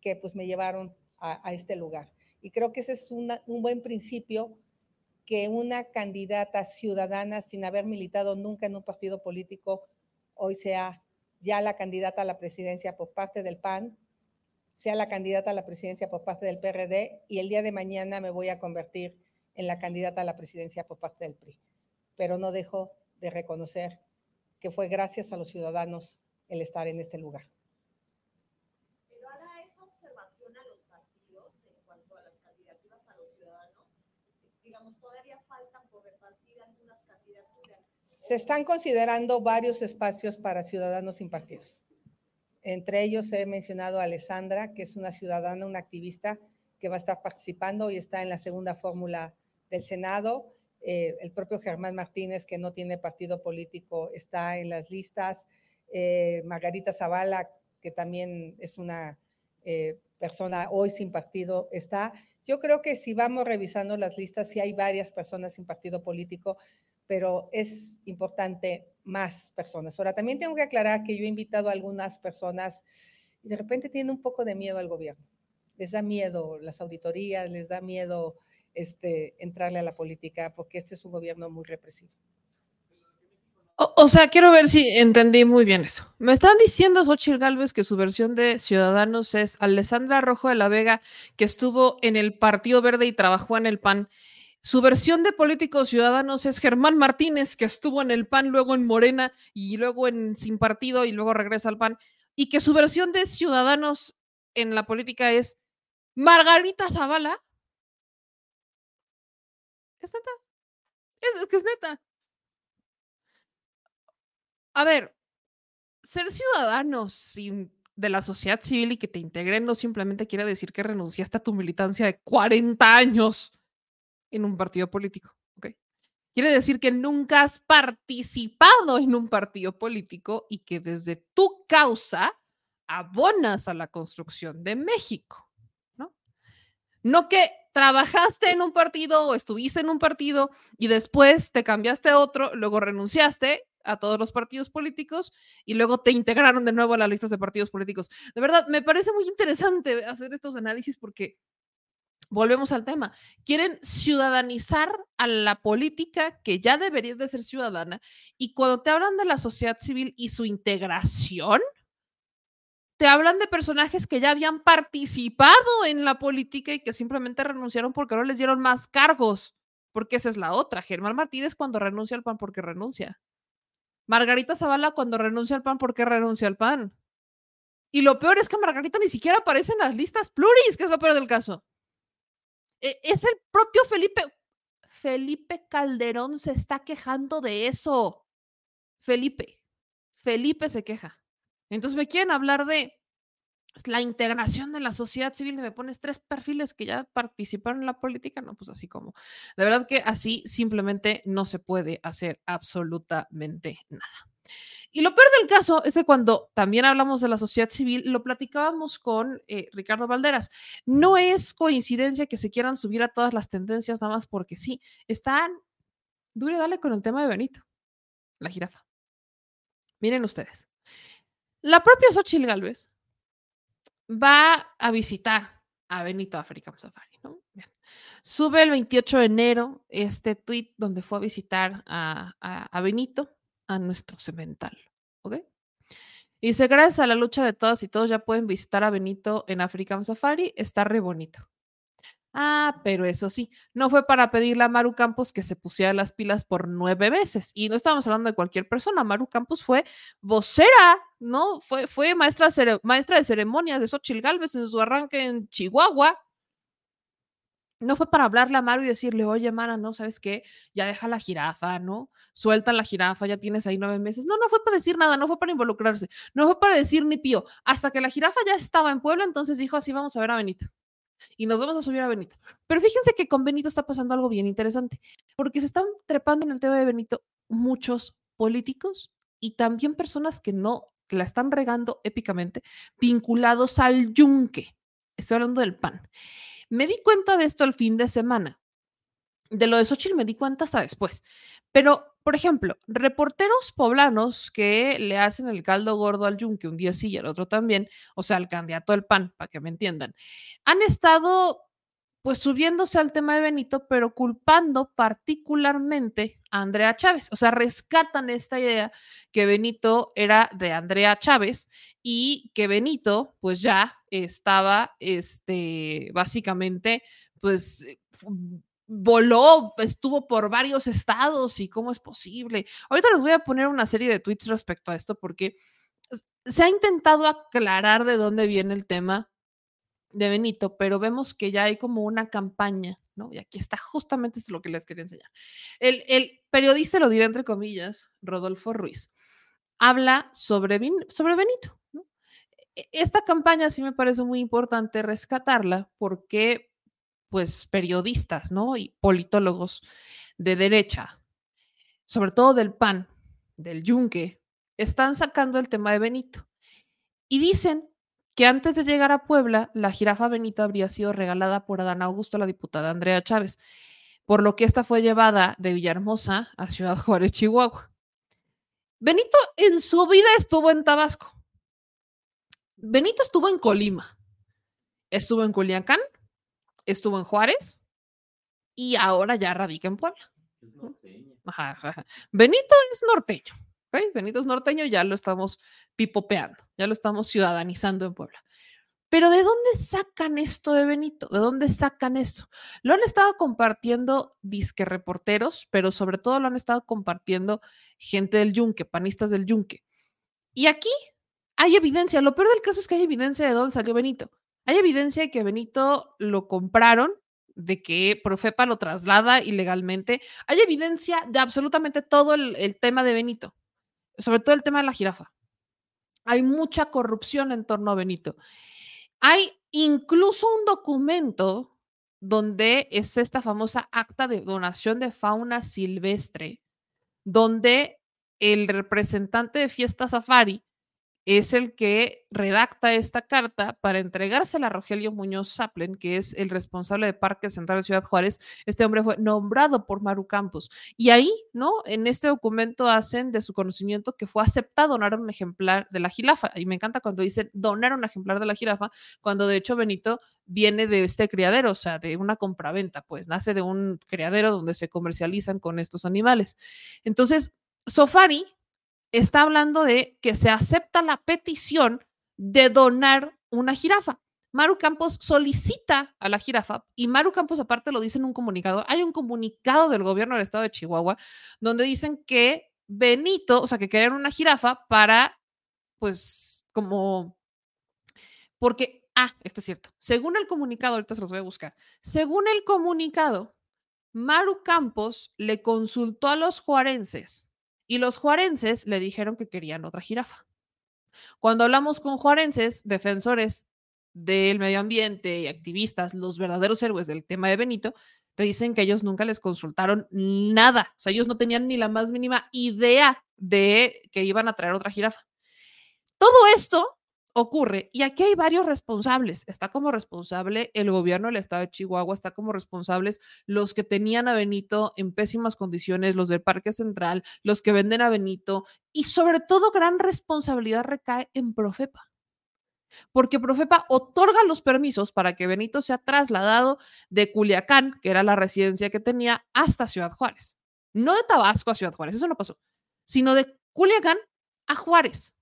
que pues me llevaron a, este lugar. Y creo que ese es un buen principio que una candidata ciudadana sin haber militado nunca en un partido político hoy sea ya la candidata a la presidencia por parte del PAN, sea la candidata a la presidencia por parte del PRD y el día de mañana me voy a convertir en la candidata a la presidencia por parte del PRI. Pero no dejo de reconocer que fue gracias a los ciudadanos el estar en este lugar. Pero ahora esa observación a los partidos en cuanto a las candidaturas a los ciudadanos, digamos, todavía faltan por repartir algunas candidaturas se están considerando varios espacios para ciudadanos sin partidos. Entre ellos he mencionado a Alessandra, que es una ciudadana, una activista que va a estar participando y está en la segunda fórmula del Senado. Eh, el propio Germán Martínez, que no tiene partido político, está en las listas. Eh, Margarita Zavala, que también es una eh, persona hoy sin partido, está. Yo creo que si vamos revisando las listas, si hay varias personas sin partido político, pero es importante más personas. Ahora, también tengo que aclarar que yo he invitado a algunas personas y de repente tienen un poco de miedo al gobierno. Les da miedo las auditorías, les da miedo este, entrarle a la política, porque este es un gobierno muy represivo. O, sea, quiero ver si entendí muy bien eso. Me están diciendo Xochitl Galvez que su versión de Ciudadanos es Alessandra Rojo de la Vega, que estuvo en el Partido Verde y trabajó en el PAN su versión de políticos ciudadanos es Germán Martínez, que estuvo en el PAN, luego en Morena y luego en Sin Partido y luego regresa al PAN. Y que su versión de ciudadanos en la política es Margarita Zavala. Es neta. Es, que es neta. A ver, ser ciudadano sin- de la sociedad civil y que te integren no simplemente quiere decir que renunciaste a tu militancia de 40 años en un partido político. ¿ok? Quiere decir que nunca has participado en un partido político y que desde tu causa abonas a la construcción de México. ¿no? No que trabajaste en un partido o estuviste en un partido y después te cambiaste a otro, luego renunciaste a todos los partidos políticos y luego te integraron de nuevo a las listas de partidos políticos. De verdad, me parece muy interesante hacer estos análisis porque volvemos al tema. Quieren ciudadanizar a la política que ya debería de ser ciudadana y cuando te hablan de la sociedad civil y su integración, te hablan de personajes que ya habían participado en la política y que simplemente renunciaron porque no les dieron más cargos. Porque esa es la otra. Germán Martínez cuando renuncia al PAN porque renuncia. Margarita Zavala cuando renuncia al PAN porque renuncia al PAN. Y lo peor es que Margarita ni siquiera aparece en las listas pluris, que es lo peor del caso. E- Es el propio Felipe. Felipe Calderón se está quejando de eso. Felipe. Felipe se queja. Entonces me quieren hablar de la integración de la sociedad civil me pones tres perfiles que ya participaron en la política. No, pues así como. De verdad que así simplemente no se puede hacer absolutamente nada. Y lo peor del caso es que cuando también hablamos de la sociedad civil, lo platicábamos con eh, Ricardo Valderas. No es coincidencia que se quieran subir a todas las tendencias nada más porque sí. Están duro dale con el tema de Benito, la jirafa. Miren ustedes. La propia Xochitl Galvez va a visitar a Benito African Safari, ¿no? Sube el 28 de enero este tweet donde fue a visitar a Benito, a nuestro cemental, ¿ok? Y dice, gracias a la lucha de todas y todos ya pueden visitar a Benito en African Safari, está re bonito. Ah, pero eso sí, no fue para pedirle a Maru Campos que se pusiera las pilas por nueve meses. Y no estamos hablando de cualquier persona. Maru Campos fue vocera, ¿no? Fue, fue maestra, maestra de ceremonias de Xochitl Galvez en su arranque en Chihuahua. No fue para hablarle a Maru y decirle, oye, Mara, no, ¿sabes qué? Ya deja la jirafa, ¿no? Suelta la jirafa, ya tienes ahí nueve meses. No, no fue para decir nada, no fue para involucrarse, no fue para decir ni pío. Hasta que la jirafa ya estaba en Puebla, entonces dijo, así vamos a ver a Benito y nos vamos a subir a Benito. Pero fíjense que con Benito está pasando algo bien interesante, porque se están trepando en el tema de Benito muchos políticos y también personas que no la están regando épicamente, vinculados al yunque. Estoy hablando del PAN. Me di cuenta de esto el fin de semana. De lo de Xochitl me di cuenta hasta después. Pero, por ejemplo, reporteros poblanos que le hacen el caldo gordo al yunque un día sí y el otro también, o sea, al candidato del PAN, para que me entiendan, han estado pues subiéndose al tema de Benito, pero culpando particularmente a Andrea Chávez. O sea, rescatan esta idea que Benito era de Andrea Chávez y que Benito pues ya estaba, este, básicamente, pues eh, fu- voló, estuvo por varios estados y cómo es posible. Ahorita les voy a poner una serie de tweets respecto a esto porque se ha intentado aclarar de dónde viene el tema de Benito, pero vemos que ya hay como una campaña, ¿no? Y aquí está, justamente es lo que les quería enseñar. El, el periodista, lo diré entre comillas, Rodolfo Ruiz, habla sobre, sobre Benito, ¿no? E- Esta campaña sí me parece muy importante rescatarla porque, pues, periodistas, ¿no? Y politólogos de derecha, sobre todo del PAN, del Yunque, están sacando el tema de Benito. Y dicen que antes de llegar a Puebla, la jirafa Benito habría sido regalada por Adán Augusto a la diputada Andrea Chávez, por lo que esta fue llevada de Villahermosa a Ciudad Juárez, Chihuahua. Benito en su vida estuvo en Tabasco. Benito estuvo en Colima, estuvo en Culiacán, estuvo en Juárez y ahora ya radica en Puebla. Ajá, ajá, ajá. Benito es norteño. Benito es norteño, ya lo estamos pipopeando, ya lo estamos ciudadanizando en Puebla. Pero ¿de dónde sacan esto de Benito? ¿De dónde sacan esto? Lo han estado compartiendo disque reporteros, pero sobre todo lo han estado compartiendo gente del yunque, panistas del yunque. Y aquí hay evidencia. Lo peor del caso es que hay evidencia de dónde salió Benito. Hay evidencia de que Benito lo compraron, de que Profepa lo traslada ilegalmente. Hay evidencia de absolutamente todo el, el tema de Benito. sobre todo el tema de la jirafa. Hay mucha corrupción en torno a Benito. Hay incluso un documento donde es esta famosa acta de donación de fauna silvestre, donde el representante de Fiesta Safari es el que redacta esta carta para entregársela a Rogelio Muñoz Zaplen, que es el responsable de Parque Central de Ciudad Juárez. Este hombre fue nombrado por Maru Campos. Y ahí, ¿no? En este documento hacen de su conocimiento que fue aceptado donar un ejemplar de la jirafa. Y me encanta cuando dicen donar un ejemplar de la jirafa, cuando de hecho Benito viene de este criadero, o sea, de una compraventa, pues nace de un criadero donde se comercializan con estos animales. Entonces, Sofari está hablando de que se acepta la petición de donar una jirafa. Maru Campos solicita a la jirafa y Maru Campos aparte lo dice en un comunicado. Hay un comunicado del gobierno del estado de Chihuahua donde dicen que Benito, o sea, que querían una jirafa para, pues, como, porque, ah, este es cierto. Según el comunicado, ahorita se los voy a buscar. Según el comunicado, Maru Campos le consultó a los juarenses y los juarenses le dijeron que querían otra jirafa. Cuando hablamos con juarenses, defensores del medio ambiente y activistas, los verdaderos héroes del tema de Benito, te dicen que ellos nunca les consultaron nada. O sea, ellos no tenían ni la más mínima idea de que iban a traer otra jirafa. Todo esto ocurre. Y aquí hay varios responsables. Está como responsable el gobierno del estado de Chihuahua, está como responsables los que tenían a Benito en pésimas condiciones, los del Parque Central, los que venden a Benito y sobre todo gran responsabilidad recae en Profepa. Porque Profepa otorga los permisos para que Benito sea trasladado de Culiacán, que era la residencia que tenía, hasta Ciudad Juárez. No de Tabasco a Ciudad Juárez, eso no pasó, sino de Culiacán a Juárez.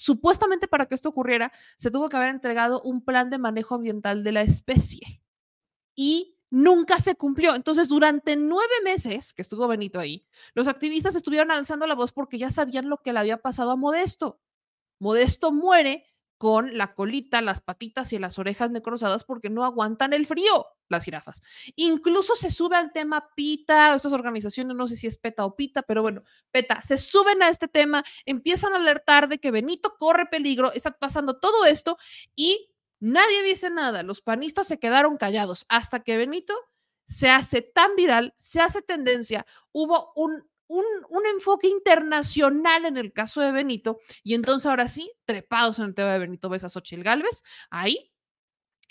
Supuestamente para que esto ocurriera, se tuvo que haber entregado un plan de manejo ambiental de la especie y nunca se cumplió. Entonces, durante nueve meses que estuvo Benito ahí, los activistas estuvieron alzando la voz porque ya sabían lo que le había pasado a Modesto. Modesto muere con la colita, las patitas y las orejas necrosadas porque no aguantan el frío las jirafas. Incluso se sube al tema PITA, estas organizaciones, no sé si es PETA o PITA, pero bueno, PETA, se suben a este tema, empiezan a alertar de que Benito corre peligro, está pasando todo esto y nadie dice nada. Los panistas se quedaron callados hasta que Benito se hace tan viral, se hace tendencia, hubo un un, enfoque internacional en el caso de Benito. Y entonces ahora sí, trepados en el tema de Benito, ves a Xochitl Galvez, ahí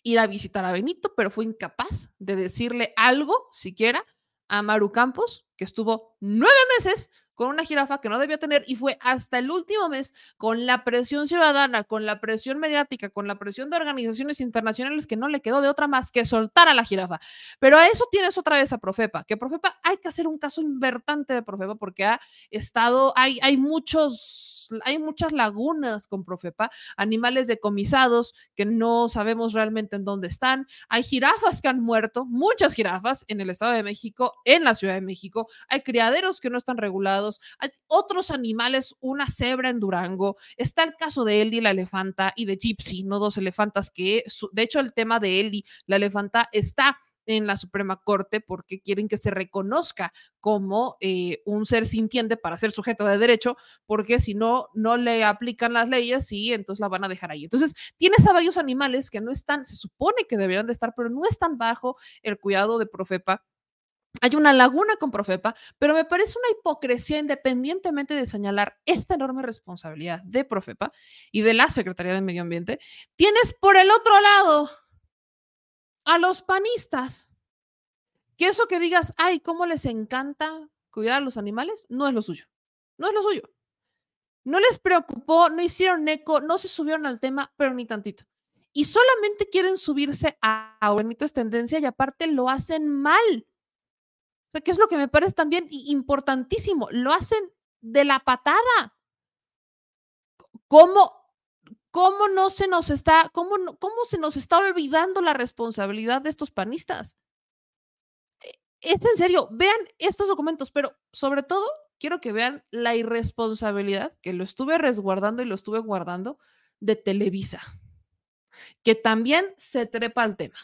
ir a visitar a Benito, pero fue incapaz de decirle algo siquiera a Maru Campos, que estuvo nueve meses con una jirafa que no debía tener y fue hasta el último mes con la presión ciudadana, con la presión mediática, con la presión de organizaciones internacionales que no le quedó de otra más que soltar a la jirafa. Pero a eso tienes otra vez a Profepa, que Profepa hay que hacer un caso invertante de Profepa porque ha estado, hay, hay muchos, hay muchas lagunas con Profepa, animales decomisados que no sabemos realmente en dónde están, hay jirafas que han muerto, muchas jirafas en el Estado de México, en la Ciudad de México, hay criaderos que no están regulados, hay otros animales, una cebra en Durango, está el caso de Eli, la elefanta, y de Gypsy, no dos elefantas que, de hecho, el tema de Eli, la elefanta, está en la Suprema Corte porque quieren que se reconozca como eh, un ser sintiente para ser sujeto de derecho, porque si no, no le aplican las leyes y entonces la van a dejar ahí. Entonces, tienes a varios animales que no están, se supone que deberían de estar, pero no están bajo el cuidado de Profepa hay una laguna con Profepa, pero me parece una hipocresía independientemente de señalar esta enorme responsabilidad de Profepa y de la Secretaría de Medio Ambiente. Tienes por el otro lado a los panistas. Que eso que digas, ay, cómo les encanta cuidar a los animales, no es lo suyo. No es lo suyo. No les preocupó, no hicieron eco, no se subieron al tema, pero ni tantito. Y solamente quieren subirse a, a es tendencia y aparte lo hacen mal o sea, que es lo que me parece también importantísimo. Lo hacen de la patada. ¿Cómo, cómo no se nos está, cómo, cómo se nos está olvidando la responsabilidad de estos panistas? E, es en serio, vean estos documentos, pero sobre todo quiero que vean la irresponsabilidad, que lo estuve resguardando y lo estuve guardando, de Televisa, que también se trepa al tema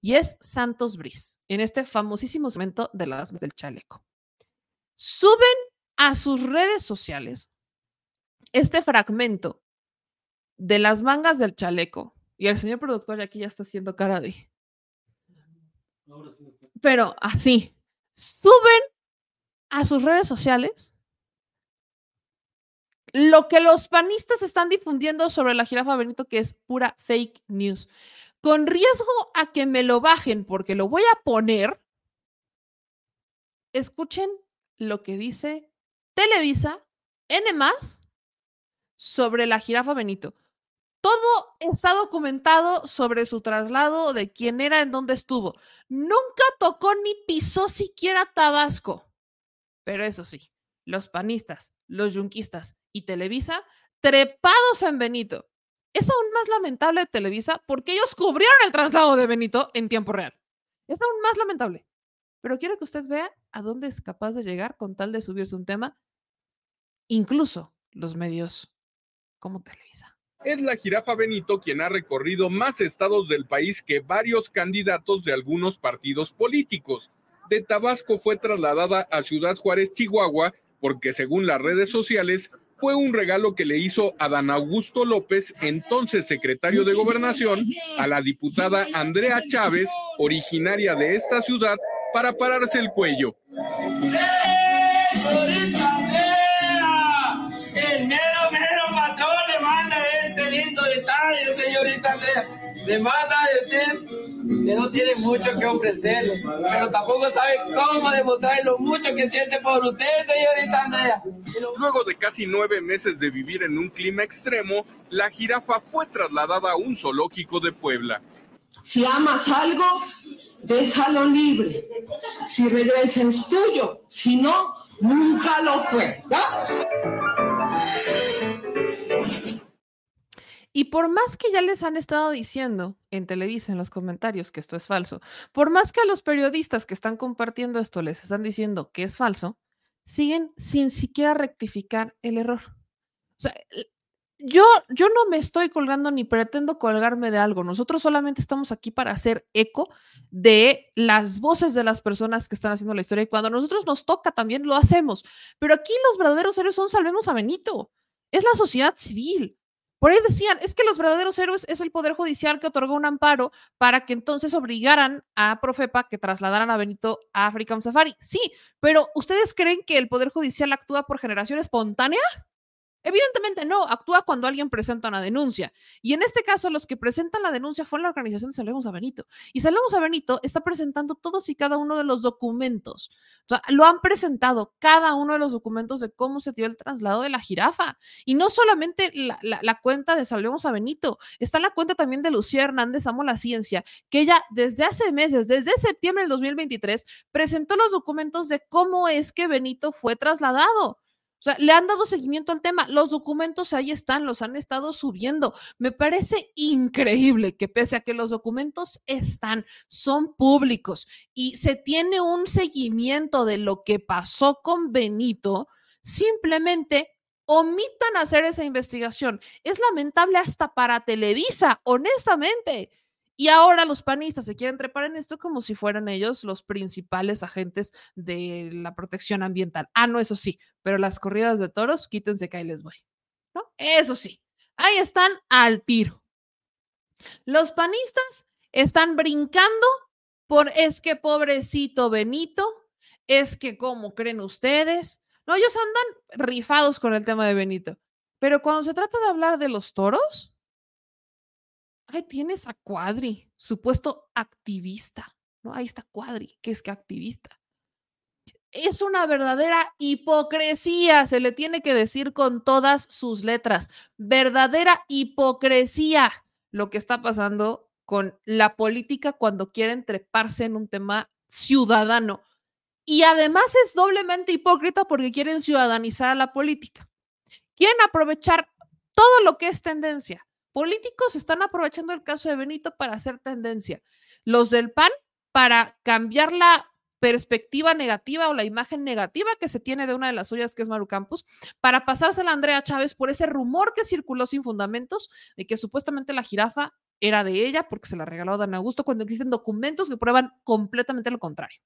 y es Santos Bris, en este famosísimo segmento de las del chaleco. Suben a sus redes sociales este fragmento de las mangas del chaleco. Y el señor productor aquí ya está haciendo cara de. Pero así, suben a sus redes sociales lo que los panistas están difundiendo sobre la jirafa Benito, que es pura fake news. Con riesgo a que me lo bajen, porque lo voy a poner, escuchen lo que dice Televisa, N sobre la jirafa Benito. Todo está documentado sobre su traslado, de quién era, en dónde estuvo. Nunca tocó ni pisó siquiera Tabasco. Pero eso sí, los panistas, los yunquistas y Televisa trepados en Benito. Es aún más lamentable de Televisa porque ellos cubrieron el traslado de Benito en tiempo real. Es aún más lamentable. Pero quiero que usted vea a dónde es capaz de llegar con tal de subirse un tema, incluso los medios como Televisa. Es la jirafa Benito quien ha recorrido más estados del país que varios candidatos de algunos partidos políticos. De Tabasco fue trasladada a Ciudad Juárez, Chihuahua, porque según las redes sociales fue un regalo que le hizo Adán Augusto López, entonces secretario de Gobernación, a la diputada Andrea Chávez, originaria de esta ciudad, para pararse el cuello. El mero, mero patrón le manda este lindo detalle, señorita Andrea. Le manda decir que no tiene mucho que ofrecerle, pero tampoco sabe cómo demostrar lo mucho que siente por usted, señorita Andrea. Luego de casi nueve meses de vivir en un clima extremo, la jirafa fue trasladada a un zoológico de Puebla. Si amas algo, déjalo libre. Si regresa es tuyo, si no, nunca lo fue. Y por más que ya les han estado diciendo en Televisa, en los comentarios, que esto es falso, por más que a los periodistas que están compartiendo esto les están diciendo que es falso, siguen sin siquiera rectificar el error. O sea, yo, yo no me estoy colgando ni pretendo colgarme de algo. Nosotros solamente estamos aquí para hacer eco de las voces de las personas que están haciendo la historia. Y cuando a nosotros nos toca, también lo hacemos. Pero aquí los verdaderos héroes son Salvemos a Benito. Es la sociedad civil. Por ahí decían, es que los verdaderos héroes es el Poder Judicial que otorgó un amparo para que entonces obligaran a Profepa que trasladaran a Benito a African Safari. Sí, pero ¿ustedes creen que el Poder Judicial actúa por generación espontánea? Evidentemente no, actúa cuando alguien presenta una denuncia. Y en este caso, los que presentan la denuncia fue la organización de Salvemos a Benito. Y Salvemos a Benito está presentando todos y cada uno de los documentos. O sea, lo han presentado cada uno de los documentos de cómo se dio el traslado de la jirafa. Y no solamente la, cuenta de Salvemos a Benito, está la cuenta también de Lucía Hernández Amo la Ciencia, que ella desde hace meses, desde septiembre del 2023, presentó los documentos de cómo es que Benito fue trasladado. Sea, le han dado seguimiento al tema. Los documentos ahí están, los han estado subiendo. Me parece increíble que pese a que los documentos están, son públicos y se tiene un seguimiento de lo que pasó con Benito, simplemente omitan hacer esa investigación. Es lamentable hasta para Televisa, honestamente. Y ahora los panistas se quieren trepar en esto como si fueran ellos los principales agentes de la protección ambiental. Ah, no, eso sí, pero las corridas de toros, quítense que ahí les voy. ¿No? Eso sí, ahí están al tiro. Los panistas están brincando por es que pobrecito Benito, es que cómo creen ustedes. No, ellos andan rifados con el tema de Benito. Pero cuando se trata de hablar de los toros, ahí tienes a Cuadri, supuesto activista, ¿no? Ahí está Cuadri, que es que activista. Es una verdadera hipocresía, se le tiene que decir con todas sus letras, verdadera hipocresía lo que está pasando con la política cuando quieren treparse en un tema ciudadano. Y además es doblemente hipócrita porque quieren ciudadanizar a la política. Quieren aprovechar todo lo que es tendencia, políticos están aprovechando el caso de Benito para hacer tendencia. Los del PAN para cambiar la perspectiva negativa o la imagen negativa que se tiene de una de las suyas, que es Maru Campos, para pasársela a Andrea Chávez por ese rumor que circuló sin fundamentos de que supuestamente la jirafa era de ella porque se la regaló a Dan Augusto, cuando existen documentos que prueban completamente lo contrario.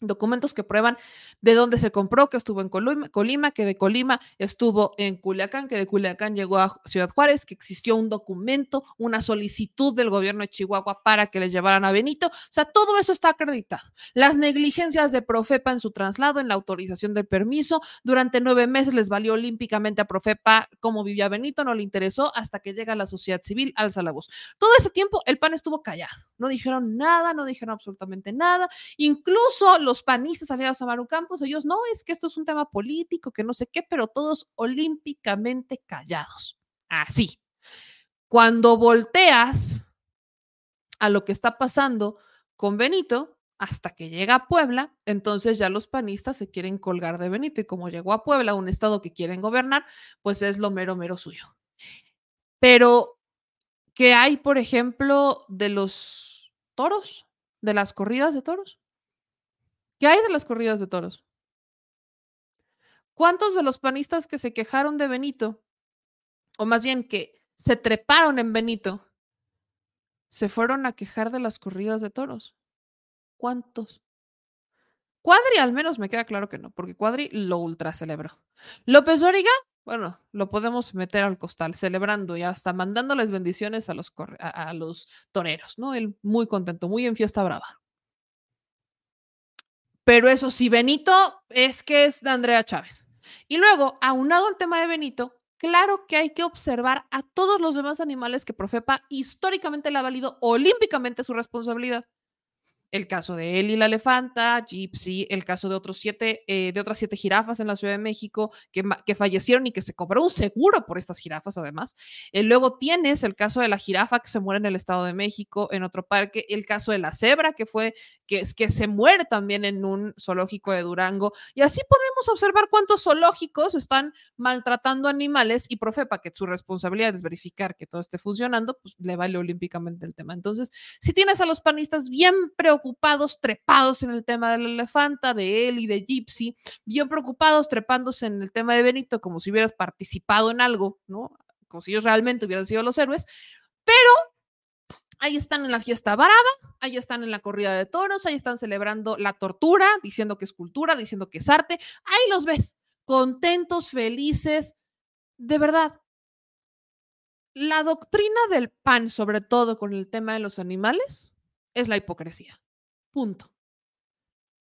Documentos que prueban de dónde se compró, que estuvo en Colima, que de Colima estuvo en Culiacán, que de Culiacán llegó a Ciudad Juárez, que existió un documento, una solicitud del gobierno de Chihuahua para que le llevaran a Benito. O sea, todo eso está acreditado. Las negligencias de Profepa en su traslado, en la autorización del permiso, durante nueve meses les valió olímpicamente a Profepa cómo vivía Benito, no le interesó hasta que llega la sociedad civil, alza la voz. Todo ese tiempo el PAN estuvo callado, no dijeron nada, no dijeron absolutamente nada, incluso los panistas aliados a Maru Campos, ellos no, es que esto es un tema político, que no sé qué, pero todos olímpicamente callados. Así. Cuando volteas a lo que está pasando con Benito, hasta que llega a Puebla, entonces ya los panistas se quieren colgar de Benito y como llegó a Puebla, un estado que quieren gobernar, pues es lo mero, mero suyo. Pero, ¿qué hay, por ejemplo, de los toros? ¿De las corridas de toros? ¿Qué hay de las corridas de toros? ¿Cuántos de los panistas que se quejaron de Benito, o más bien que se treparon en Benito, se fueron a quejar de las corridas de toros? ¿Cuántos? Cuadri al menos me queda claro que no, porque Cuadri lo ultra celebró. López Origa, bueno, lo podemos meter al costal, celebrando y hasta mandándoles bendiciones a los, a, a los toreros, ¿no? Él muy contento, muy en fiesta brava. Pero eso sí, Benito es que es de Andrea Chávez. Y luego, aunado al tema de Benito, claro que hay que observar a todos los demás animales que Profepa históricamente le ha valido olímpicamente su responsabilidad el caso de él y la elefanta, Gypsy, el caso de, otros siete, eh, de otras siete jirafas en la Ciudad de México que, que, fallecieron y que se cobró un seguro por estas jirafas además. Eh, luego tienes el caso de la jirafa que se muere en el Estado de México, en otro parque, el caso de la cebra que fue, que, es, que se muere también en un zoológico de Durango. Y así podemos observar cuántos zoológicos están maltratando animales y Profepa, que su responsabilidad es verificar que todo esté funcionando, pues le vale olímpicamente el tema. Entonces, si tienes a los panistas bien preocupados, preocupados, trepados en el tema de la elefanta, de él y de Gypsy, bien preocupados, trepándose en el tema de Benito, como si hubieras participado en algo, ¿no? Como si ellos realmente hubieran sido los héroes, pero ahí están en la fiesta baraba, ahí están en la corrida de toros, ahí están celebrando la tortura, diciendo que es cultura, diciendo que es arte, ahí los ves, contentos, felices, de verdad. La doctrina del pan, sobre todo con el tema de los animales, es la hipocresía. Punto.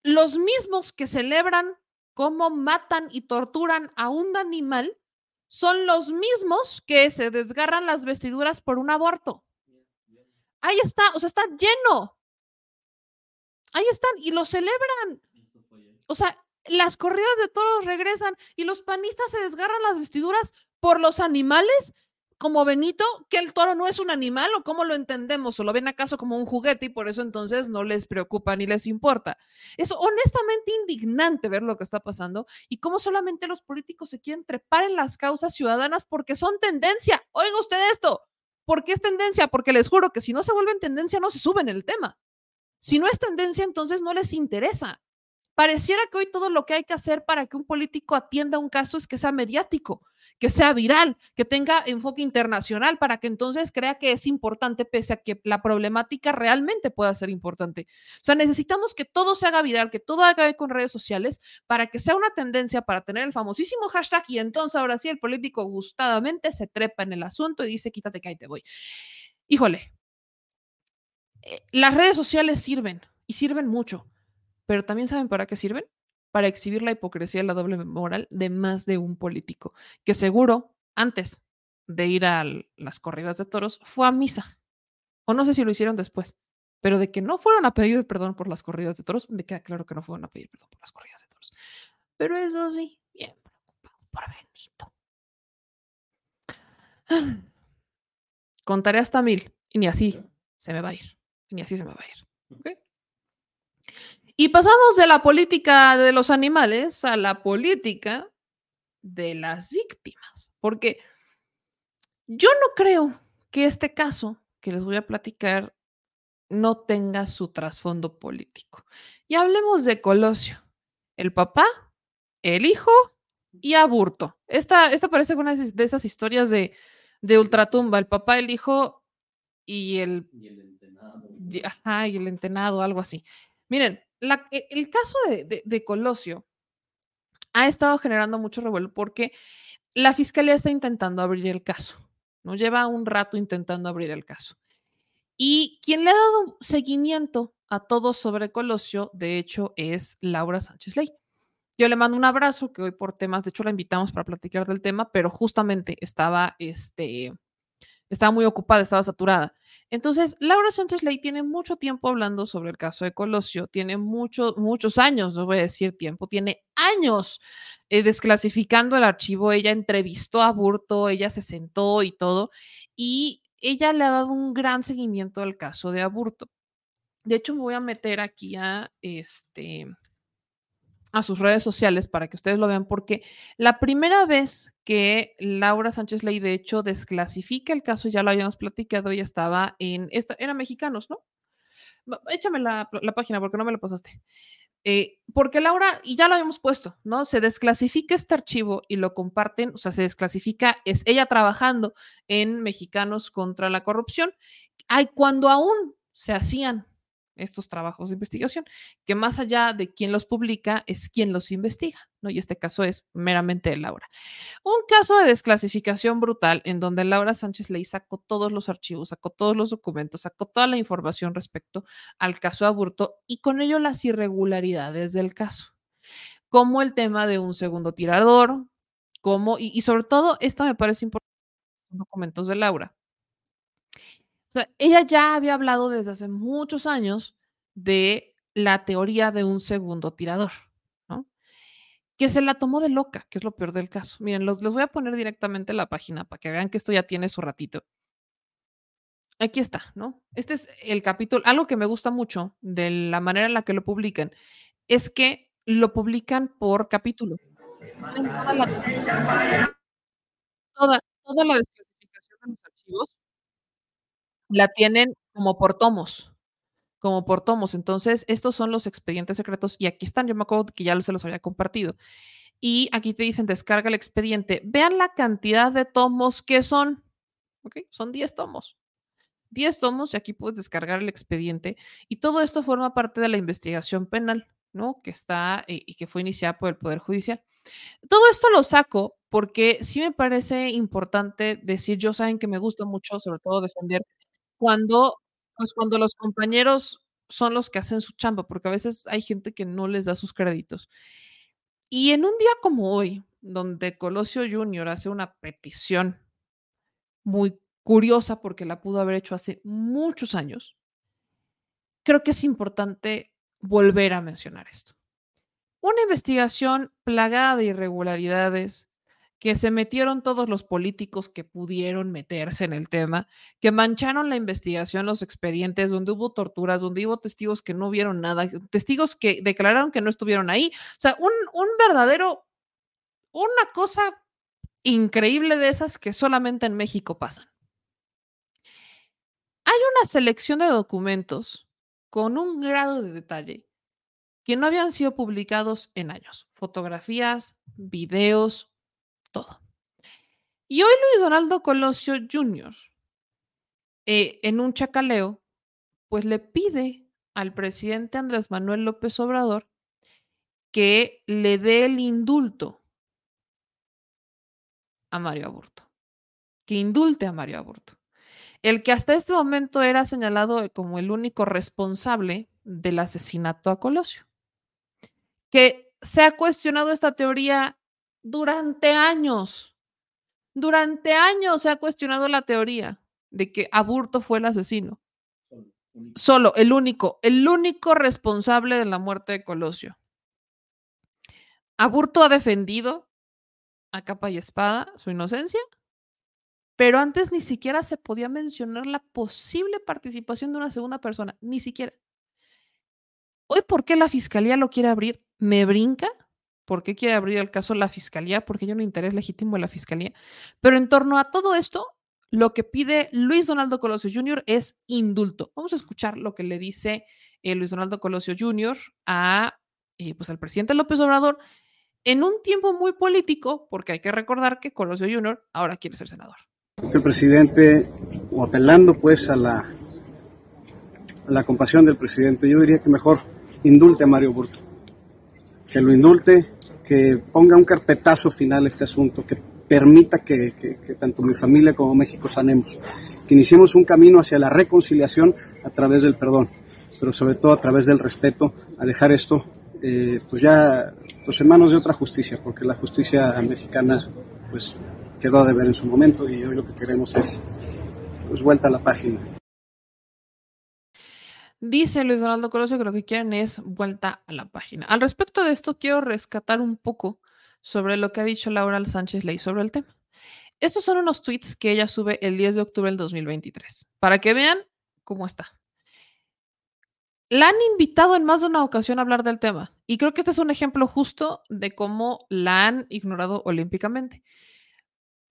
Los mismos que celebran cómo matan y torturan a un animal son los mismos que se desgarran las vestiduras por un aborto. Ahí está, o sea, está lleno. Ahí están y lo celebran. O sea, las corridas de toros regresan y los panistas se desgarran las vestiduras por los animales como Benito que el toro no es un animal o cómo lo entendemos o lo ven acaso como un juguete y por eso entonces no les preocupa ni les importa. Es honestamente indignante ver lo que está pasando y cómo solamente los políticos se quieren trepar en las causas ciudadanas porque son tendencia. Oiga usted esto, ¿por qué es tendencia? Porque les juro que si no se vuelven tendencia no se suben el tema. Si no es tendencia, entonces no les interesa. Pareciera que hoy todo lo que hay que hacer para que un político atienda un caso es que sea mediático, que sea viral, que tenga enfoque internacional, para que entonces crea que es importante, pese a que la problemática realmente pueda ser importante. O sea, necesitamos que todo se haga viral, que todo haga con redes sociales, para que sea una tendencia para tener el famosísimo hashtag y entonces ahora sí el político gustadamente se trepa en el asunto y dice, quítate que ahí te voy. Híjole, eh, las redes sociales sirven y sirven mucho pero también saben para qué sirven? Para exhibir la hipocresía y la doble moral de más de un político, que seguro antes de ir a las corridas de toros fue a misa. O no sé si lo hicieron después, pero de que no fueron a pedir perdón por las corridas de toros, me queda claro que no fueron a pedir perdón por las corridas de toros. Pero eso sí, bien preocupado por Benito. Contaré hasta mil y ni así se me va a ir. Ni así se me va a ir. ¿Okay? Y pasamos de la política de los animales a la política de las víctimas, porque yo no creo que este caso que les voy a platicar no tenga su trasfondo político. Y hablemos de Colosio, el papá, el hijo y Aburto. Esta, esta parece una de esas historias de, de ultratumba, el papá, el hijo y el... Y el entenado. Ajá, y el entenado, algo así. Miren, e- el caso de, de- de Colosio ha estado generando mucho revuelo porque la fiscalía está intentando abrir el caso, ¿no? Lleva un rato intentando abrir el caso. Y quien le ha dado seguimiento a todo sobre Colosio, de hecho, es Laura Sánchez Ley. Yo le mando un abrazo, que hoy por temas, de hecho la invitamos para platicar del tema, pero justamente estaba, este, estaba muy ocupada, estaba saturada. Entonces, Laura Sánchez Ley tiene mucho tiempo hablando sobre el caso de Colosio, tiene muchos, muchos años, no voy a decir tiempo, tiene años eh, desclasificando el archivo. Ella entrevistó a Burto, ella se sentó y todo, y ella le ha dado un gran seguimiento al caso de Aburto. De hecho, me voy a meter aquí a este a sus redes sociales para que ustedes lo vean, porque la primera vez que Laura Sánchez Ley, de hecho, desclasifica el caso, ya lo habíamos platicado, ella estaba en, esta, era mexicanos, ¿no? Échame la, la página porque no me la pasaste. Eh, porque Laura, y ya lo habíamos puesto, ¿no? Se desclasifica este archivo y lo comparten, o sea, se desclasifica, es ella trabajando en Mexicanos contra la corrupción, ay, cuando aún se hacían estos trabajos de investigación, que más allá de quién los publica, es quien los investiga, ¿no? Y este caso es meramente de Laura. Un caso de desclasificación brutal en donde Laura Sánchez Ley sacó todos los archivos, sacó todos los documentos, sacó toda la información respecto al caso Aburto y con ello las irregularidades del caso, como el tema de un segundo tirador, como, y, y sobre todo, esto me parece importante, documentos de Laura. Ella ya había hablado desde hace muchos años de la teoría de un segundo tirador, ¿no? Que se la tomó de loca, que es lo peor del caso. Miren, los, les voy a poner directamente la página para que vean que esto ya tiene su ratito. Aquí está, ¿no? Este es el capítulo. Algo que me gusta mucho de la manera en la que lo publican es que lo publican por capítulo. Toda la, des- toda, toda la desclasificación de los archivos la tienen como por tomos, como por tomos. Entonces, estos son los expedientes secretos y aquí están. Yo me acuerdo que ya se los había compartido. Y aquí te dicen descarga el expediente. Vean la cantidad de tomos que son. ¿Ok? Son 10 tomos. 10 tomos y aquí puedes descargar el expediente. Y todo esto forma parte de la investigación penal, ¿no? Que está eh, y que fue iniciada por el Poder Judicial. Todo esto lo saco porque sí me parece importante decir, yo saben que me gusta mucho, sobre todo defender cuando, pues cuando los compañeros son los que hacen su chamba, porque a veces hay gente que no les da sus créditos. Y en un día como hoy, donde Colosio Jr. hace una petición muy curiosa porque la pudo haber hecho hace muchos años, creo que es importante volver a mencionar esto. Una investigación plagada de irregularidades, que se metieron todos los políticos que pudieron meterse en el tema, que mancharon la investigación, los expedientes, donde hubo torturas, donde hubo testigos que no vieron nada, testigos que declararon que no estuvieron ahí. O sea, un, un verdadero, una cosa increíble de esas que solamente en México pasan. Hay una selección de documentos con un grado de detalle que no habían sido publicados en años. Fotografías, videos, todo. Y hoy Luis Donaldo Colosio Jr., eh, en un chacaleo, pues le pide al presidente Andrés Manuel López Obrador que le dé el indulto a Mario Aburto, que indulte a Mario Aburto, el que hasta este momento era señalado como el único responsable del asesinato a Colosio, que se ha cuestionado esta teoría durante años. Durante años se ha cuestionado la teoría de que Aburto fue el asesino. Solo, el único, el único responsable de la muerte de Colosio. Aburto ha defendido a capa y espada su inocencia, pero antes ni siquiera se podía mencionar la posible participación de una segunda persona, ni siquiera. Hoy, ¿por qué la fiscalía lo quiere abrir? Me brinca ¿Por qué quiere abrir el caso la fiscalía? Porque hay un interés legítimo de la fiscalía. Pero en torno a todo esto, lo que pide Luis Donaldo Colosio Jr. es indulto. Vamos a escuchar lo que le dice eh, Luis Donaldo Colosio Jr. a, eh, pues, al presidente López Obrador en un tiempo muy político, porque hay que recordar que Colosio Jr. ahora quiere ser senador. El presidente, o apelando pues a la, a la compasión del presidente, yo diría que mejor indulte a Mario Burto, que lo indulte, que ponga un carpetazo final este asunto, que permita que, tanto mi familia como México sanemos, que iniciemos un camino hacia la reconciliación a través del perdón, pero sobre todo a través del respeto, a dejar esto eh, pues ya pues en manos de otra justicia, porque la justicia mexicana pues quedó a deber en su momento y hoy lo que queremos es pues, vuelta a la página. Dice Luis Donaldo Colosio que lo que quieren es vuelta a la página. Al respecto de esto, quiero rescatar un poco sobre lo que ha dicho Laura Sánchez Ley sobre el tema. Estos son unos tweets que ella sube el 10 de octubre del 2023, para que vean cómo está. La han invitado en más de una ocasión a hablar del tema y creo que este es un ejemplo justo de cómo la han ignorado olímpicamente.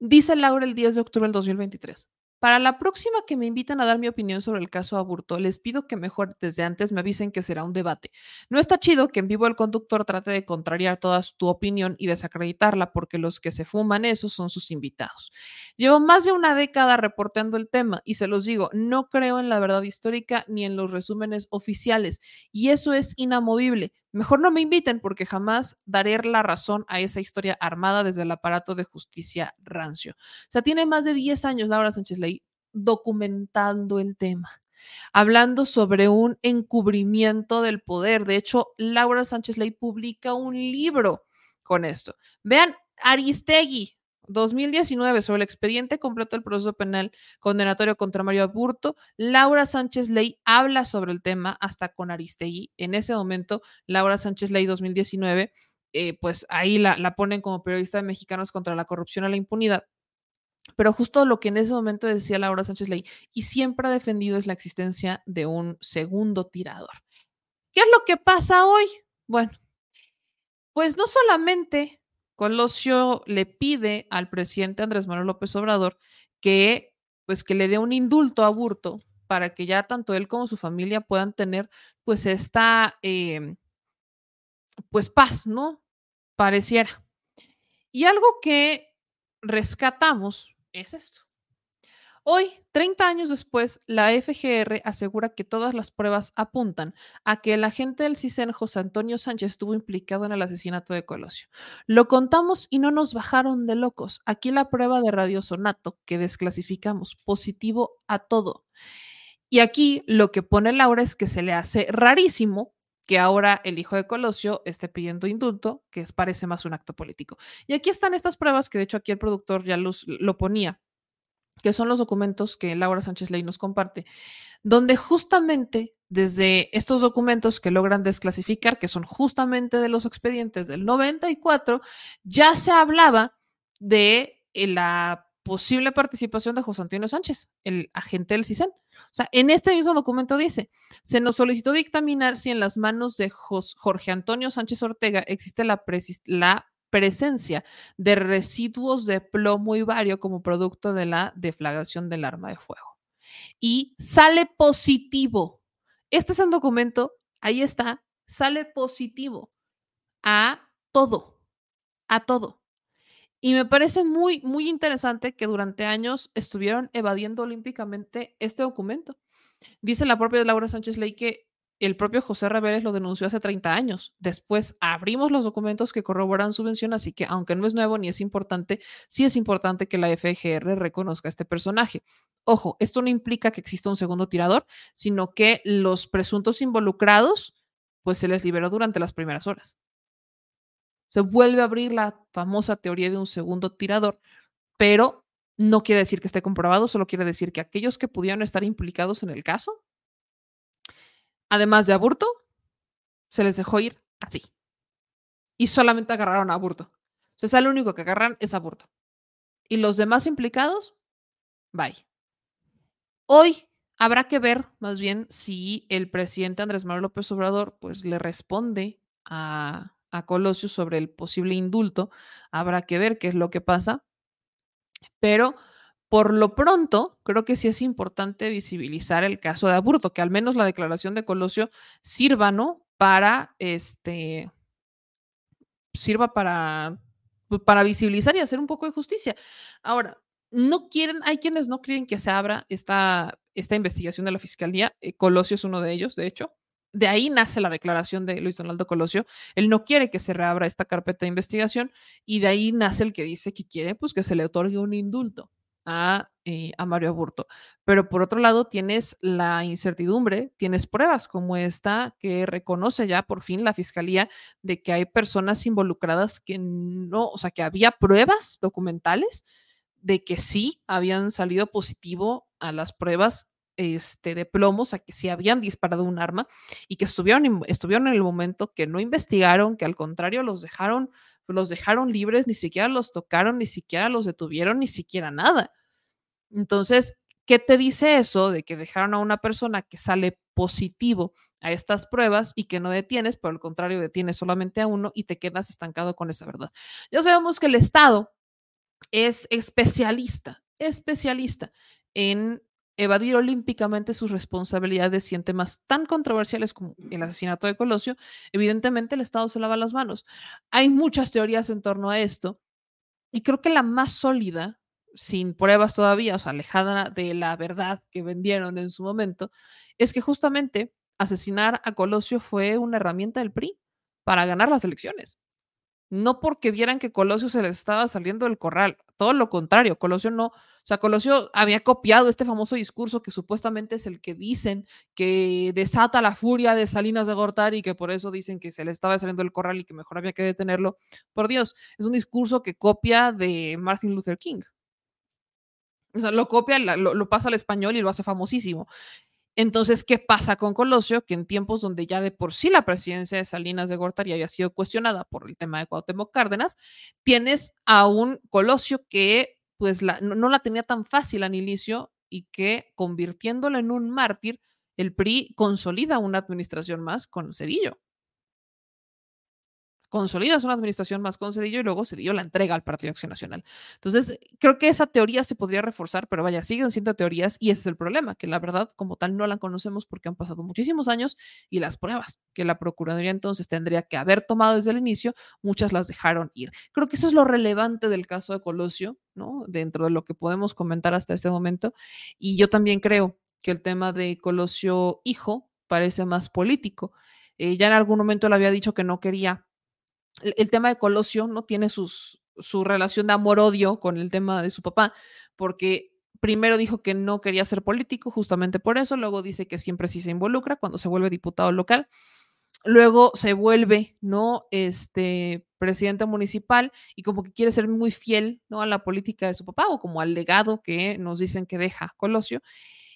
Dice Laura el 10 de octubre del 2023. Para la próxima que me inviten a dar mi opinión sobre el caso Aburto, les pido que mejor desde antes me avisen que será un debate. No está chido que en vivo el conductor trate de contrariar toda tu opinión y desacreditarla porque los que se fuman eso son sus invitados. Llevo más de una década reportando el tema y se los digo, no creo en la verdad histórica ni en los resúmenes oficiales y eso es inamovible. Mejor no me inviten porque jamás daré la razón a esa historia armada desde el aparato de justicia rancio. O sea, tiene más de 10 años Laura Sánchez Ley documentando el tema, hablando sobre un encubrimiento del poder. De hecho, Laura Sánchez Ley publica un libro con esto. Vean, Aristegui, 2019, sobre el expediente completo del proceso penal condenatorio contra Mario Aburto, Laura Sánchez Ley habla sobre el tema hasta con Aristegui. En ese momento, Laura Sánchez Ley 2019, eh, pues ahí la, la ponen como periodista de Mexicanos contra la corrupción y la impunidad. Pero justo lo que en ese momento decía Laura Sánchez Ley y siempre ha defendido es la existencia de un segundo tirador. ¿Qué es lo que pasa hoy? Bueno, pues no solamente Colosio le pide al presidente Andrés Manuel López Obrador que pues que le dé un indulto a Burto para que ya tanto él como su familia puedan tener pues esta eh, pues paz, ¿no? Pareciera. Y algo que rescatamos es esto. Hoy, 30 años después, la FGR asegura que todas las pruebas apuntan a que el agente del CISEN, José Antonio Sánchez, estuvo implicado en el asesinato de Colosio. Lo contamos y no nos bajaron de locos. Aquí la prueba de radiosonato que desclasificamos, positivo a todo. Y aquí lo que pone Laura es que se le hace rarísimo que ahora el hijo de Colosio esté pidiendo indulto, que es, parece más un acto político. Y aquí están estas pruebas que de hecho aquí el productor ya los, lo ponía que son los documentos que Laura Sánchez Ley nos comparte, donde justamente desde estos documentos que logran desclasificar, que son justamente de los expedientes del 94, ya se hablaba de eh, la posible participación de José Antonio Sánchez, el agente del CISEN. O sea, en este mismo documento dice, se nos solicitó dictaminar si en las manos de Jorge Antonio Sánchez Ortega existe la, la presencia de residuos de plomo y bario como producto de la deflagración del arma de fuego. Y sale positivo. Este es un documento, ahí está, sale positivo a todo, a todo. Y me parece muy, muy interesante que durante años estuvieron evadiendo olímpicamente este documento. Dice la propia Laura Sánchez Ley que el propio José Reveles lo denunció hace 30 años. Después abrimos los documentos que corroboran su mención, así que aunque no es nuevo ni es importante, sí es importante que la FGR reconozca a este personaje. Ojo, esto no implica que exista un segundo tirador, sino que los presuntos involucrados, pues se les liberó durante las primeras horas. Se vuelve a abrir la famosa teoría de un segundo tirador, pero no quiere decir que esté comprobado, solo quiere decir que aquellos que pudieron estar implicados en el caso además de aburto, se les dejó ir así. Y solamente agarraron a aburto. O sea, el único que agarran es aburto. Y los demás implicados, bye. Hoy habrá que ver más bien si el presidente Andrés Manuel López Obrador pues le responde a, a Colosio sobre el posible indulto. Habrá que ver qué es lo que pasa. Pero por lo pronto, creo que sí es importante visibilizar el caso de Aburto, que al menos la declaración de Colosio sirva, ¿no? Para este, sirva para, pues, para visibilizar y hacer un poco de justicia. Ahora, no quieren, hay quienes no creen que se abra esta, esta investigación de la fiscalía. Eh, Colosio es uno de ellos, de hecho. de ahí nace la declaración de Luis Donaldo Colosio. Él no quiere que se reabra esta carpeta de investigación y de ahí nace el que dice que quiere pues, que se le otorgue un indulto a, eh, a Mario Aburto. Pero por otro lado, tienes la incertidumbre, tienes pruebas como esta que reconoce ya por fin la fiscalía de que hay personas involucradas que no, o sea, que había pruebas documentales de que sí habían salido positivo a las pruebas este, de plomos, a que sí habían disparado un arma y que estuvieron, estuvieron en el momento que no investigaron, que al contrario los dejaron, los dejaron libres, ni siquiera los tocaron, ni siquiera los detuvieron, ni siquiera nada. Entonces, ¿qué te dice eso de que dejaron a una persona que sale positivo a estas pruebas y que no detienes, por el contrario, detienes solamente a uno y te quedas estancado con esa verdad? Ya sabemos que el Estado es especialista, especialista en evadir olímpicamente sus responsabilidades y en temas tan controversiales como el asesinato de Colosio, evidentemente el Estado se lava las manos. Hay muchas teorías en torno a esto y creo que la más sólida, sin pruebas todavía, o sea, alejada de la verdad que vendieron en su momento, es que justamente asesinar a Colosio fue una herramienta del PRI para ganar las elecciones no porque vieran que Colosio se les estaba saliendo del corral, todo lo contrario, Colosio no, o sea, Colosio había copiado este famoso discurso que supuestamente es el que dicen que desata la furia de Salinas de Gortari y que por eso dicen que se le estaba saliendo del corral y que mejor había que detenerlo. Por Dios, es un discurso que copia de Martin Luther King. O sea, lo copia, lo, lo pasa al español y lo hace famosísimo. Entonces, ¿qué pasa con Colosio? Que en tiempos donde ya de por sí la presidencia de Salinas de Gortari había sido cuestionada por el tema de Cuauhtémoc Cárdenas, tienes a un Colosio que pues no, la tenía tan fácil al inicio y que convirtiéndolo en un mártir, el PRI consolida una administración más con Cedillo consolidas una administración más con Cedillo y luego Cedillo la entrega al Partido Acción Nacional. Entonces, creo que esa teoría se podría reforzar, pero vaya, siguen siendo teorías y ese es el problema, que la verdad como tal no la conocemos porque han pasado muchísimos años y las pruebas que la Procuraduría entonces tendría que haber tomado desde el inicio, muchas las dejaron ir. Creo que eso es lo relevante del caso de Colosio, ¿no? Dentro de lo que podemos comentar hasta este momento. Y yo también creo que el tema de Colosio hijo parece más político. Eh, ya en algún momento le había dicho que no quería el, tema de Colosio no tiene su relación de amor-odio con el tema de su papá, porque primero dijo que no quería ser político, justamente por eso, luego dice que siempre sí se involucra cuando se vuelve diputado local, luego se vuelve, ¿no? Este presidente municipal y como que quiere ser muy fiel, ¿no? A la política de su papá o como al legado que nos dicen que deja Colosio.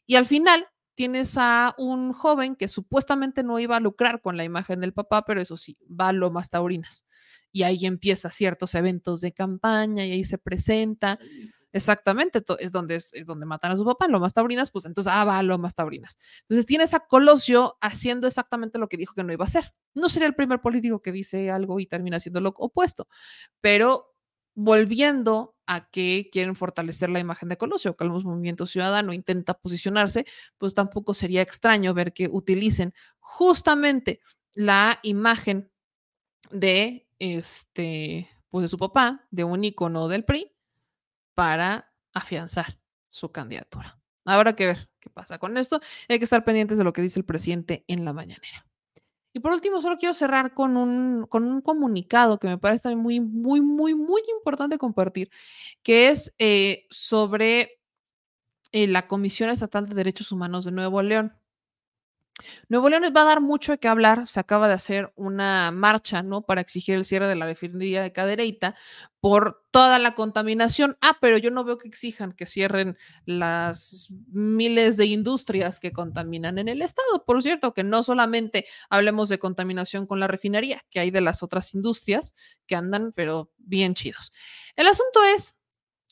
Y al final tienes a un joven que supuestamente no iba a lucrar con la imagen del papá, pero eso sí, va a Lomas Taurinas. Y ahí empieza ciertos eventos de campaña y ahí se presenta. Exactamente, es donde, es donde matan a su papá, Lomas Taurinas, pues entonces, ah, va a Lomas Taurinas. Entonces tienes a Colosio haciendo exactamente lo que dijo que no iba a hacer. No sería el primer político que dice algo y termina haciendo lo opuesto, pero volviendo a que quieren fortalecer la imagen de Colosio, que el movimiento ciudadano intenta posicionarse, pues tampoco sería extraño ver que utilicen justamente la imagen de este, pues de su papá, de un icono del PRI, para afianzar su candidatura. Habrá que ver qué pasa con esto. Hay que estar pendientes de lo que dice el presidente en la mañanera. Y por último, solo quiero cerrar con un, con un comunicado que me parece también muy, muy, muy, muy importante compartir, que es eh, sobre eh, la Comisión Estatal de Derechos Humanos de Nuevo León. Nuevo León va a dar mucho qué hablar. Se acaba de hacer una marcha, ¿no? Para exigir el cierre de la refinería de Cadereyta por toda la contaminación. Ah, pero yo no veo que exijan que cierren las miles de industrias que contaminan en el estado. Por cierto, que no solamente hablemos de contaminación con la refinería, que hay de las otras industrias que andan, pero bien chidos. El asunto es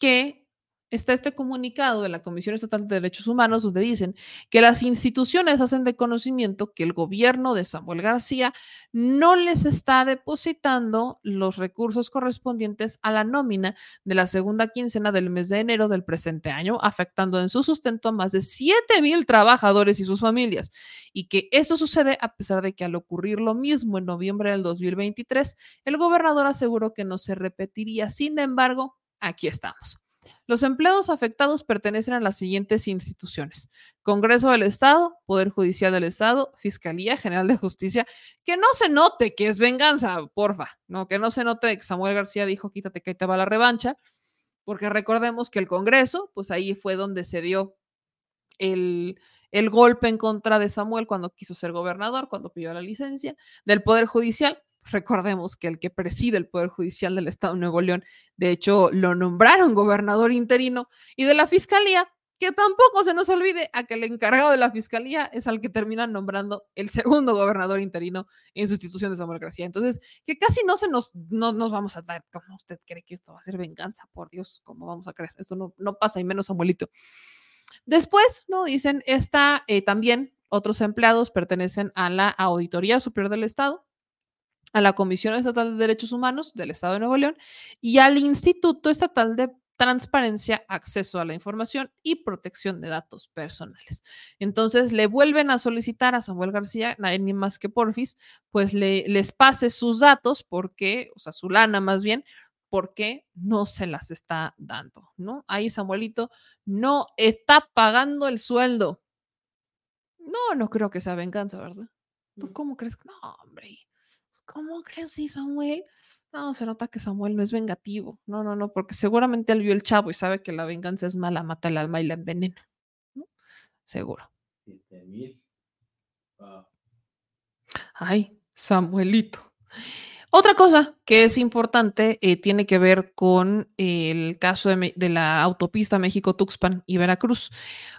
que está este comunicado de la Comisión Estatal de Derechos Humanos donde dicen que las instituciones hacen de conocimiento que el gobierno de Samuel García no les está depositando los recursos correspondientes a la nómina de la segunda quincena del mes de enero del presente año, afectando en su sustento a más de 7 mil trabajadores y sus familias. Y que esto sucede a pesar de que al ocurrir lo mismo en noviembre del 2023, el gobernador aseguró que no se repetiría. Sin embargo, aquí estamos. Los empleados afectados pertenecen a las siguientes instituciones: Congreso del Estado, Poder Judicial del Estado, Fiscalía General de Justicia. Que no se note que es venganza, porfa, no, que no se note que Samuel García dijo quítate que ahí te va la revancha, porque recordemos que el Congreso, pues ahí fue donde se dio el, el golpe en contra de Samuel cuando quiso ser gobernador, cuando pidió la licencia, del Poder Judicial. Recordemos que el que preside el Poder Judicial del Estado de Nuevo León, de hecho, lo nombraron gobernador interino y de la Fiscalía, que tampoco se nos olvide a que el encargado de la Fiscalía es al que terminan nombrando el segundo gobernador interino en sustitución de Samuel García. Entonces, que casi no se nos, no nos vamos a dar, como usted cree que esto va a ser venganza, por Dios, ¿cómo vamos a creer? Esto no, no pasa, y menos Samuelito. Después, ¿no? Dicen, esta eh, también otros empleados pertenecen a la Auditoría Superior del Estado, a la Comisión Estatal de Derechos Humanos del Estado de Nuevo León y al Instituto Estatal de Transparencia, Acceso a la Información y Protección de Datos Personales. Entonces le vuelven a solicitar a Samuel García, nadie ni más que Porfis, pues le, les pase sus datos porque, o sea, su lana más bien, porque no se las está dando, ¿no? Ahí Samuelito no está pagando el sueldo. No, no creo que sea venganza, ¿verdad? ¿Tú cómo crees? No, hombre. ¿Cómo crees, sí, Samuel? No, se nota que Samuel no es vengativo. No, no, no, porque seguramente él vio el chavo y sabe que la venganza es mala, mata el alma y la envenena. ¿no? Seguro. Ay, Samuelito. Otra cosa que es importante eh, tiene que ver con el caso de, de la autopista México-Tuxpan y Veracruz,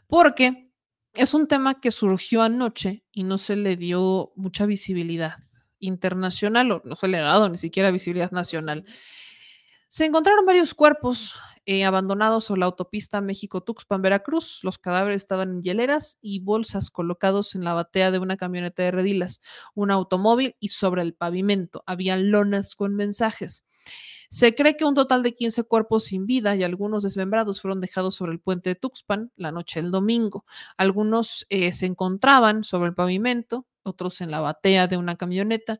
porque es un tema que surgió anoche y no se le dio mucha visibilidad internacional o no se le dado ni siquiera visibilidad nacional. Se encontraron varios cuerpos eh, abandonados sobre la autopista México-Tuxpan, Veracruz. Los cadáveres estaban en hieleras y bolsas colocados en la batea de una camioneta de redilas, un automóvil y sobre el pavimento. Había lonas con mensajes. Se cree que un total de 15 cuerpos sin vida y algunos desmembrados fueron dejados sobre el puente de Tuxpan la noche del domingo. Algunos eh, se encontraban sobre el pavimento, otros en la batea de una camioneta.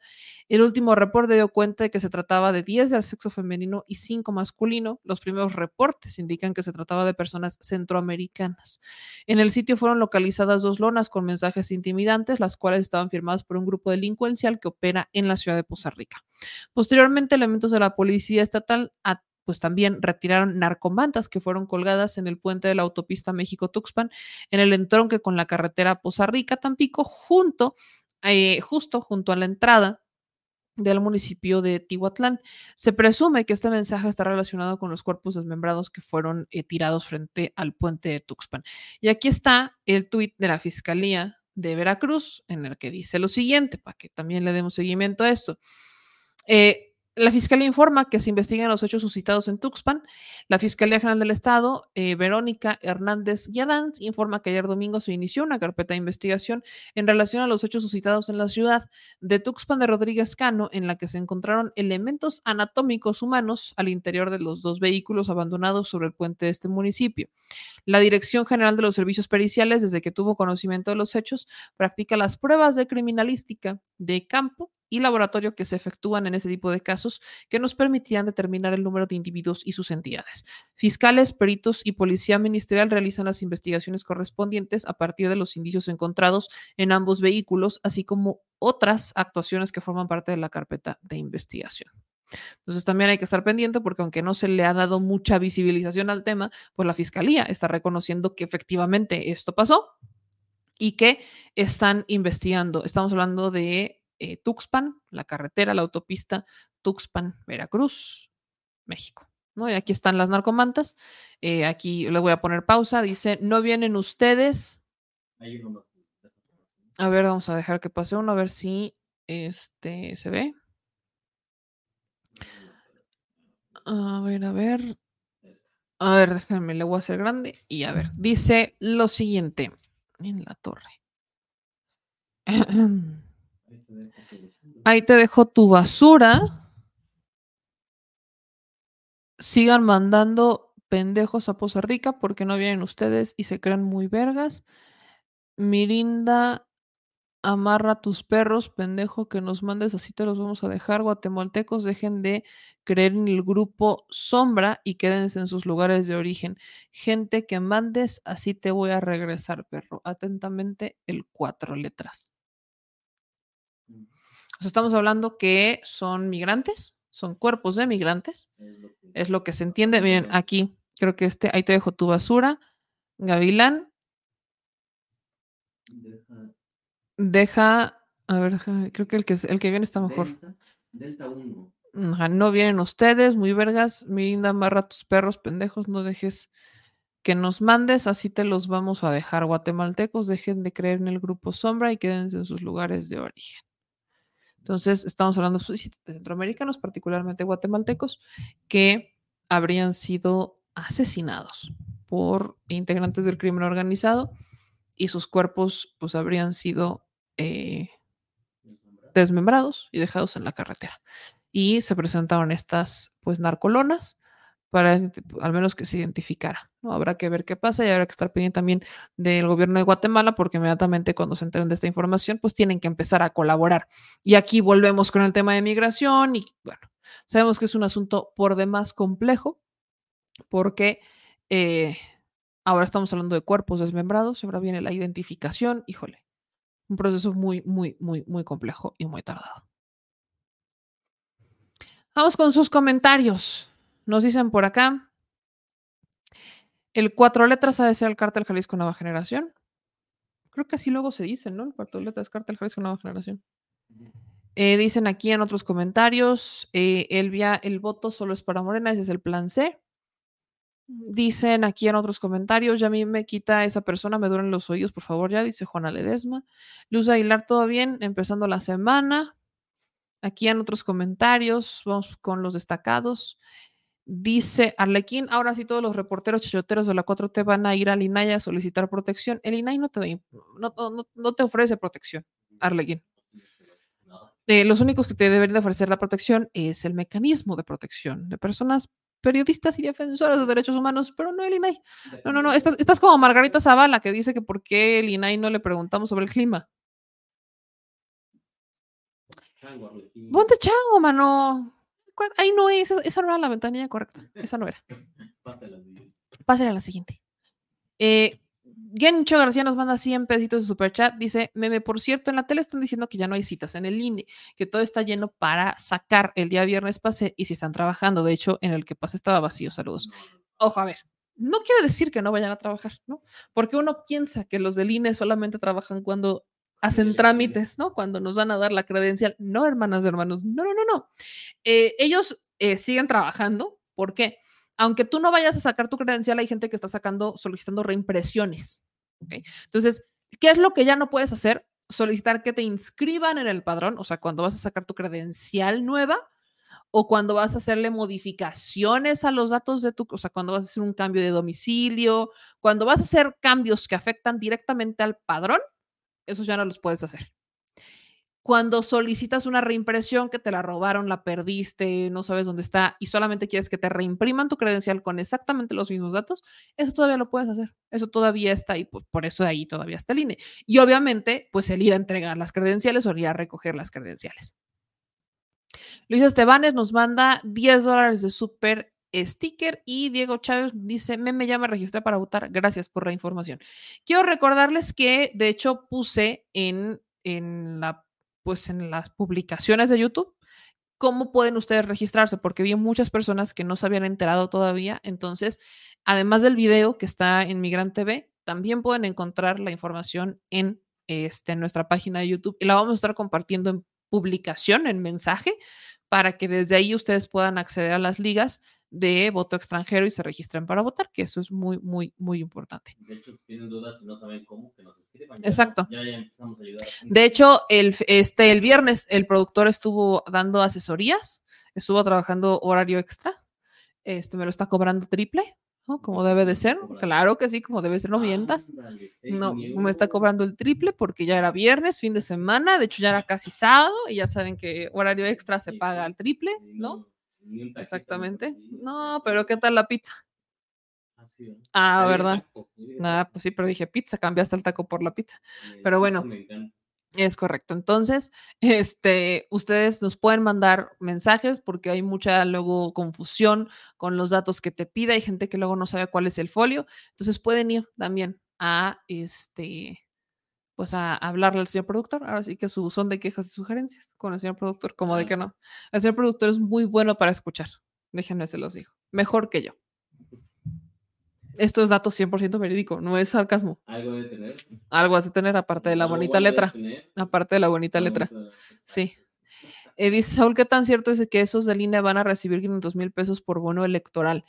El último reporte dio cuenta de que se trataba de 10 del sexo femenino y 5 masculino. Los primeros reportes indican que se trataba de personas centroamericanas. En el sitio fueron localizadas dos lonas con mensajes intimidantes, las cuales estaban firmadas por un grupo delincuencial que opera en la ciudad de Poza Rica. Posteriormente, elementos de la policía estatal pues también retiraron narcomantas que fueron colgadas en el puente de la autopista México-Tuxpan, en el entronque con la carretera Poza Rica, Tampico, junto, eh, justo junto a la entrada del municipio de Tihuatlán. Se presume que este mensaje está relacionado con los cuerpos desmembrados que fueron eh, tirados frente al puente de Tuxpan. Y aquí está el tuit de la Fiscalía de Veracruz, en el que dice lo siguiente, para que también le demos seguimiento a esto. Eh, la Fiscalía informa que se investigan los hechos suscitados en Tuxpan. La Fiscalía General del Estado, eh, Verónica Hernández Guiadanz, informa que ayer domingo se inició una carpeta de investigación en relación a los hechos suscitados en la ciudad de Tuxpan de Rodríguez Cano, en la que se encontraron elementos anatómicos humanos al interior de los dos vehículos abandonados sobre el puente de este municipio. La Dirección General de los Servicios Periciales, desde que tuvo conocimiento de los hechos, practica las pruebas de criminalística de campo y laboratorio que se efectúan en ese tipo de casos que nos permitían determinar el número de individuos y sus entidades. Fiscales, peritos y policía ministerial realizan las investigaciones correspondientes a partir de los indicios encontrados en ambos vehículos, así como otras actuaciones que forman parte de la carpeta de investigación. Entonces también hay que estar pendiente porque aunque no se le ha dado mucha visibilización al tema, pues la fiscalía está reconociendo que efectivamente esto pasó y que están investigando. Estamos hablando de eh, Tuxpan, la carretera, la autopista Tuxpan, Veracruz, México. ¿no? Y aquí están las narcomantas. Eh, aquí le voy a poner pausa. Dice, no vienen ustedes. A ver, vamos a dejar que pase uno, a ver si este se ve. A ver, a ver. A ver, déjenme, le voy a hacer grande. Y a ver, dice lo siguiente en la torre. Ahí te dejo tu basura. Sigan mandando pendejos a Poza Rica porque no vienen ustedes y se crean muy vergas. Mirinda amarra tus perros, pendejo, que nos mandes, así te los vamos a dejar. Guatemaltecos, dejen de creer en el grupo sombra y quédense en sus lugares de origen. Gente que mandes, así te voy a regresar, perro. Atentamente, el cuatro letras. O sea, estamos hablando que son migrantes, son cuerpos de migrantes. Es lo que se entiende. Miren, aquí, creo que este, ahí te dejo tu basura. Gavilán, deja, a ver, creo que el que, el que viene está mejor. Delta 1. Ajá, no vienen ustedes, muy vergas. Mirinda, amarra a tus perros, pendejos, no dejes que nos mandes, así te los vamos a dejar. Guatemaltecos, dejen de creer en el grupo sombra y quédense en sus lugares de origen. Entonces, estamos hablando pues, de centroamericanos, particularmente guatemaltecos, que habrían sido asesinados por integrantes del crimen organizado y sus cuerpos pues habrían sido eh, desmembrados y dejados en la carretera. Y se presentaron estas pues narcolonas para al menos que se identificara. ¿no? Habrá que ver qué pasa y habrá que estar pendiente también del gobierno de Guatemala porque inmediatamente cuando se enteren de esta información pues tienen que empezar a colaborar. Y aquí volvemos con el tema de migración y bueno, sabemos que es un asunto por demás complejo porque eh, ahora estamos hablando de cuerpos desmembrados, ahora viene la identificación, híjole, un proceso muy, muy, muy, muy complejo y muy tardado. Vamos con sus comentarios. Nos dicen por acá. El cuatro letras ha de ser el cártel Jalisco Nueva Generación. Creo que así luego se dice, ¿no? El cuatro letras cártel Jalisco Nueva Generación. Eh, dicen aquí en otros comentarios, eh, el, via- el voto solo es para Morena, ese es el plan C. Dicen aquí en otros comentarios, ya a mí me quita esa persona, me duelen los oídos, por favor, ya, dice Juana Ledesma. Luz Aguilar, todo bien, empezando la semana. Aquí en otros comentarios, vamos con los destacados. Dice Arlequín, ahora sí todos los reporteros chayoteros de la 4T van a ir al INAI a solicitar protección. El INAI no te, no, no- no- te ofrece protección, Arlequín. Eh, los únicos que te deberían de ofrecer la protección es el mecanismo de protección de personas periodistas y defensoras de derechos humanos, pero no el INAI. No, no, no, estás, estás como Margarita Zavala que dice que por qué el INAI no le preguntamos sobre el clima. Ponte chango, mano. ¿Cuál- Ahí no es, esa, esa no era la ventanilla correcta. Esa no era. Pásale a la siguiente. Eh, Gencho García nos manda 100 pesitos de superchat. Dice, meme, por cierto, en la tele están diciendo que ya no hay citas en el INE, que todo está lleno para sacar. El día viernes pasé y si están trabajando. De hecho, en el que pasé estaba vacío. Saludos. Ojo, a ver. No quiere decir que no vayan a trabajar, ¿no? Porque uno piensa que los del INE solamente trabajan cuando hacen trámites, ¿no? Cuando nos van a dar la credencial. No, hermanas y hermanos. No, no, no, no. Eh, ellos eh, siguen trabajando. ¿Por qué? Aunque tú no vayas a sacar tu credencial, hay gente que está sacando, solicitando reimpresiones. ¿ok? Entonces, ¿qué es lo que ya no puedes hacer? Solicitar que te inscriban en el padrón, o sea, cuando vas a sacar tu credencial nueva o cuando vas a hacerle modificaciones a los datos de tu, o sea, cuando vas a hacer un cambio de domicilio, cuando vas a hacer cambios que afectan directamente al padrón, esos ya no los puedes hacer. Cuando solicitas una reimpresión que te la robaron, la perdiste, no sabes dónde está y solamente quieres que te reimpriman tu credencial con exactamente los mismos datos, eso todavía lo puedes hacer. Eso todavía está ahí, por, por eso ahí todavía está el INE. Y obviamente, pues el ir a entregar las credenciales o ir a recoger las credenciales. Luis Estebanes nos manda 10 dólares de super sticker y Diego Chávez dice, me, me ya me registré para votar, gracias por la información. Quiero recordarles que de hecho puse en, en, la, pues en las publicaciones de YouTube cómo pueden ustedes registrarse, porque vi muchas personas que no se habían enterado todavía. Entonces, además del video que está en Migrant TV, también pueden encontrar la información en, este, en nuestra página de YouTube y la vamos a estar compartiendo en publicación, en mensaje, para que desde ahí ustedes puedan acceder a las ligas de voto extranjero y se registren para votar, que eso es muy, muy, muy importante. De hecho, tienen dudas y no saben cómo, que nos escriban. Exacto. Ya, ya empezamos a ayudar. De hecho, el, este, el viernes el productor estuvo dando asesorías, estuvo trabajando horario extra, este, me lo está cobrando triple, ¿no? Como debe de ser. Claro que sí, como debe ser, no mientas. No, me está cobrando el triple porque ya era viernes, fin de semana, de hecho ya era casi sábado y ya saben que horario extra se paga al triple, ¿no? Exactamente. No, pero ¿qué tal la pizza? Ah, Ahí el ¿verdad? el Ah, pues sí, pero dije pizza, cambiaste el taco por la pizza. Eh, Pero bueno. Es correcto. Entonces, este, ustedes nos pueden mandar mensajes porque hay mucha luego confusión con los datos que te pide. Hay gente que luego no sabe cuál es el folio. Entonces pueden ir también a este, pues a hablarle al señor productor. Ahora sí que su son de quejas y sugerencias con el señor productor, como de que no. El señor productor es muy bueno para escuchar. Déjenme se los digo. Mejor que yo. Esto es dato 100% verídico, no es sarcasmo. Algo de tener. Algo has de tener, aparte de la bonita bueno letra. tener. Aparte de la bonita letra. bonito Sí. Eh, dice Saúl, ¿qué tan cierto es que esos de línea van a recibir 500 mil pesos por bono electoral?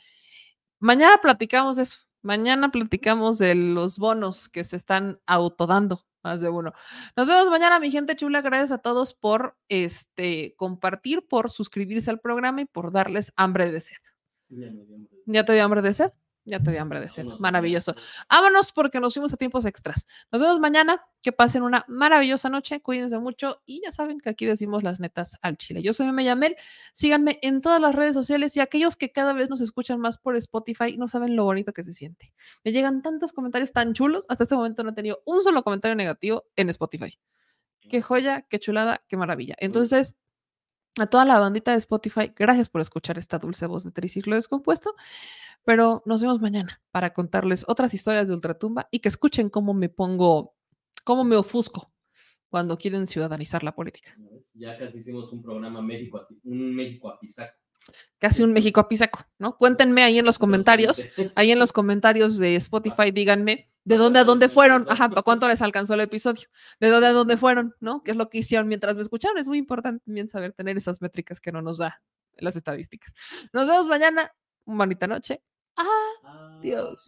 Mañana platicamos de eso. Mañana platicamos de los bonos que se están autodando, más de uno. Nos vemos mañana, mi gente chula. Gracias a todos por este compartir, por suscribirse al programa y por darles hambre de sed. ¿Ya te dio hambre de sed? Ya te dio hambre de sed. Maravilloso. Vámonos porque nos fuimos a tiempos extras. Nos vemos mañana. Que pasen una maravillosa noche. Cuídense mucho. Y ya saben que aquí decimos las netas al chile. Yo soy Meme Yamel. Síganme en todas las redes sociales y aquellos que cada vez nos escuchan más por Spotify no saben lo bonito que se siente. Me llegan tantos comentarios tan chulos. Hasta este momento no he tenido un solo comentario negativo en Spotify. Qué joya, qué chulada, qué maravilla. Entonces, a toda la bandita de Spotify, gracias por escuchar esta dulce voz de triciclo descompuesto. Pero nos vemos mañana para contarles otras historias de Ultratumba y que escuchen cómo me pongo, cómo me ofusco cuando quieren ciudadanizar la política. Ya casi hicimos un programa México, un México a Pisaco. Casi un México a pisaco, ¿no? Cuéntenme ahí en los comentarios, ahí en los comentarios de Spotify, díganme de dónde a dónde fueron, ajá, para cuánto les alcanzó el episodio, de dónde a dónde fueron, ¿no? ¿Qué es lo que hicieron mientras me escucharon? Es muy importante también saber tener esas métricas que no nos da las estadísticas. Nos vemos mañana, bonita noche. Adiós.